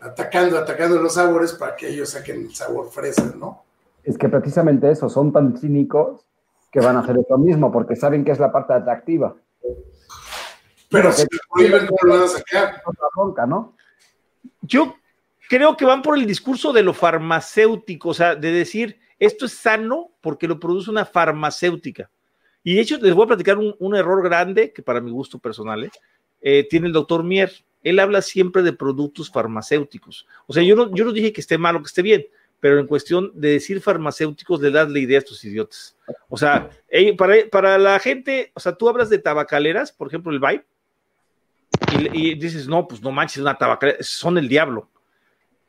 Atacando, atacando los sabores para que ellos saquen el sabor fresa, ¿no? Es que precisamente eso, son tan cínicos que van a hacer eso mismo, porque saben que es la parte atractiva. Pero si lo prohíben, ¿cómo lo van a sacar? ¿no? Yo creo que van por el discurso de lo farmacéutico, o sea, de decir, esto es sano porque lo produce una farmacéutica. Y de hecho, les voy a platicar un, error grande, que para mi gusto personal, ¿eh? Eh, tiene el doctor Mier. Él habla siempre de productos farmacéuticos. O sea, yo no, yo no dije que esté mal o que esté bien, pero en cuestión de decir farmacéuticos, le das la idea a estos idiotas. O sea, para, para la gente, o sea, tú hablas de tabacaleras, por ejemplo, el Vibe, y, dices, no, pues no manches, una tabacalera, son el diablo.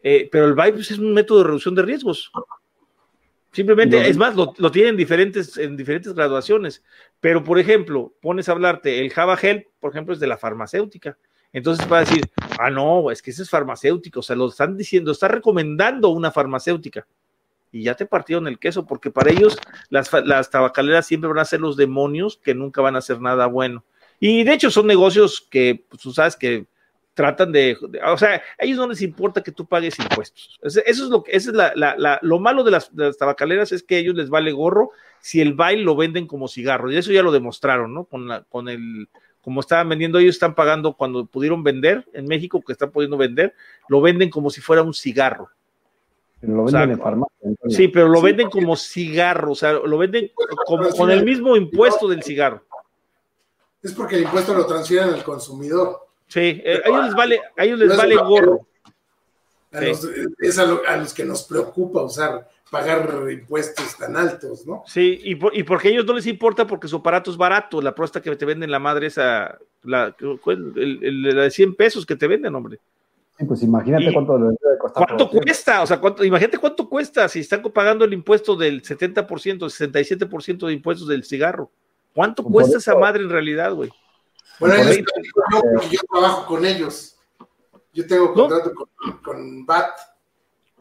Eh, pero el pues, es un método de reducción de riesgos. Simplemente, es más, lo, tienen en diferentes, en diferentes graduaciones. Pero, por ejemplo, pones a hablarte, el Java Gel, por ejemplo, es de la farmacéutica. Entonces va a decir, ah, no, es que ese es farmacéutico, o sea, lo están diciendo, está recomendando una farmacéutica. Y ya te partieron el queso, porque para ellos las, las tabacaleras siempre van a ser los demonios que nunca van a hacer nada bueno. Y de hecho son negocios que, pues, tú sabes que tratan de, o sea, a ellos no les importa que tú pagues impuestos. Eso, es lo que, es la, lo malo de las, tabacaleras es que a ellos les vale gorro si el baile lo venden como cigarro. Y eso ya lo demostraron, ¿no? Con, la, con el, como estaban vendiendo, ellos están pagando cuando pudieron vender en México, que están pudiendo vender, lo venden como si fuera un cigarro. Lo venden en farmacia. Sí, pero lo venden como cigarro, o sea, lo venden como, con el mismo impuesto del cigarro. Es porque el impuesto lo transfieren al consumidor. Sí, eh, a ellos les vale, a ellos les vale gorro. es a, los que nos preocupa usar, pagar impuestos tan altos, ¿no? Sí, y, y porque a ellos no les importa porque su aparato es barato, la prosta que te venden la madre esa, la, la de 100 pesos que te venden, hombre. Sí, pues imagínate cuánto debe costar. ¿Cuánto cuesta? O sea, ¿cuánto, imagínate cuánto cuesta si están pagando el impuesto del 70%, 67% de impuestos del cigarro. ¿Cuánto pues cuesta esa madre en realidad, güey? Bueno, yo, yo, trabajo con ellos. Yo tengo contrato con, BAT.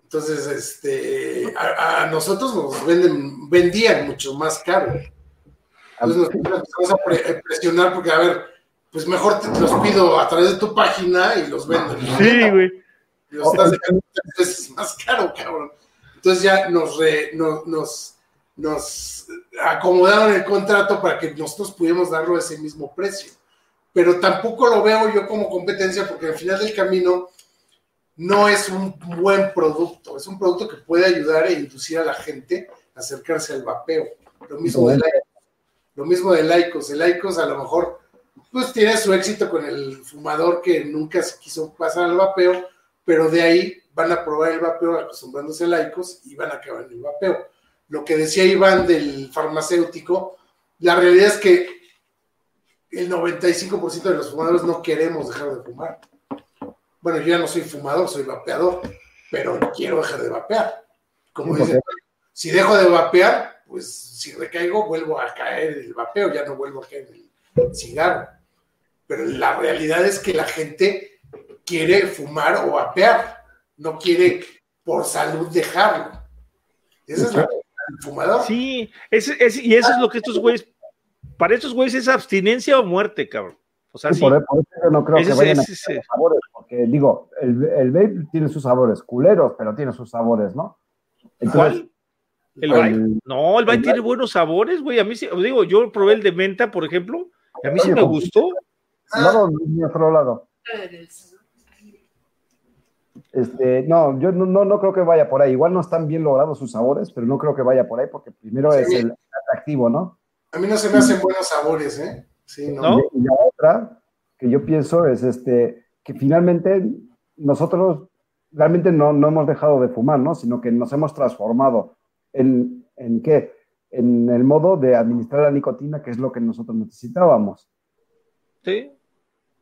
Entonces, este, a, nosotros nos venden, vendían mucho más caro. Entonces nos empezamos a presionar porque, a ver, pues mejor te los pido a través de tu página y los vendo. Sí, güey. Y los estás dejando tres veces más caro, cabrón. Entonces ya nos, nos, nos acomodaron el contrato para que nosotros pudiéramos darlo a ese mismo precio. Pero tampoco lo veo yo como competencia porque al final del camino no es un buen producto, es un producto que puede ayudar e inducir a la gente a acercarse al vapeo. Lo mismo de laicos, lo mismo de laicos, el laicos a lo mejor pues tiene su éxito con el fumador que nunca se quiso pasar al vapeo, pero de ahí van a probar el vapeo acostumbrándose a laicos y van a acabar en el vapeo. Lo que decía Iván del farmacéutico, la realidad es que el 95% de los fumadores no queremos dejar de fumar. Bueno, yo ya no soy fumador, soy vapeador, pero quiero dejar de vapear. Como dicen, si dejo de vapear, pues si recaigo, vuelvo a caer en el vapeo, ya no vuelvo a caer en el cigarro. Pero la realidad es que la gente quiere fumar o vapear, no quiere por salud dejarlo. Esa es la fumador. Sí, y eso es lo que estos güeyes para estos güeyes es abstinencia o muerte, cabrón. O sea, sí, Por, eso yo no creo que vayan a sabores, porque digo, el, el vape tiene sus sabores culeros, pero tiene sus sabores, ¿no? ¿Cuál? ¿El vape? No, el vape tiene buenos sabores, güey. A mí sí, digo, yo probé el de menta, por ejemplo, y a mí sí me gustó. Lado, mi otro lado. Este, no, yo no, no, creo que vaya por ahí. Igual no están bien logrados sus sabores, pero no creo que vaya por ahí porque primero es el atractivo, ¿no? A mí no se me hacen buenos sabores, ¿eh? Sí, ¿no? Y la otra que yo pienso es este, que finalmente nosotros realmente no, no hemos dejado de fumar, ¿no? Sino que nos hemos transformado en, en qué? En el modo de administrar la nicotina, que es lo que nosotros necesitábamos. Sí.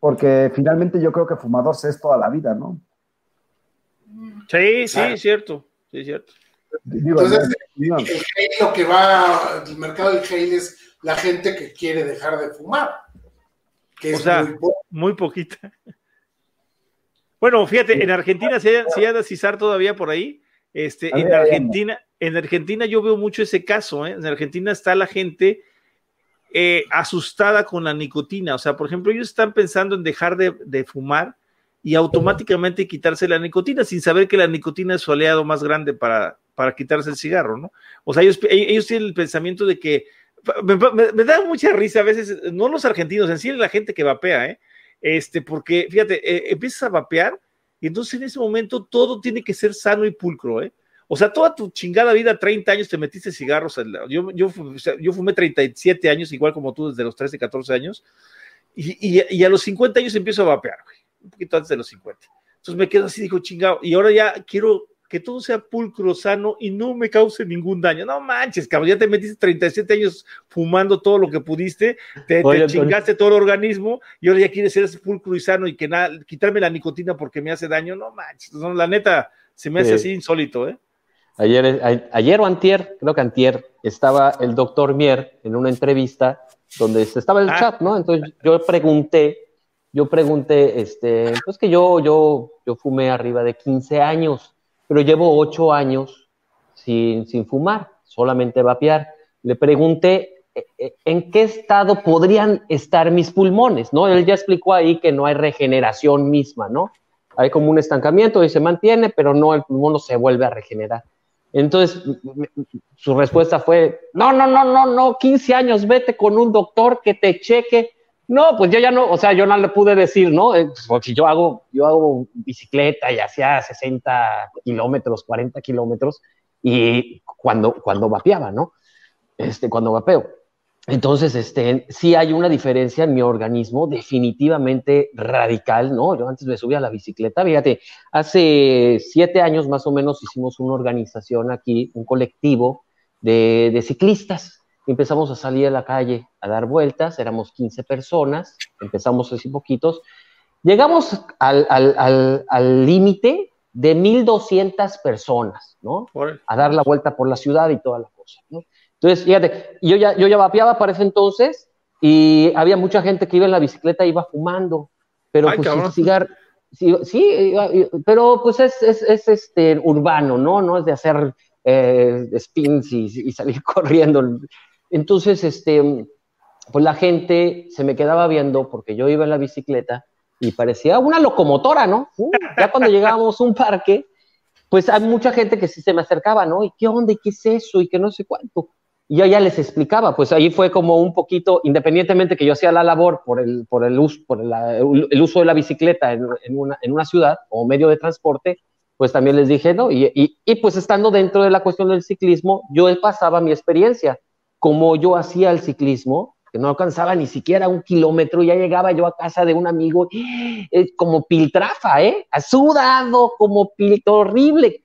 porque finalmente yo creo que fumador es toda la vida, ¿no? Sí, sí, es cierto, sí, es cierto. Entonces, el, lo que va, el mercado del gel es la gente que quiere dejar de fumar. Que o sea, muy, muy, poquita. Bueno, fíjate, en Argentina si hay, si hay CISAR todavía por ahí. Este, en Argentina, en Argentina yo veo mucho ese caso, ¿eh? En Argentina está la gente eh, asustada con la nicotina. O sea, por ejemplo, ellos están pensando en dejar de, de, fumar y automáticamente quitarse la nicotina sin saber que la nicotina es su aliado más grande para, para quitarse el cigarro, ¿no? O sea, ellos, ellos tienen el pensamiento de que me, da mucha risa a veces, no los argentinos, en sí la gente que vapea, ¿eh? Este, porque fíjate, eh, empiezas a vapear y entonces en ese momento todo tiene que ser sano y pulcro, ¿eh? O sea, toda tu chingada vida, 30 años, te metiste cigarros. Yo, yo, yo fumé 37 años, igual como tú, desde los 13, 14 años. Y, y, y, a los 50 años empiezo a vapear, güey, un poquito antes de los 50. Entonces me quedo así, dijo, chingado. Y ahora ya quiero que todo sea pulcro, sano y no me cause ningún daño. No manches, cabrón, ya te metiste 37 años fumando todo lo que pudiste, te, chingaste todo el organismo y ahora ya quieres ser pulcro y sano y que nada, quitarme la nicotina porque me hace daño. No manches, no, la neta, se me hace así insólito, ¿eh? Ayer, ayer o antier, creo que antier, estaba el doctor Mier en una entrevista donde estaba el ah. chat, ¿no? Entonces yo pregunté, yo pregunté, este, pues que yo, yo, yo fumé arriba de 15 años, pero llevo 8 años sin, sin fumar, solamente vapear. Le pregunté eh, eh, en qué estado podrían estar mis pulmones, ¿no? Él ya explicó ahí que no hay regeneración misma, ¿no? Hay como un estancamiento y se mantiene, pero no, el pulmón no se vuelve a regenerar. Entonces, su respuesta fue, no, no, no, no, no, 15 años, vete con un doctor que te cheque. No, pues yo ya no, o sea, yo no le pude decir, ¿no? Eh, pues, porque yo hago, yo hago bicicleta y hacía 60 kilómetros, 40 kilómetros, y cuando, cuando vapeaba, ¿no? Este, cuando vapeo. Entonces, este, sí hay una diferencia en mi organismo definitivamente radical, ¿no? Yo antes me subía a la bicicleta, fíjate, hace siete años más o menos hicimos una organización aquí, un colectivo de, ciclistas. Empezamos a salir a la calle a dar vueltas, éramos 15 personas, empezamos así poquitos. Llegamos al límite de 1.200 personas, ¿no? A dar la vuelta por la ciudad y toda la cosa, ¿no? Entonces, fíjate, yo ya, yo ya vapeaba para ese entonces y había mucha gente que iba en la bicicleta y iba fumando, pero pues cigar, sí, sí, pero pues es, es, es, este urbano, ¿no? No es de hacer eh, spins y, y, salir corriendo. Entonces, este, pues la gente se me quedaba viendo porque yo iba en la bicicleta y parecía una locomotora, ¿no? Uh, ya cuando llegábamos a un parque, pues hay mucha gente que sí se me acercaba, ¿no? ¿Y qué onda? ¿Y qué es eso? Y que no sé cuánto. Y yo ya les explicaba, pues ahí fue como un poquito, independientemente que yo hacía la labor por el, por el, uso, por el uso de la bicicleta en, una, en, una, ciudad o medio de transporte, pues también les dije, ¿no? Y, y, y, pues estando dentro de la cuestión del ciclismo, yo pasaba mi experiencia, como yo hacía el ciclismo, que no alcanzaba ni siquiera un kilómetro, ya llegaba yo a casa de un amigo eh, como piltrafa, ¿eh? Sudado, como pilto horrible.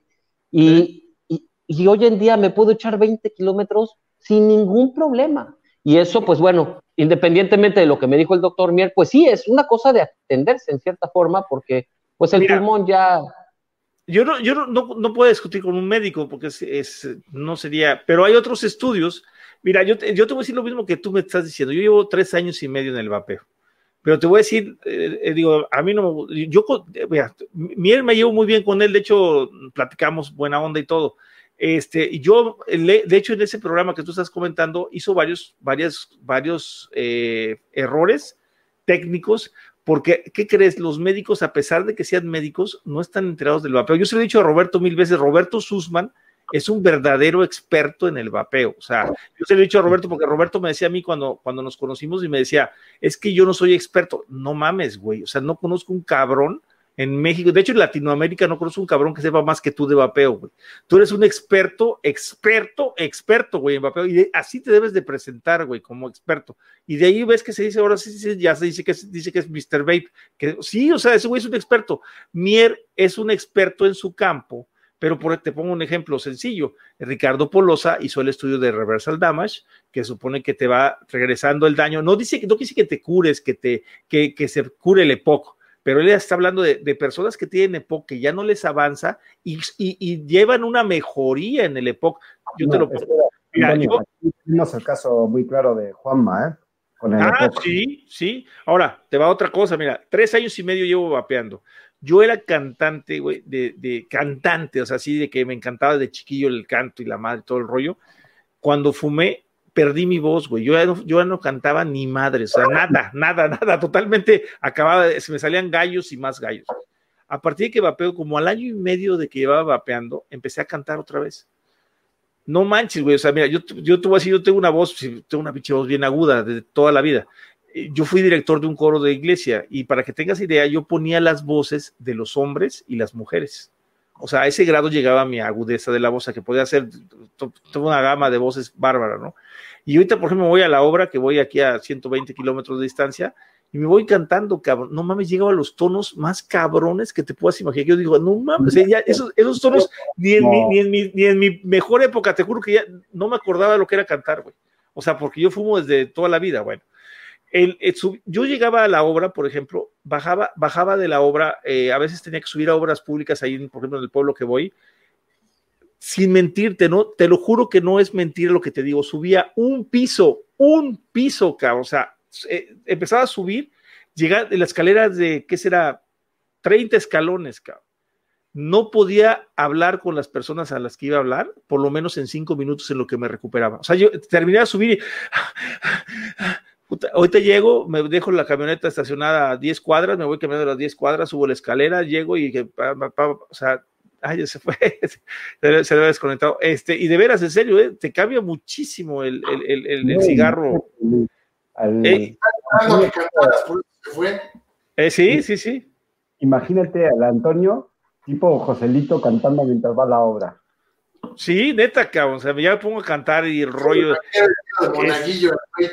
Y, y, y hoy en día me puedo echar 20 kilómetros sin ningún problema. Y eso, pues bueno, independientemente de lo que me dijo el doctor Mier, pues sí, es una cosa de atenderse en cierta forma, porque pues el pulmón ya... Yo no, yo no, no, puedo discutir con un médico porque es, no sería, pero hay otros estudios. Mira, yo te, yo te voy a decir lo mismo que tú me estás diciendo. Yo llevo tres años y medio en el vapeo. Pero te voy a decir, eh, eh, digo, a mí no, yo, mira, Mier me llevo muy bien con él, de hecho, platicamos buena onda y todo este, yo, de hecho, en ese programa que tú estás comentando, hizo varios, varios, varios eh, errores técnicos, porque, ¿qué crees? Los médicos, a pesar de que sean médicos, no están enterados del vapeo. Yo se lo he dicho a Roberto mil veces, Roberto Sussman es un verdadero experto en el vapeo. O sea, yo se lo he dicho a Roberto porque Roberto me decía a mí cuando, cuando nos conocimos y me decía, es que yo no soy experto. No mames, güey. O sea, no conozco un cabrón en México, de hecho en Latinoamérica no conozco un cabrón que sepa más que tú de vapeo, güey. Tú eres un experto, experto, experto, güey, en vapeo, y así te debes de presentar, güey, como experto. Y de ahí ves que se dice, ahora sí, sí ya se dice que, es, dice que es Mr. Vape, que sí, o sea, ese güey es un experto. Mier es un experto en su campo, Pero por, te pongo un ejemplo sencillo. Ricardo Polosa hizo el estudio de reversal damage, que supone que te va regresando el daño. No dice, no dice que te cures, que, te, que, que se cure el EPOC, pero él está hablando de, de, personas que tienen EPOC que ya no les avanza y, y, y llevan una mejoría en el EPOC. Yo no, te lo espera, Mira, yo, tenemos el caso muy claro de Juanma, ¿eh? Con el ah, EPOC. sí, sí. Ahora, te va otra cosa. Mira, tres años y medio llevo vapeando. Yo era cantante, güey, de, de, cantante, o sea, así de que me encantaba de chiquillo el canto y la madre, todo el rollo. Cuando fumé, perdí mi voz, güey. Yo ya, no, yo cantaba ni madre, o sea, nada, nada, nada, totalmente acababa, se me salían gallos y más gallos. A partir de que vapeo, como al año y medio de que llevaba vapeando, empecé a cantar otra vez. No manches, güey, o sea, mira, yo, yo, así, yo tengo una voz, tengo una pinche voz bien aguda de toda la vida yo fui director de un coro de iglesia y para que tengas idea, yo ponía las voces de los hombres y las mujeres. O sea, a ese grado llegaba mi agudeza de la voz, a que podía hacer toda una gama de voces bárbara, ¿no? Y ahorita, por ejemplo, voy a la obra, que voy aquí a 120 kilómetros de distancia, y me voy cantando, cabrón. No mames, llegaba a los tonos más cabrones que te puedas imaginar. Yo digo, no mames, ya esos, esos tonos, ni en, no. mi, ni, en mi, ni en mi mejor época, te juro que ya no me acordaba de lo que era cantar, güey. O sea, porque yo fumo desde toda la vida, bueno. El, el, yo llegaba a la obra, por ejemplo, bajaba, bajaba de la obra, eh, a veces tenía que subir a obras públicas ahí, por ejemplo, en el pueblo que voy, sin mentirte, ¿no? Te lo juro que no es mentir lo que te digo, subía un piso, un piso, cabrón, o sea, eh, empezaba a subir, llegar de la escalera de, ¿qué será? 30 escalones, cabrón. No podía hablar con las personas a las que iba a hablar, por lo menos en cinco minutos en lo que me recuperaba. O sea, yo terminaba de subir y Puta, ahorita llego, me dejo la camioneta estacionada a 10 cuadras, me voy caminando las 10 cuadras, subo la escalera, llego y que, pa, pa, pa, o sea, ay, ya se fue, se, se, le ha desconectado. Este, y de veras, en serio, ¿eh? te cambia muchísimo el, el, el, el cigarro. Al, eh, eh, sí, sí, sí. Imagínate al Antonio, tipo Joselito cantando mientras va la obra. Sí, neta, cabrón. O sea, ya me pongo a cantar y el rollo. Monaguillo, es,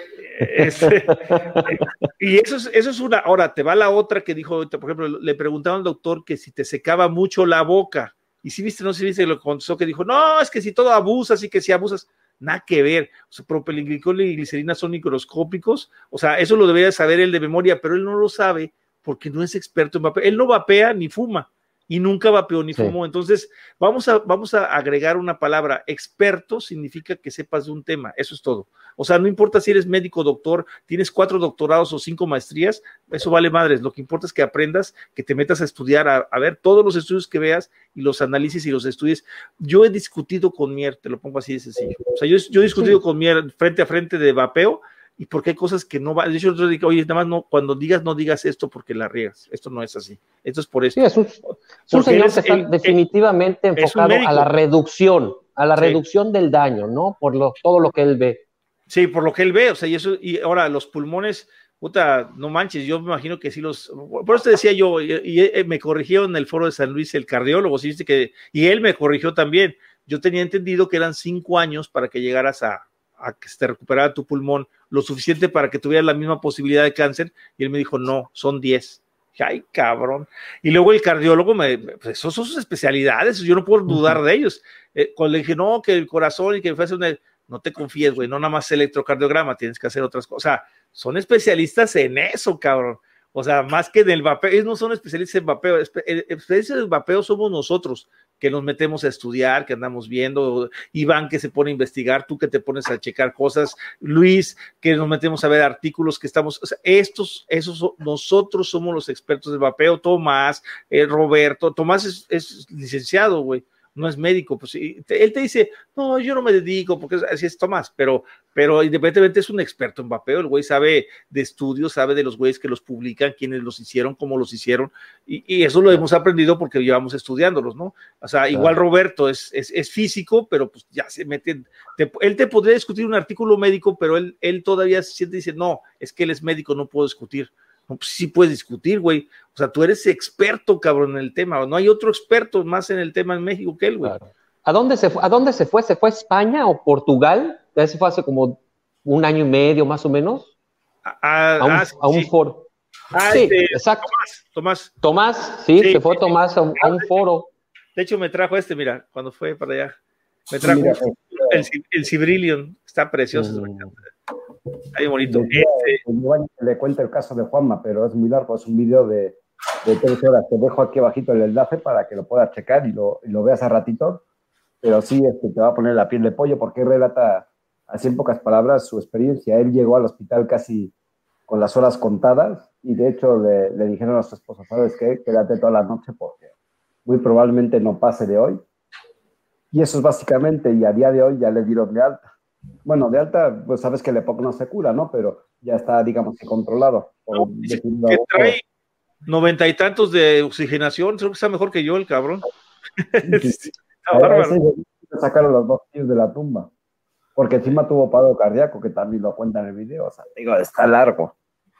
y eso es, eso es una. Ahora, te va la otra que dijo, por ejemplo, le preguntaban al doctor que si te secaba mucho la boca. Y si viste, no si viste, lo contestó que dijo, no, es que si todo abusas y que si abusas, nada que ver. O sea, propilenglicol y glicerina son microscópicos. O sea, eso lo debería saber él de memoria, pero él no lo sabe porque no es experto en vapeo. Él no vapea ni fuma y nunca vapeó ni fumó. Sí. Entonces, vamos a, vamos a agregar una palabra. Experto significa que sepas de un tema. Eso es todo. O sea, no importa si eres médico, doctor, tienes cuatro doctorados o cinco maestrías, eso vale madres. Lo que importa es que aprendas, que te metas a estudiar, a, a ver todos los estudios que veas y los análisis y los estudies. Yo he discutido con Mier, te lo pongo así de sencillo. O sea, yo, yo he discutido sí. con Mier frente a frente de vapeo y porque hay cosas que no van. De hecho, yo digo, oye, nada más no, cuando digas, no digas esto porque la riegas. Esto no es así. Esto es por eso. Sí, es un, es un señor que está el, definitivamente el, enfocado a la reducción, a la sí. reducción del daño, ¿no? Por lo, todo lo que él ve. Sí, por lo que él ve, o sea, y eso, y ahora los pulmones, puta, no manches, yo me imagino que sí los, por eso te decía yo, y, y, y me corrigió en el foro de San Luis el cardiólogo, sí, que, y él me corrigió también. Yo tenía entendido que eran cinco años para que llegaras a, a que se te recuperara tu pulmón lo suficiente para que tuvieras la misma posibilidad de cáncer y él me dijo, no, son 10. Ay, cabrón. Y luego el cardiólogo me, pues esos son sus especialidades, yo no puedo dudar de ellos. Eh, cuando le dije, no, que el corazón y que me hace una... No te confíes, güey, no nada más electrocardiograma, tienes que hacer otras cosas. O sea, son especialistas en eso, cabrón. O sea, más que en el vapeo, ellos no son especialistas en vapeo, especialistas en vapeo somos nosotros, que nos metemos a estudiar, que andamos viendo, Iván que se pone a investigar, tú que te pones a checar cosas, Luis que nos metemos a ver artículos que estamos, o sea, estos, esos, nosotros somos los expertos de vapeo, Tomás, eh, Roberto, Tomás es, es licenciado, güey no es médico, pues él te dice, no, yo no me dedico, porque así es Tomás, pero, pero independientemente es un experto en vapeo, el güey sabe de estudios, sabe de los güeyes que los publican, quiénes los hicieron, cómo los hicieron, y, y eso lo hemos aprendido porque llevamos estudiándolos, ¿no? O sea, igual. Roberto es, es, es, físico, pero pues ya se mete, te, él te podría discutir un artículo médico, pero él, él todavía se siente y dice, no, es que él es médico, no puedo discutir. No, pues sí puedes discutir, güey. O sea, tú eres experto, cabrón, en el tema. No hay otro experto más en el tema en México que él, güey. Claro. ¿A dónde se fue? ¿A dónde se fue? ¿Se fue a España o Portugal? Eso fue hace como un año y medio, más o menos. A, a un, ah, a un foro. Ah, sí, este, exacto. Tomás, Tomás. Tomás, sí, sí se fue Tomás a, a, un foro. De hecho, me trajo este, mira, cuando fue para allá. Me trajo el, el Cibrillion, está precioso. Mm. Ahí bonito. Este, le cuento el caso de Juanma, pero es muy largo, es un video de, de tres horas. Te dejo aquí abajito el enlace para que lo puedas checar y lo, y lo veas a ratito. Pero sí, este, te va a poner la piel de pollo porque relata, así en pocas palabras, su experiencia. Él llegó al hospital casi con las horas contadas y de hecho le, le dijeron a su esposa, ¿sabes qué? Quédate toda la noche porque muy probablemente no pase de hoy. Y eso es básicamente, y a día de hoy ya le dieron de alta. Bueno, de alta, pues sabes que el EPOC no se cura, ¿no? Pero ya está, digamos controlado. que trae noventa y tantos de oxigenación, creo que está mejor que yo el cabrón. está bárbaro. Sacaron los dos tíos de la tumba. Porque encima tuvo paro cardíaco, que también lo cuenta en el video. O sea, digo, está largo.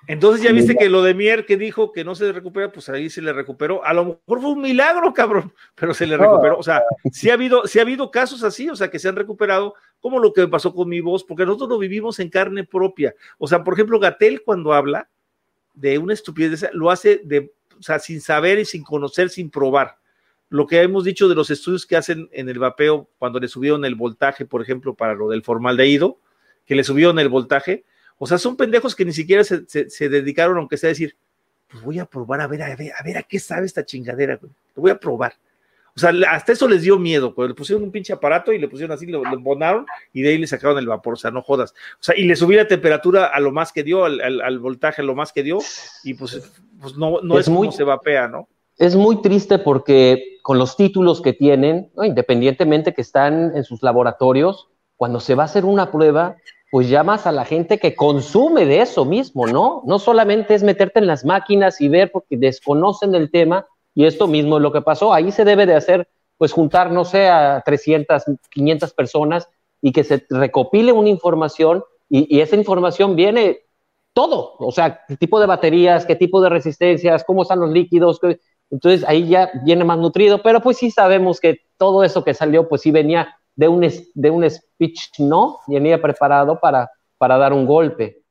Entonces ya viste que lo de Mier que dijo que no se recupera, pues ahí se le recuperó. A lo mejor fue un milagro, cabrón, pero se le recuperó. O sea, sí ha habido, sí ha habido casos así, o sea, que se han recuperado, como lo que pasó con mi voz, porque nosotros lo vivimos en carne propia. O sea, por ejemplo, Gatel cuando habla de una estupidez, lo hace de, o sea, sin saber y sin conocer, sin probar. Lo que hemos dicho de los estudios que hacen en el vapeo cuando le subieron el voltaje, por ejemplo, para lo del formaldehído, que le subieron el voltaje, o sea, son pendejos que ni siquiera se, dedicaron, aunque sea a decir, pues voy a probar a ver, a ver, a ver a qué sabe esta chingadera, güey. Lo voy a probar. O sea, hasta eso les dio miedo, cuando le pusieron un pinche aparato y le pusieron así, lo, embonaron y de ahí le sacaron el vapor, o sea, no jodas. O sea, y le subí la temperatura a lo más que dio, al, voltaje a lo más que dio, y pues, pues no, no es, como se vapea, ¿no? Es muy triste porque con los títulos que tienen, independientemente que están en sus laboratorios, cuando se va a hacer una prueba, pues llamas a la gente que consume de eso mismo, ¿no? No solamente es meterte en las máquinas y ver porque desconocen el tema, y esto mismo es lo que pasó. Ahí se debe de hacer, pues juntar, no sé, a 300, 500 personas y que se recopile una información y, esa información viene todo, o sea, qué tipo de baterías, qué tipo de resistencias, cómo están los líquidos, entonces ahí ya viene más nutrido, pero pues sí sabemos que todo eso que salió, pues sí venía de un, de un speech no, venía preparado para, para dar un golpe.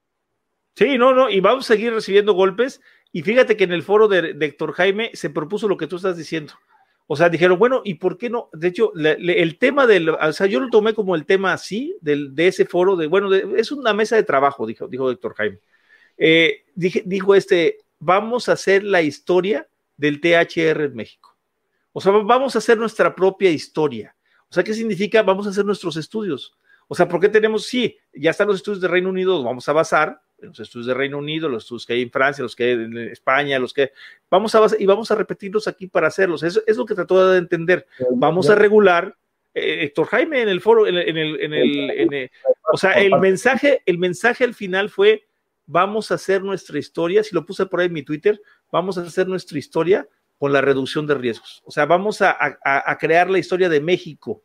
Sí, no, no, y vamos a seguir recibiendo golpes. Y fíjate que en el foro de, Héctor Jaime se propuso lo que tú estás diciendo. O sea, dijeron, bueno, ¿y por qué no? De hecho, el tema del, o sea, yo lo tomé como el tema así, del, de ese foro, de, bueno, es una mesa de trabajo, dijo, dijo Héctor Jaime. Eh, dije, dijo este, vamos a hacer la historia del THR en México. O sea, vamos a hacer nuestra propia historia. O sea, ¿qué significa? Vamos a hacer nuestros estudios. O sea, ¿por qué tenemos? Sí, ya están los estudios de Reino Unido, vamos a basar en los estudios de Reino Unido, los estudios que hay en Francia, los que hay en España, los que vamos a basar y vamos a repetirlos aquí para hacerlos. Eso es lo que trató de entender. Vamos a regular. Eh, Héctor Jaime en el foro, en el, en el, o sea, el mensaje, el mensaje al final fue vamos a hacer nuestra historia, si lo puse por ahí en mi Twitter, vamos a hacer nuestra historia con la reducción de riesgos. O sea, vamos a, crear la historia de México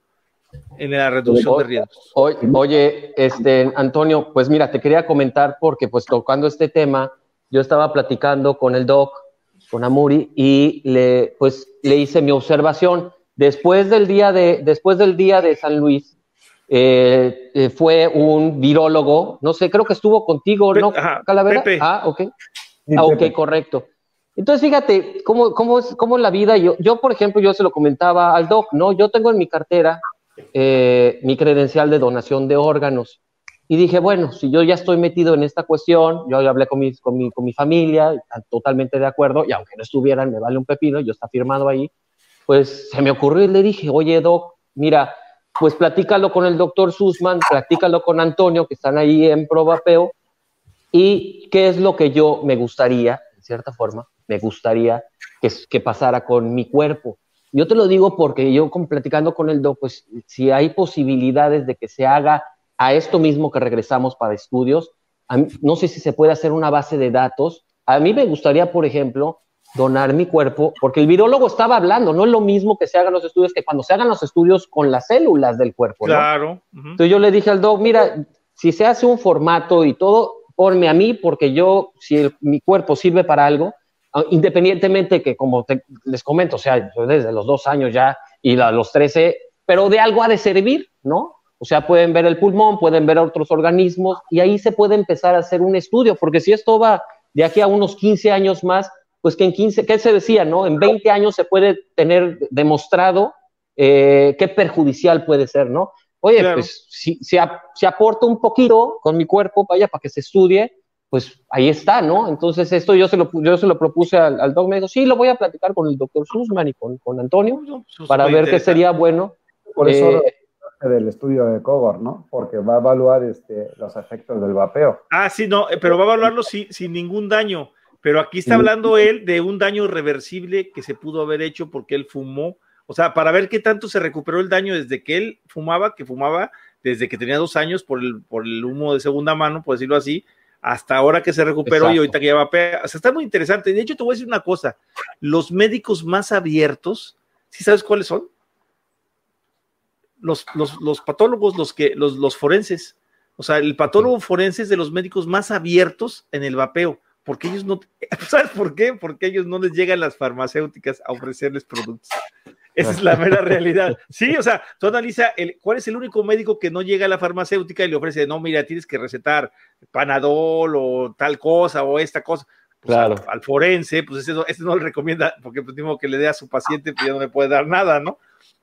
en la reducción de riesgos. Oye, este, Antonio, pues mira, te quería comentar porque pues tocando este tema, yo estaba platicando con el doc, con Amuri, y le, pues, le hice mi observación. Después del día de, después del día de San Luis, eh, eh, fue un virólogo, no sé, creo que estuvo contigo, ¿no? Calavera. Ah, ok. Ah, ok, correcto. Entonces, fíjate cómo, cómo, es, cómo la vida, yo, yo, por ejemplo, yo se lo comentaba al doc, ¿no? Yo tengo en mi cartera eh, mi credencial de donación de órganos. Y dije, bueno, si yo ya estoy metido en esta cuestión, yo hablé con mi, con mi, con mi familia, totalmente de acuerdo, y aunque no estuvieran, me vale un pepino, yo está firmado ahí, pues se me ocurrió y le dije, oye, doc, mira, pues platícalo con el doctor Sussman, platícalo con Antonio, que están ahí en Probapeo, y qué es lo que yo me gustaría, en cierta forma, me gustaría que pasara con mi cuerpo. Yo te lo digo porque yo platicando con el doc, pues si hay posibilidades de que se haga a esto mismo que regresamos para estudios, no sé si se puede hacer una base de datos. A mí me gustaría, por ejemplo, donar mi cuerpo, porque el virólogo estaba hablando, no es lo mismo que se hagan los estudios que cuando se hagan los estudios con las células del cuerpo. Claro. Entonces yo le dije al doc, mira, si se hace un formato y todo, ponme a mí, porque yo, si mi cuerpo sirve para algo, independientemente que, como les comento, o sea, yo desde los dos años ya y los trece, pero de algo ha de servir, ¿no? O sea, pueden ver el pulmón, pueden ver otros organismos y ahí se puede empezar a hacer un estudio, porque si esto va de aquí a unos 15 años más, pues que en 15, ¿qué se decía, no? En 20 años se puede tener demostrado eh, qué perjudicial puede ser, ¿no? Oye, pues si, si, si, aporto un poquito con mi cuerpo, vaya, para que se estudie, pues ahí está, ¿no? Entonces esto yo se lo, yo se lo propuse al, al doc, me dijo, sí, lo voy a platicar con el doctor Sussman y con, con Antonio para ver qué sería bueno. Por eso eh, del estudio de Cogor, ¿no? Porque va a evaluar este, los efectos del vapeo. Ah, sí, no, eh, pero va a evaluarlo sin, sin ningún daño. Pero aquí está hablando él de un daño irreversible que se pudo haber hecho porque él fumó. O sea, para ver qué tanto se recuperó el daño desde que él fumaba, que fumaba desde que tenía dos años por el, por el humo de segunda mano, por decirlo así, hasta ahora que se recuperó y ahorita que ya va a O sea, está muy interesante. De hecho, te voy a decir una cosa. Los médicos más abiertos, ¿sí sabes cuáles son? Los, los, patólogos, los, que, los, los forenses. O sea, el patólogo forense es de los médicos más abiertos en el vapeo, porque ellos no, ¿sabes por qué? Porque ellos no les llegan las farmacéuticas a ofrecerles productos. Esa es la mera realidad. Sí, o sea, tú analiza el, cuál es el único médico que no llega a la farmacéutica y le ofrece, no, mira, tienes que recetar panadol o tal cosa o esta cosa. Pues claro. al, forense, pues ese no, no le recomienda, porque pues que le dé a su paciente, pues ya no le puede dar nada, ¿no?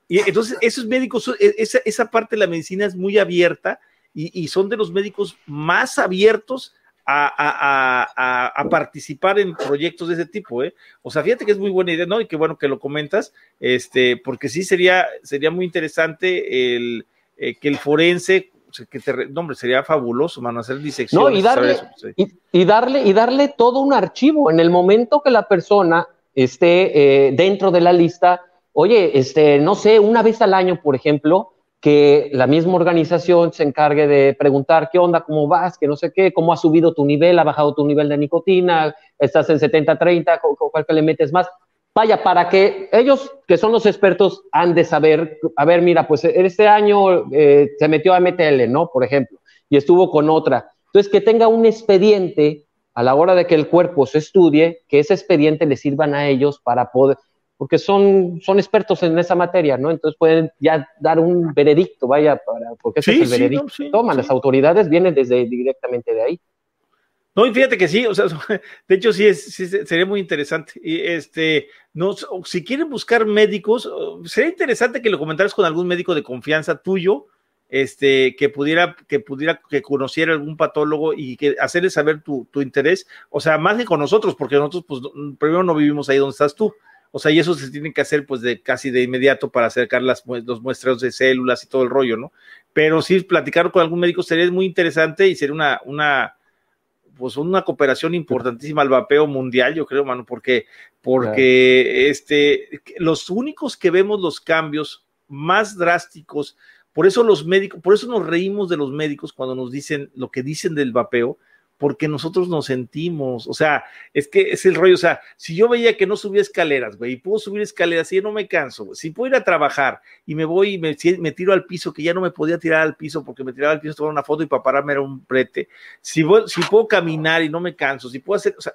Y entonces esos médicos, e, esa, esa parte de la medicina es muy abierta y, y son de los médicos más abiertos a, participar en proyectos de ese tipo, ¿eh? O sea, fíjate que es muy buena idea, ¿no? Y qué bueno que lo comentas, este, porque sí sería, sería muy interesante el, eh, que el forense, que te, no, hombre, sería fabuloso, mano, hacer disección. No, y darle, y, darle, y darle todo un archivo en el momento que la persona esté eh, dentro de la lista, oye, este, no sé, una vez al año, por ejemplo, que la misma organización se encargue de preguntar qué onda, cómo vas, que no sé qué, cómo ha subido tu nivel, ha bajado tu nivel de nicotina, estás en 70-30, cuál que le metes más. Vaya, para que ellos, que son los expertos, han de saber, a ver, mira, pues este año eh, se metió a MTL, ¿no? Por ejemplo, y estuvo con otra. Entonces, que tenga un expediente a la hora de que el cuerpo se estudie, que ese expediente le sirvan a ellos para poder, porque son, son expertos en esa materia, ¿no? Entonces pueden ya dar un veredicto, vaya, para, porque ese es el veredicto sí, toman, las autoridades vienen desde directamente de ahí. No, y fíjate que sí, o sea, de hecho sí, es, sería muy interesante. Y este, no, si quieren buscar médicos, sería interesante que lo comentaras con algún médico de confianza tuyo, este, que pudiera, que pudiera, que conociera algún patólogo y que hacerle saber tu, tu interés, o sea, más que con nosotros, porque nosotros, pues, primero no vivimos ahí donde estás tú, o sea, y eso se tiene que hacer pues de casi de inmediato para acercar las, los muestreos de células y todo el rollo, ¿no? Pero sí, platicar con algún médico sería muy interesante y sería una, una, pues una cooperación importantísima al vapeo mundial, yo creo, mano, porque, porque este, los únicos que vemos los cambios más drásticos, por eso los médicos, por eso nos reímos de los médicos cuando nos dicen lo que dicen del vapeo, porque nosotros nos sentimos, o sea, es que es el rollo, o sea, si yo veía que no subía escaleras, güey, y puedo subir escaleras y no me canso, si puedo ir a trabajar y me voy y me, tiro al piso, que ya no me podía tirar al piso porque me tiraba al piso, tomar una foto y para pararme era un prete, si, si puedo caminar y no me canso, si puedo hacer, o sea,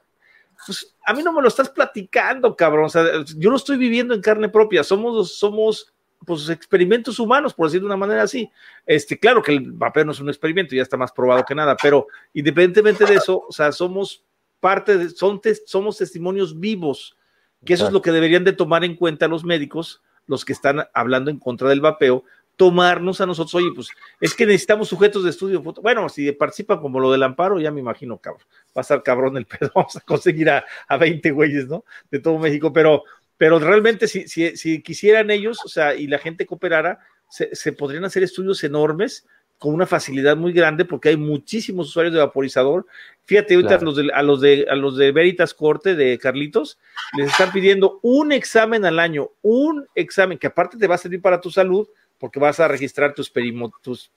pues a mí no me lo estás platicando, cabrón, o sea, yo lo estoy viviendo en carne propia, somos, somos pues, experimentos humanos, por decirlo de una manera así. Este, claro que el vapeo no es un experimento, ya está más probado que nada, pero independientemente de eso, o sea, somos parte de, son somos testimonios vivos, que eso es lo que deberían de tomar en cuenta los médicos, los que están hablando en contra del vapeo, tomarnos a nosotros, oye, pues es que necesitamos sujetos de estudio. Bueno, si participan como lo del amparo, ya me imagino, cabrón, va a estar cabrón el pedo, vamos a conseguir a, a 20 güeyes, ¿no? De todo México, pero pero realmente si, si, si, quisieran ellos, o sea, y la gente cooperara, se, se, podrían hacer estudios enormes con una facilidad muy grande porque hay muchísimos usuarios de vaporizador. Fíjate, ahorita a, los de, a, los de, a los de Veritas Corte, de Carlitos, les están pidiendo un examen al año, un examen que aparte te va a servir para tu salud, porque vas a registrar tu,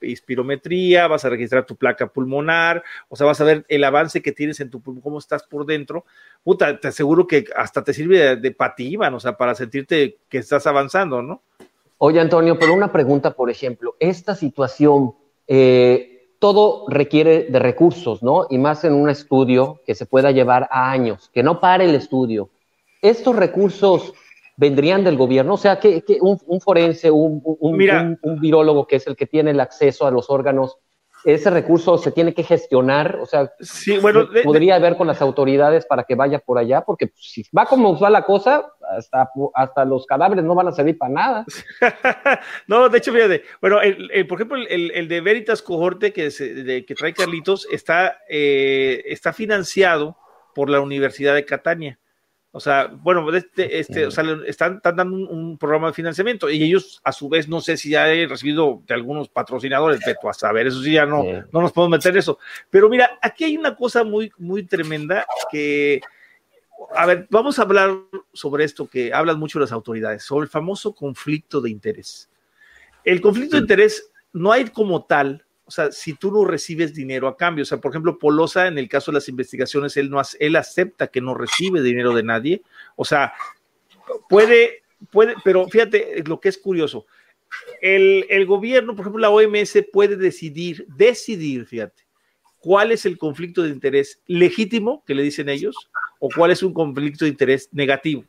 espirometría, vas a registrar tu placa pulmonar, o sea, vas a ver el avance que tienes en tu pulmón, cómo estás por dentro. Puta, te aseguro que hasta te sirve de, de o sea, para sentirte que estás avanzando, ¿no? Oye, Antonio, pero una pregunta, por ejemplo, esta situación, eh, todo requiere de recursos, ¿no? Y más en un estudio que se pueda llevar a años, que no pare el estudio. Estos recursos vendrían del gobierno? O sea, que, un, forense, un, un, un, virólogo que es el que tiene el acceso a los órganos, ese recurso se tiene que gestionar, o sea, sí, bueno, podría ver con las autoridades para que vaya por allá, porque si va como va la cosa, hasta, hasta los cadáveres no van a servir para nada. no, de hecho, fíjate, bueno, por ejemplo, el, de Veritas Cohorte que, que trae Carlitos está, eh, está financiado por la Universidad de Catania. O sea, bueno, este, este, o sea, están, dando un, programa de financiamiento y ellos, a su vez, no sé si ya he recibido de algunos patrocinadores, pero a saber, eso sí, ya no, no nos podemos meter en eso. Pero mira, aquí hay una cosa muy, muy tremenda que, a ver, vamos a hablar sobre esto que hablan mucho las autoridades, sobre el famoso conflicto de interés. El conflicto de interés no hay como tal o sea, si tú no recibes dinero a cambio, o sea, por ejemplo, Polosa, en el caso de las investigaciones, él, no, él acepta que no recibe dinero de nadie, o sea, puede, puede, pero fíjate lo que es curioso, el, el gobierno, por ejemplo, la OMS puede decidir, decidir, fíjate, cuál es el conflicto de interés legítimo, que le dicen ellos, o cuál es un conflicto de interés negativo.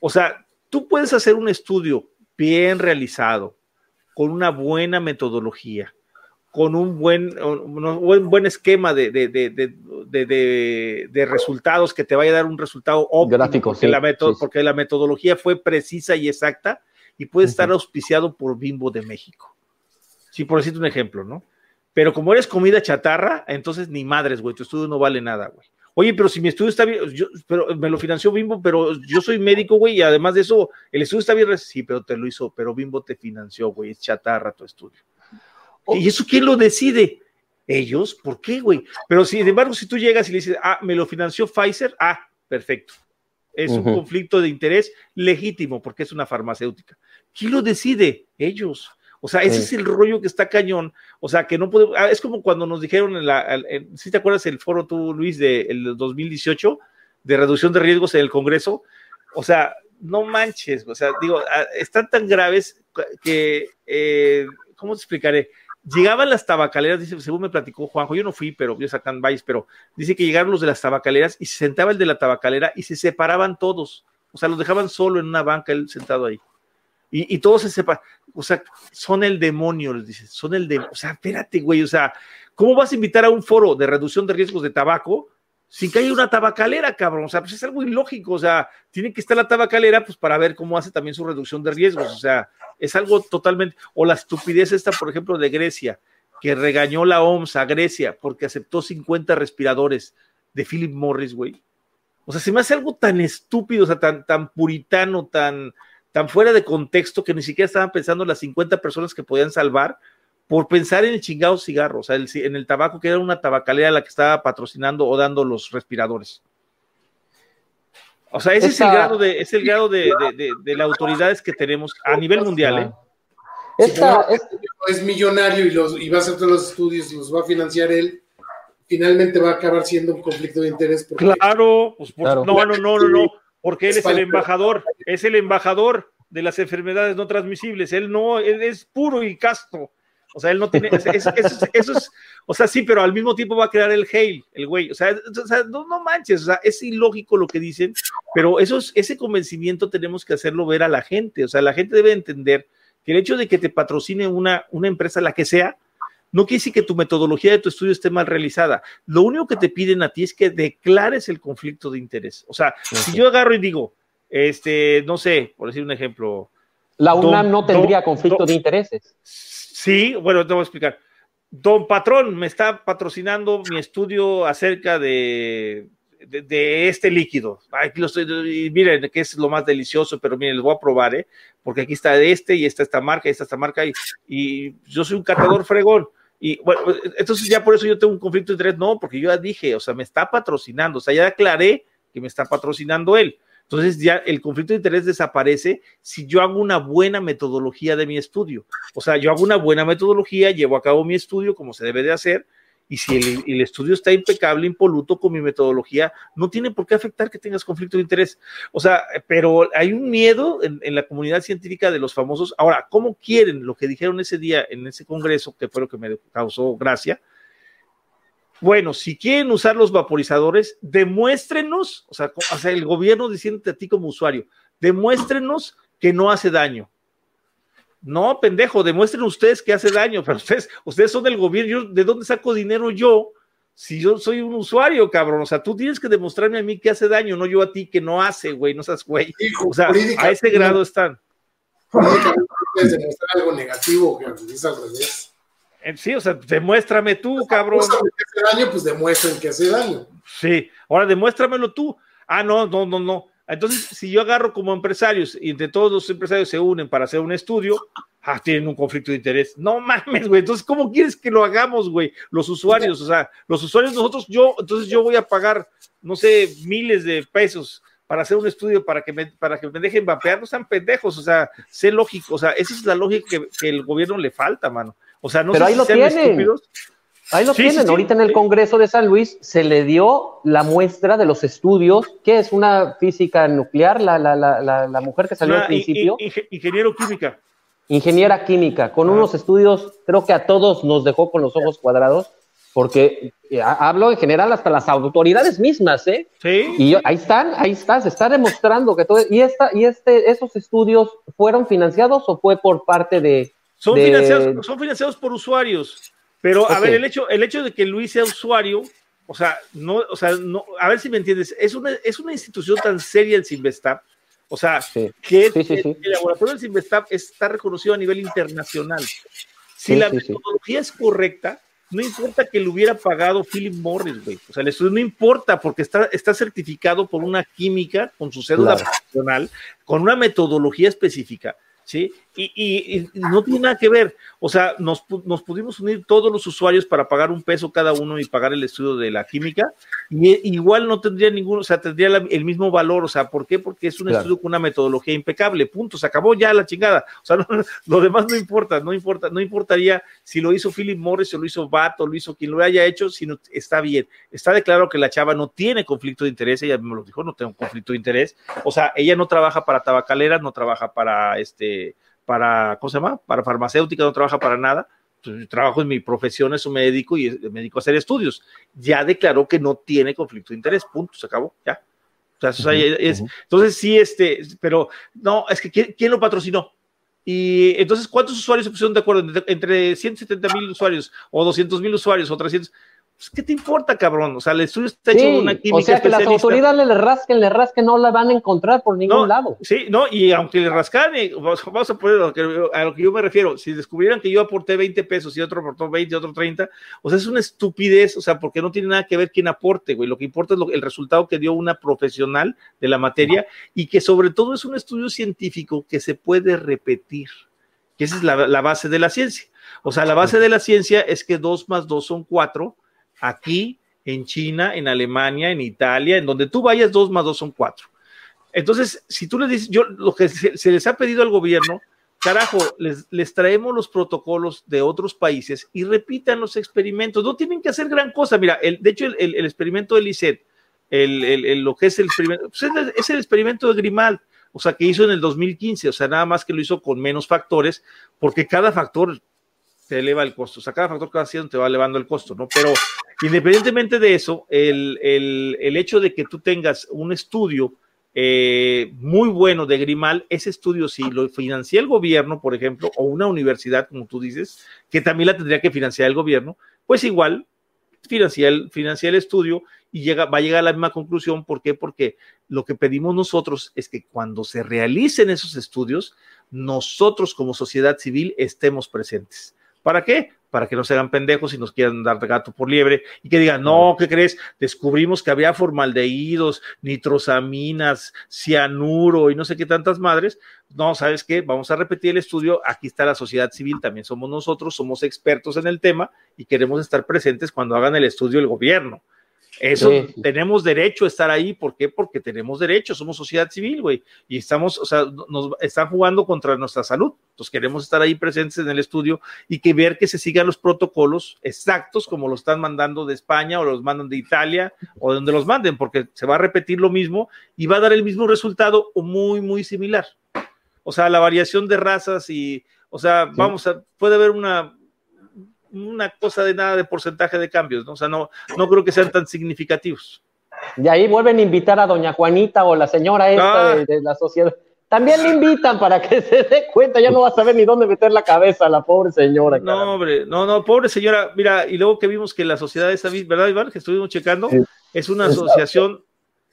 O sea, tú puedes hacer un estudio bien realizado, con una buena metodología, con un buen, un buen esquema de, de, de, de, resultados que te vaya a dar un resultado óptimo, Gráfico, porque, la porque la metodología fue precisa y exacta y puede estar auspiciado por Bimbo de México. Sí, por decirte un ejemplo, ¿no? Pero como eres comida chatarra, entonces ni madres, güey, tu estudio no vale nada, güey. Oye, pero si mi estudio está bien, yo, pero me lo financió Bimbo, pero yo soy médico, güey, y además de eso, el estudio está bien, sí, pero te lo hizo, pero Bimbo te financió, güey, es chatarra tu estudio. ¿Y eso quién lo decide? Ellos, ¿por qué, güey? Pero sin embargo, si tú llegas y le dices, ah, me lo financió Pfizer, ah, perfecto. Es un conflicto de interés legítimo porque es una farmacéutica. ¿Quién lo decide? Ellos. O sea, ese es el rollo que está cañón. O sea, que no puede. Ah, es como cuando nos dijeron en la. si te acuerdas el foro tú, Luis, del 2018 de reducción de riesgos en el Congreso? O sea, no manches. O sea, digo, ah, están tan graves que. Eh, ¿Cómo te explicaré? Llegaban las tabacaleras, dice, según me platicó Juanjo, yo no fui, pero yo sacan Valles, pero dice que llegaron los de las tabacaleras y se sentaba el de la tabacalera y se separaban todos. O sea, los dejaban solo en una banca, él sentado ahí. Y, y todos se separan. O sea, son el demonio, les dice, son el demonio. O sea, espérate, güey, o sea, ¿cómo vas a invitar a un foro de reducción de riesgos de tabaco sin que haya una tabacalera, cabrón. O sea, pues es algo ilógico. O sea, tiene que estar la tabacalera, pues para ver cómo hace también su reducción de riesgos. O sea, es algo totalmente. O la estupidez esta, por ejemplo, de Grecia, que regañó la OMS a Grecia porque aceptó 50 respiradores de Philip Morris, güey. O sea, se me hace algo tan estúpido, o sea, tan, tan puritano, tan, tan fuera de contexto que ni siquiera estaban pensando las 50 personas que podían salvar por pensar en el chingado cigarro, o sea, en el tabaco, que era una tabacalera la que estaba patrocinando o dando los respiradores. O sea, ese es el grado de, es el grado de, de, las autoridades que tenemos a nivel mundial, ¿eh? es millonario y, los, y va a hacer todos los estudios y los va a financiar él, finalmente va a acabar siendo un conflicto de interés. Claro, pues, no, no, no, no, no, porque él es el embajador, es el embajador de las enfermedades no transmisibles, él no, él es puro y casto, o sea, él no tiene, eso, es, o sea, sí, pero al mismo tiempo va a crear el hail, el güey. O sea, no, manches, o sea, es ilógico lo que dicen, pero eso ese convencimiento tenemos que hacerlo ver a la gente. O sea, la gente debe entender que el hecho de que te patrocine una, una empresa, la que sea, no quiere decir que tu metodología de tu estudio esté mal realizada. Lo único que te piden a ti es que declares el conflicto de interés. O sea, si yo agarro y digo, este, no sé, por decir un ejemplo. La UNAM no tendría conflicto de intereses. Sí, bueno, te voy a explicar. Don Patrón me está patrocinando mi estudio acerca de, este líquido. Aquí lo estoy, miren que es lo más delicioso, pero miren, les voy a probar, ¿eh? Porque aquí está este y está esta marca y está esta marca y, y yo soy un catador fregón. Y bueno, entonces ya por eso yo tengo un conflicto de interés. No, porque yo ya dije, o sea, me está patrocinando, o sea, ya aclaré que me está patrocinando él. Entonces ya el conflicto de interés desaparece si yo hago una buena metodología de mi estudio. O sea, yo hago una buena metodología, llevo a cabo mi estudio como se debe de hacer, y si el, estudio está impecable, impoluto con mi metodología, no tiene por qué afectar que tengas conflicto de interés. O sea, pero hay un miedo en, en, la comunidad científica de los famosos. Ahora, ¿cómo quieren lo que dijeron ese día en ese congreso, que fue lo que me causó gracia? Bueno, si quieren usar los vaporizadores, demuéstrenos, o sea, el gobierno diciéndote a ti como usuario, demuéstrenos que no hace daño. No, pendejo, demuestren ustedes que hace daño, pero ustedes, ustedes son del gobierno, ¿de dónde saco dinero yo? Si yo soy un usuario, cabrón, o sea, tú tienes que demostrarme a mí que hace daño, no yo a ti que no hace, güey, no seas güey. O sea, a ese grado están. Puedes demostrar algo negativo, que es al revés. Eh, sí, o sea, demuéstrame tú, cabrón. que hace daño, pues demuestren que hace daño. Sí, ahora demuéstramelo tú. Ah, no, no, no, no. Entonces, si yo agarro como empresarios y entre todos los empresarios se unen para hacer un estudio, ah, tienen un conflicto de interés. No mames, güey. Entonces, ¿cómo quieres que lo hagamos, güey? Los usuarios, o sea, los usuarios, nosotros, yo, entonces yo voy a pagar, no sé, miles de pesos para hacer un estudio para que me, para que me dejen vapear, no sean pendejos, o sea, sé lógico, o sea, esa es la lógica que, el gobierno le falta, mano. O sea, no Pero ahí lo tienen. Ahí lo tienen. Ahorita en el Congreso de San Luis se le dio la muestra de los estudios. ¿Qué es una física nuclear? La, la, la, la mujer que salió al principio. ingeniero química. Ingeniera química, con unos estudios, creo que a todos nos dejó con los ojos cuadrados, porque eh, hablo en general hasta las autoridades mismas, ¿eh? Sí. Y ahí están, ahí está, se está demostrando que todo. ¿Y, esta, y este, esos estudios fueron financiados o fue por parte de. Son, Financiados, son financiados por usuarios. Pero, a ver, el hecho, el hecho de que Luis sea usuario, o sea, no, o sea, no, a ver si me entiendes, es una, es una institución tan seria el Sinvestap, o sea, que el, laboratorio del Sinvestap está reconocido a nivel internacional. Si la metodología es correcta, no importa que le hubiera pagado Philip Morris, güey. O sea, el estudio no importa porque está, está certificado por una química con su cédula profesional, con una metodología específica. ¿sí? Y, no tiene nada que ver. O sea, nos, nos, pudimos unir todos los usuarios para pagar un peso cada uno y pagar el estudio de la química. Y igual no tendría ninguno, o sea, tendría el mismo valor. O sea, ¿por qué? Porque es un estudio con una metodología impecable. Punto. Se acabó ya la chingada. O sea, lo demás no importa, no importa, no importaría si lo hizo Philip Morris o lo hizo Bato, lo hizo quien lo haya hecho, sino está bien. Está declarado que la chava no tiene conflicto de interés. Ella me lo dijo, no tengo conflicto de interés. O sea, ella no trabaja para tabacaleras, no trabaja para este para, ¿cómo se llama? Para farmacéutica, no trabaja para nada. Entonces, trabajo en mi profesión, eso me dedico y me dedico a hacer estudios. Ya declaró que no tiene conflicto de interés, punto, se acabó, ya. O sea, Entonces, sí, este, pero no, es que ¿quién, lo patrocinó? Y entonces, ¿cuántos usuarios se pusieron de acuerdo? Entre 170 mil usuarios o 200 mil usuarios o 300. Pues, ¿qué te importa, cabrón? O sea, el estudio está hecho de una química. O sea, que las autoridades le rasquen, le rasquen, no la van a encontrar por ningún lado. Sí, no, y aunque le rascan, vamos a poner a lo que yo me refiero. Si descubrieran que yo aporté 20 pesos y otro aportó 20, otro 30, o sea, es una estupidez, o sea, porque no tiene nada que ver quién aporte, güey. Lo que importa es el resultado que dio una profesional de la materia y que sobre todo es un estudio científico que se puede repetir, que esa es la, la base de la ciencia. O sea, la base de la ciencia es que 2 más 2 son 4 aquí, en China, en Alemania, en Italia, en donde tú vayas, dos más dos son cuatro. Entonces, si tú le dices, yo lo que se, les ha pedido al gobierno, carajo, les, les, traemos los protocolos de otros países y repitan los experimentos. No tienen que hacer gran cosa. Mira, el, de hecho, el, experimento de Lisset, el, lo que es el experimento, pues es, el experimento de Grimal, o sea, que hizo en el 2015, o sea, nada más que lo hizo con menos factores, porque cada factor te eleva el costo. O sea, cada factor que vas haciendo te va elevando el costo, ¿no? Pero independientemente de eso, el, hecho de que tú tengas un estudio eh, muy bueno de Grimal, ese estudio si lo financia el gobierno, por ejemplo, o una universidad, como tú dices, que también la tendría que financiar el gobierno, pues igual financia el, financia el estudio y llega, va a llegar a la misma conclusión. ¿Por qué? Porque lo que pedimos nosotros es que cuando se realicen esos estudios, nosotros como sociedad civil estemos presentes. ¿Para qué? Para que no se hagan pendejos y nos quieran dar gato por liebre y que digan, no, ¿qué crees? Descubrimos que había formaldehídos, nitrosaminas, cianuro y no sé qué tantas madres. No, ¿sabes qué? Vamos a repetir el estudio. Aquí está la sociedad civil, también somos nosotros, somos expertos en el tema y queremos estar presentes cuando hagan el estudio el gobierno. Eso tenemos derecho a estar ahí. ¿Por qué? Porque tenemos derecho, somos sociedad civil, güey. Y estamos, o sea, nos están jugando contra nuestra salud. Entonces queremos estar ahí presentes en el estudio y que ver que se sigan los protocolos exactos como los están mandando de España o los mandan de Italia o de donde los manden, porque se va a repetir lo mismo y va a dar el mismo resultado o muy, muy similar. O sea, la variación de razas y, o sea, vamos a, puede haber una, una cosa de nada de porcentaje de cambios, ¿no? O sea, no, no creo que sean tan significativos. Y ahí vuelven a invitar a doña Juanita o la señora esta ah. de, la sociedad. También le invitan para que se dé cuenta, ya no va a saber ni dónde meter la cabeza la pobre señora. No, hombre, no, no, pobre señora. Mira, y luego que vimos que la sociedad esa, ¿verdad, Iván? Que estuvimos checando, es una asociación,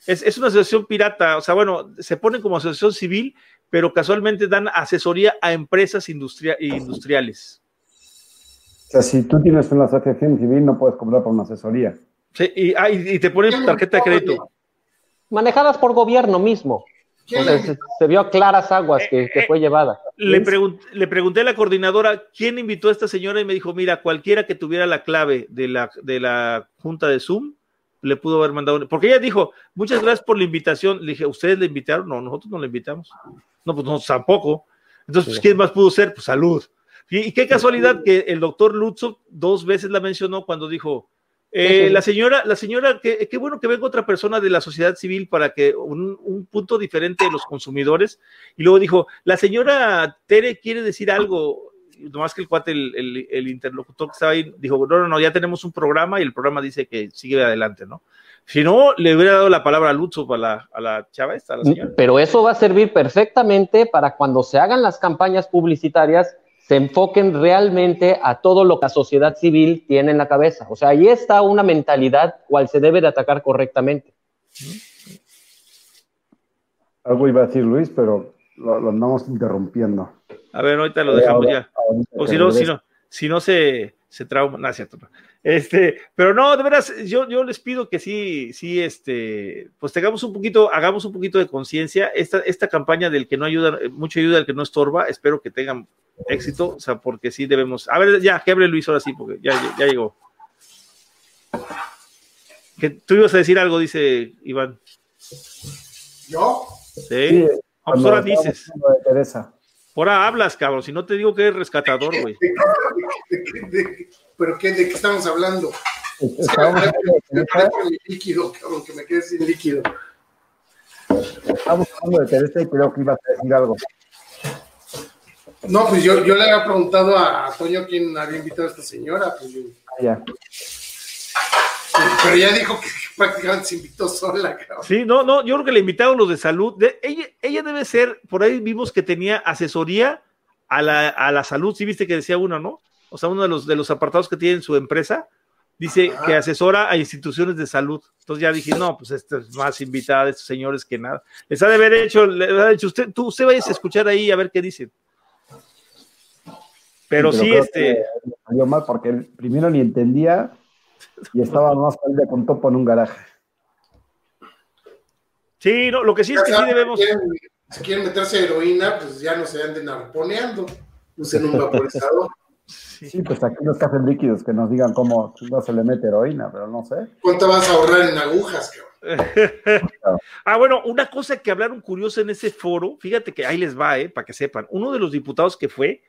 es, es, una asociación pirata, o sea, bueno, se pone como asociación civil, pero casualmente dan asesoría a empresas industria industriales. O sea, si tú tienes una asociación civil, no puedes cobrar por una asesoría. Sí, y, ah, y te ponen tarjeta de crédito. Manejadas por gobierno mismo. O sea, se, vio a claras aguas que, que fue llevada. Le, le, pregunté a la coordinadora quién invitó a esta señora y me dijo, mira, cualquiera que tuviera la clave de la, de la junta de Zoom, le pudo haber mandado, porque ella dijo, muchas gracias por la invitación. Le dije, ¿ustedes le invitaron? No, nosotros no le invitamos. No, pues nosotros tampoco. Entonces, pues, ¿quién más pudo ser? Pues salud. Y, qué casualidad que el doctor Lutzo dos veces la mencionó cuando dijo, eh, la señora, la señora, qué, bueno que venga otra persona de la sociedad civil para que un, punto diferente de los consumidores. Y luego dijo, la señora Tere quiere decir algo, nomás que el cuate, el, interlocutor que estaba ahí, dijo, no, no, no, ya tenemos un programa y el programa dice que sigue adelante, ¿no? Si no, le hubiera dado la palabra a Lutzo a la, a la chava esta, a la señora. Pero eso va a servir perfectamente para cuando se hagan las campañas publicitarias se enfoquen realmente a todo lo que la sociedad civil tiene en la cabeza. O sea, ahí está una mentalidad cual se debe de atacar correctamente. Algo iba a decir Luis, pero lo, andamos interrumpiendo. A ver, ahorita lo dejamos ya. o si no, si no, si no se, se trauma, no, cierto. Este, pero no, de veras, yo, yo les pido que sí, sí, este, pues tengamos un poquito, hagamos un poquito de conciencia. Esta, esta campaña del que no ayuda, mucho ayuda al que no estorba, espero que tengan éxito, o sea, porque sí debemos. A ver, ya, que hable Luis ahora sí, porque ya, ya, llegó. Que tú ibas a decir algo, dice Iván. ¿Yo? Sí. Pues ahora dices. Ahora hablas, cabrón. Si no te digo que eres rescatador, güey. ¿Pero qué? ¿De qué estamos hablando? Estamos hablando de líquido, cabrón, que me quede sin líquido. Estamos hablando de Teresa y creo que ibas a decir algo. No, pues yo, yo le había preguntado a Toño quién había invitado a esta señora. Pues yo... ya. Pero ya dijo que prácticamente se invitó sola, cabrón. Sí, no, no, yo creo que le invitaron los de salud. ella, ella debe ser, por ahí vimos que tenía asesoría a la, a la salud, sí viste que decía uno, ¿no? O sea, uno de los, de los apartados que tiene en su empresa, dice que asesora a instituciones de salud. Entonces ya dije, no, pues esta es más invitada de estos señores que nada. Les ha de haber hecho, le ha dicho usted, tú, usted vaya a escuchar ahí a ver qué dicen. Pero sí, este. Salió mal porque primero ni entendía y estaba más de con topo en un garaje. Sí, no, lo que sí es que sí debemos. Si quieren, meterse heroína, pues ya no se anden arponeando, usen un vaporizador. Sí. pues aquí los cafés líquidos que nos digan cómo no se le mete heroína, pero no sé. ¿Cuánto vas a ahorrar en agujas, ah, bueno, una cosa que hablaron curiosa en ese foro, fíjate que ahí les va, eh, para que sepan. Uno de los diputados que fue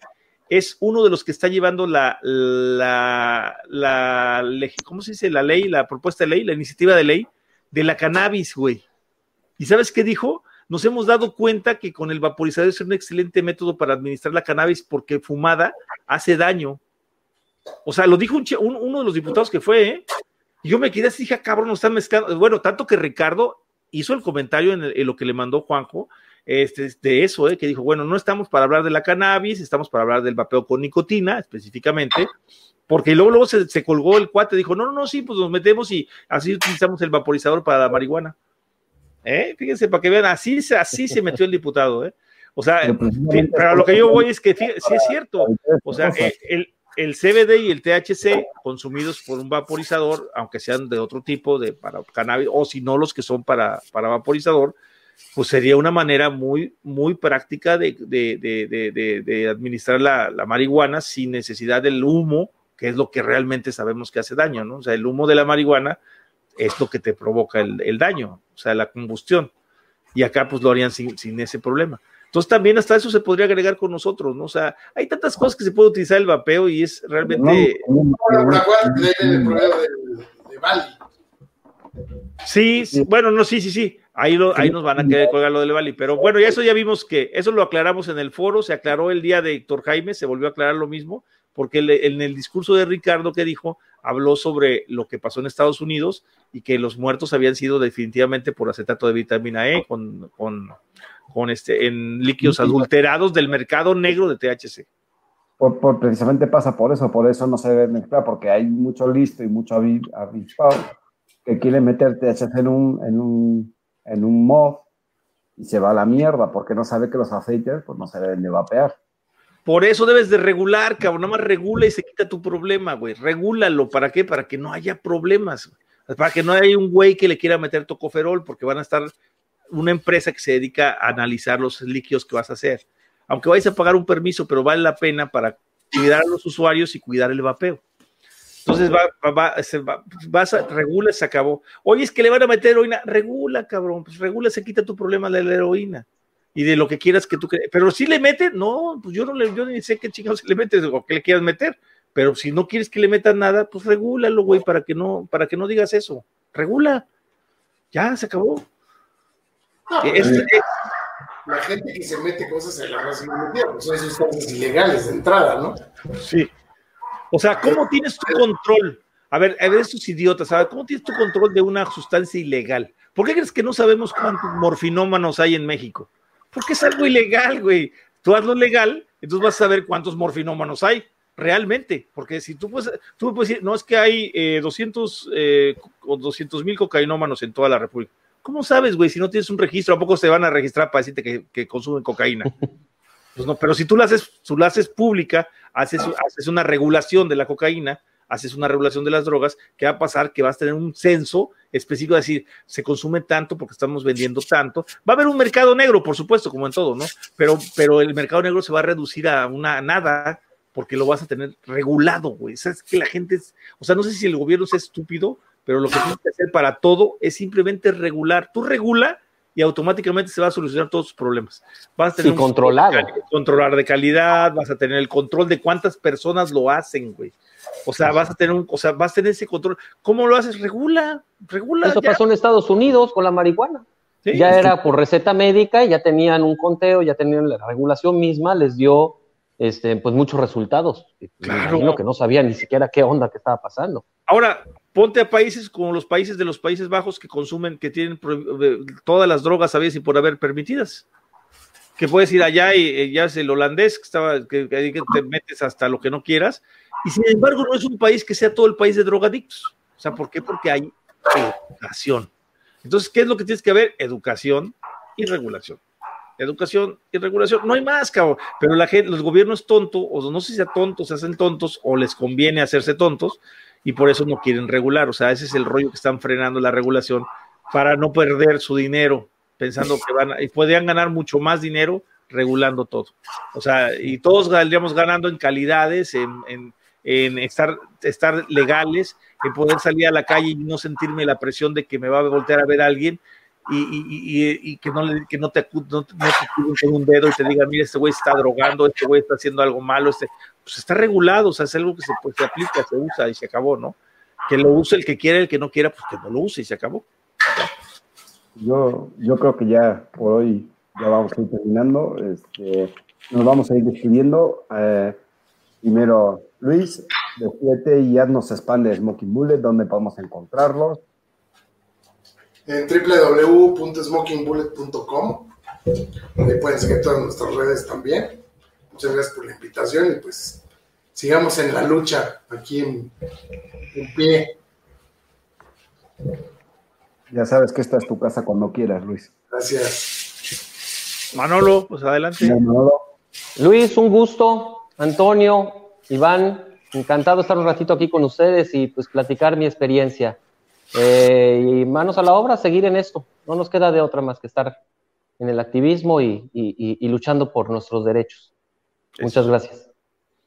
es uno de los que está llevando la, la, la, ¿cómo se dice? La ley, la propuesta de ley, la iniciativa de ley de la cannabis, güey. ¿Y sabes qué dijo? Nos hemos dado cuenta que con el vaporizador es un excelente método para administrar la cannabis porque fumada hace daño. O sea, lo dijo uno de los diputados que fue, ¿eh? Y yo me quedé así, dije, ah, cabrón, no están mezclando. Bueno, tanto que Ricardo hizo el comentario en lo que le mandó Juanjo, este, de eso, eh, que dijo, bueno, no estamos para hablar de la cannabis, estamos para hablar del vapeo con nicotina específicamente, porque luego, luego se, colgó el cuate, dijo, no, no, no, sí, pues nos metemos y así utilizamos el vaporizador para la marihuana. ¿Eh? Fíjense, para que vean, así, así se metió el diputado, ¿eh? O sea, pero lo que yo voy es que sí es cierto, o sea, el, el CBD y el THC consumidos por un vaporizador, aunque sean de otro tipo de para cannabis, o si no los que son para, para vaporizador, pues sería una manera muy, muy práctica de, administrar la, marihuana sin necesidad del humo, que es lo que realmente sabemos que hace daño, ¿no? O sea, el humo de la marihuana es lo que te provoca el, daño, o sea, la combustión. Y acá pues lo harían sin, ese problema. Entonces también hasta eso se podría agregar con nosotros, ¿no? O sea, hay tantas cosas que se puede utilizar el vapeo y es realmente... Sí, sí, bueno, no, sí, sí, sí. Ahí, ahí nos van a querer colgar lo del Bali. Pero bueno, ya eso ya vimos que eso lo aclaramos en el foro, se aclaró el día de Héctor Jaime, se volvió a aclarar lo mismo, porque en el discurso de Ricardo que dijo, habló sobre lo que pasó en Estados Unidos y que los muertos habían sido definitivamente por acetato de vitamina E con, con, con este, en líquidos adulterados del mercado negro de THC. Por, precisamente pasa por eso, por eso no se debe mezclar, porque hay mucho listo y mucho avispado que quiere meter THC en un, en un, en un mod y se va a la mierda, porque no sabe que los aceites pues no se deben de vapear. Por eso debes de regular, cabrón. Nada más regula y se quita tu problema, güey. Regúlalo. ¿Para qué? Para que no haya problemas. Para que no haya un güey que le quiera meter tocoferol, porque van a estar una empresa que se dedica a analizar los líquidos que vas a hacer. Aunque vayas a pagar un permiso, pero vale la pena para cuidar a los usuarios y cuidar el vapeo. Entonces va, va, va, vas a, regula, se acabó. Oye, es que le van a meter heroína, regula, cabrón, pues regula, se quita tu problema de la heroína y de lo que quieras que tú creas. Pero si le mete, no, pues yo no le, yo ni sé qué chingados se le mete o qué le quieras meter. Pero si no quieres que le metan nada, pues regúlalo, güey, para que no, para que no digas eso. Regula. Ya, se acabó. la gente que se mete cosas en la raza pues son sustancias ilegales de entrada, ¿no? Sí. O sea, ¿cómo tienes tu control? A ver, a ver, estos idiotas, ¿sabes? ¿Cómo tienes tu control de una sustancia ilegal? ¿Por qué crees que no sabemos cuántos morfinómanos hay en México? Porque es algo ilegal, güey. Tú hazlo legal, entonces vas a saber cuántos morfinómanos hay realmente. Porque si tú puedes, tú me puedes decir, no es que hay eh, 200 eh, o 200 mil cocainómanos en toda la República. ¿Cómo sabes, güey? Si no tienes un registro, ¿a poco se van a registrar para decirte que, consumen cocaína? Pues no, pero si tú la haces, tú la haces pública, haces, haces una regulación de la cocaína, haces una regulación de las drogas, ¿qué va a pasar? Que vas a tener un censo específico, es decir, se consume tanto porque estamos vendiendo tanto. Va a haber un mercado negro, por supuesto, como en todo, ¿no? Pero, pero el mercado negro se va a reducir a una nada porque lo vas a tener regulado, güey. O que la gente es, o sea, no sé si el gobierno es estúpido, pero lo que tienes que hacer para todo es simplemente regular. Tú regula y automáticamente se va a solucionar todos tus problemas. Vas a tener controlado. controlar de calidad, vas a tener el control de cuántas personas lo hacen, güey. O sea, vas a tener un, o sea, vas a tener ese control. ¿Cómo lo haces? Regula, regula. Eso pasó en Estados Unidos con la marihuana. ya era por receta médica, y ya tenían un conteo, ya tenían la regulación misma, les dio este, pues muchos resultados. Claro. que no sabía ni siquiera qué onda que estaba pasando. Ahora, ponte a países como los países de los Países Bajos que consumen, que tienen todas las drogas, sabías, y por haber permitidas que puedes ir allá y ya es el holandés que estaba que, que, te metes hasta lo que no quieras y sin embargo no es un país que sea todo el país de drogadictos. O sea, ¿por qué? Porque hay educación. Entonces, ¿qué es lo que tienes que ver? Educación y regulación. Educación y regulación. No hay más, cabrón. Pero la gente, los gobiernos tontos, o no sé si sea tontos, se hacen tontos, o les conviene hacerse tontos, y por eso no quieren regular. O sea, ese es el rollo que están frenando la regulación para no perder su dinero, pensando que van a, y podrían ganar mucho más dinero regulando todo. O sea, y todos saldríamos ganando en calidades, en en estar, estar legales, en poder salir a la calle y no sentirme la presión de que me va a voltear a ver alguien y, que, no que no te, no, con un dedo y te diga, mira, este güey está drogando, este güey está haciendo algo malo, este, pues está regulado, o sea, es algo que se, pues, se aplica, se usa y se acabó, ¿no? Que lo use el que quiera, el que no quiera, pues que no lo use y se acabó. Yo, yo creo que ya por hoy ya vamos a ir terminando. Este, nos vamos a ir despidiendo. Eh, primero, Luis, despídete y haznos spam de Smoking Bullet, ¿dónde podemos encontrarlos? En www.smokingbullet.com, donde pueden seguir todas nuestras redes también. Muchas gracias por la invitación y pues sigamos en la lucha aquí en, pie. Ya sabes que esta es tu casa cuando quieras, Luis. Gracias. Manolo, pues adelante. Luis, un gusto. Antonio, Iván, encantado de estar un ratito aquí con ustedes y pues platicar mi experiencia. Eh, y manos a la obra, seguir en esto. No nos queda de otra más que estar en el activismo y, luchando por nuestros derechos. Muchas gracias.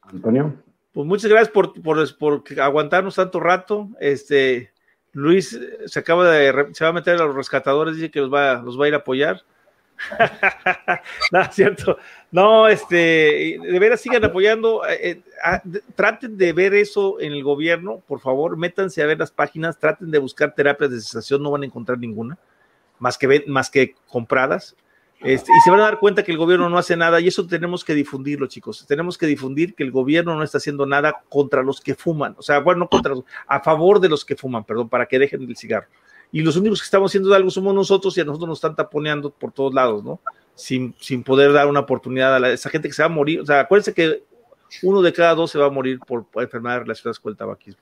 Antonio. Pues muchas gracias por, por, aguantarnos tanto rato. Este, Luis se acaba de, se va a meter a los rescatadores, dice que los va, los va a ir a apoyar. no, es cierto. No, este, de veras sigan apoyando. Eh, eh, ah, traten de ver eso en el gobierno, por favor, métanse a ver las páginas, traten de buscar terapias de cesación, no van a encontrar ninguna, más que, más que compradas. Este, y se van a dar cuenta que el gobierno no hace nada y eso tenemos que difundirlo, chicos. Tenemos que difundir que el gobierno no está haciendo nada contra los que fuman, o sea, bueno, contra a favor de los que fuman, perdón, para que dejen el cigarro y los únicos que estamos haciendo algo somos nosotros y a nosotros nos están taponeando por todos lados, ¿no? Sin, sin poder dar una oportunidad a, esa gente que se va a morir. O sea, acuérdense que uno de cada dos se va a morir por, enfermedades relacionadas con el tabaquismo.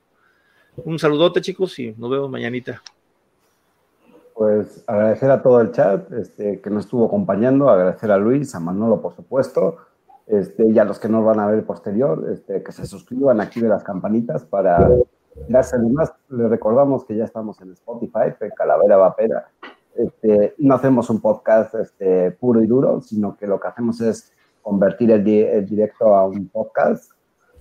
Un saludote, chicos, y nos vemos mañanita. Pues agradecer a todo el chat este, que nos estuvo acompañando, agradecer a Luis, a Manolo, por supuesto, este, y a los que nos van a ver posterior, este, que se suscriban, activen las campanitas para darse más. Les recordamos que ya estamos en Spotify, en Calavera Vapera. Este, no hacemos un podcast este, puro y duro, sino que lo que hacemos es convertir el, el directo a un podcast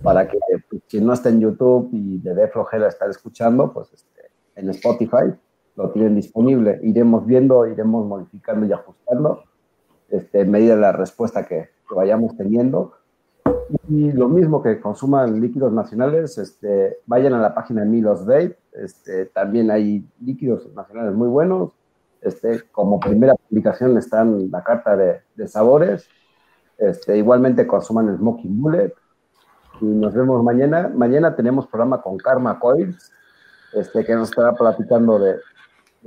para que pues, quien no está en YouTube y de dé flojera estar escuchando, pues este, en Spotify lo tienen disponible. Iremos viendo, iremos modificando y ajustando este, en medida de la respuesta que, que, vayamos teniendo. Y lo mismo que consuman líquidos nacionales, este, vayan a la página de Milos Vape. Este, también hay líquidos nacionales muy buenos. Este, como primera publicación están la carta de, de sabores. Este, igualmente consuman el Bullet. Y nos vemos mañana. Mañana tenemos programa con Karma Coils, este, que nos estará platicando de,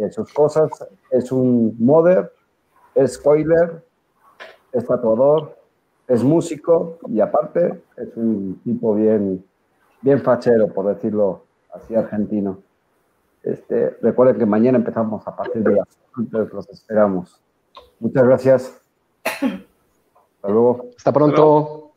de sus cosas. Es un modder, es spoiler, es tatuador, es músico y aparte es un tipo bien, bien fachero, por decirlo así, argentino. Este, recuerden que mañana empezamos a partir de las entonces los esperamos. Muchas gracias. Hasta luego. Hasta pronto.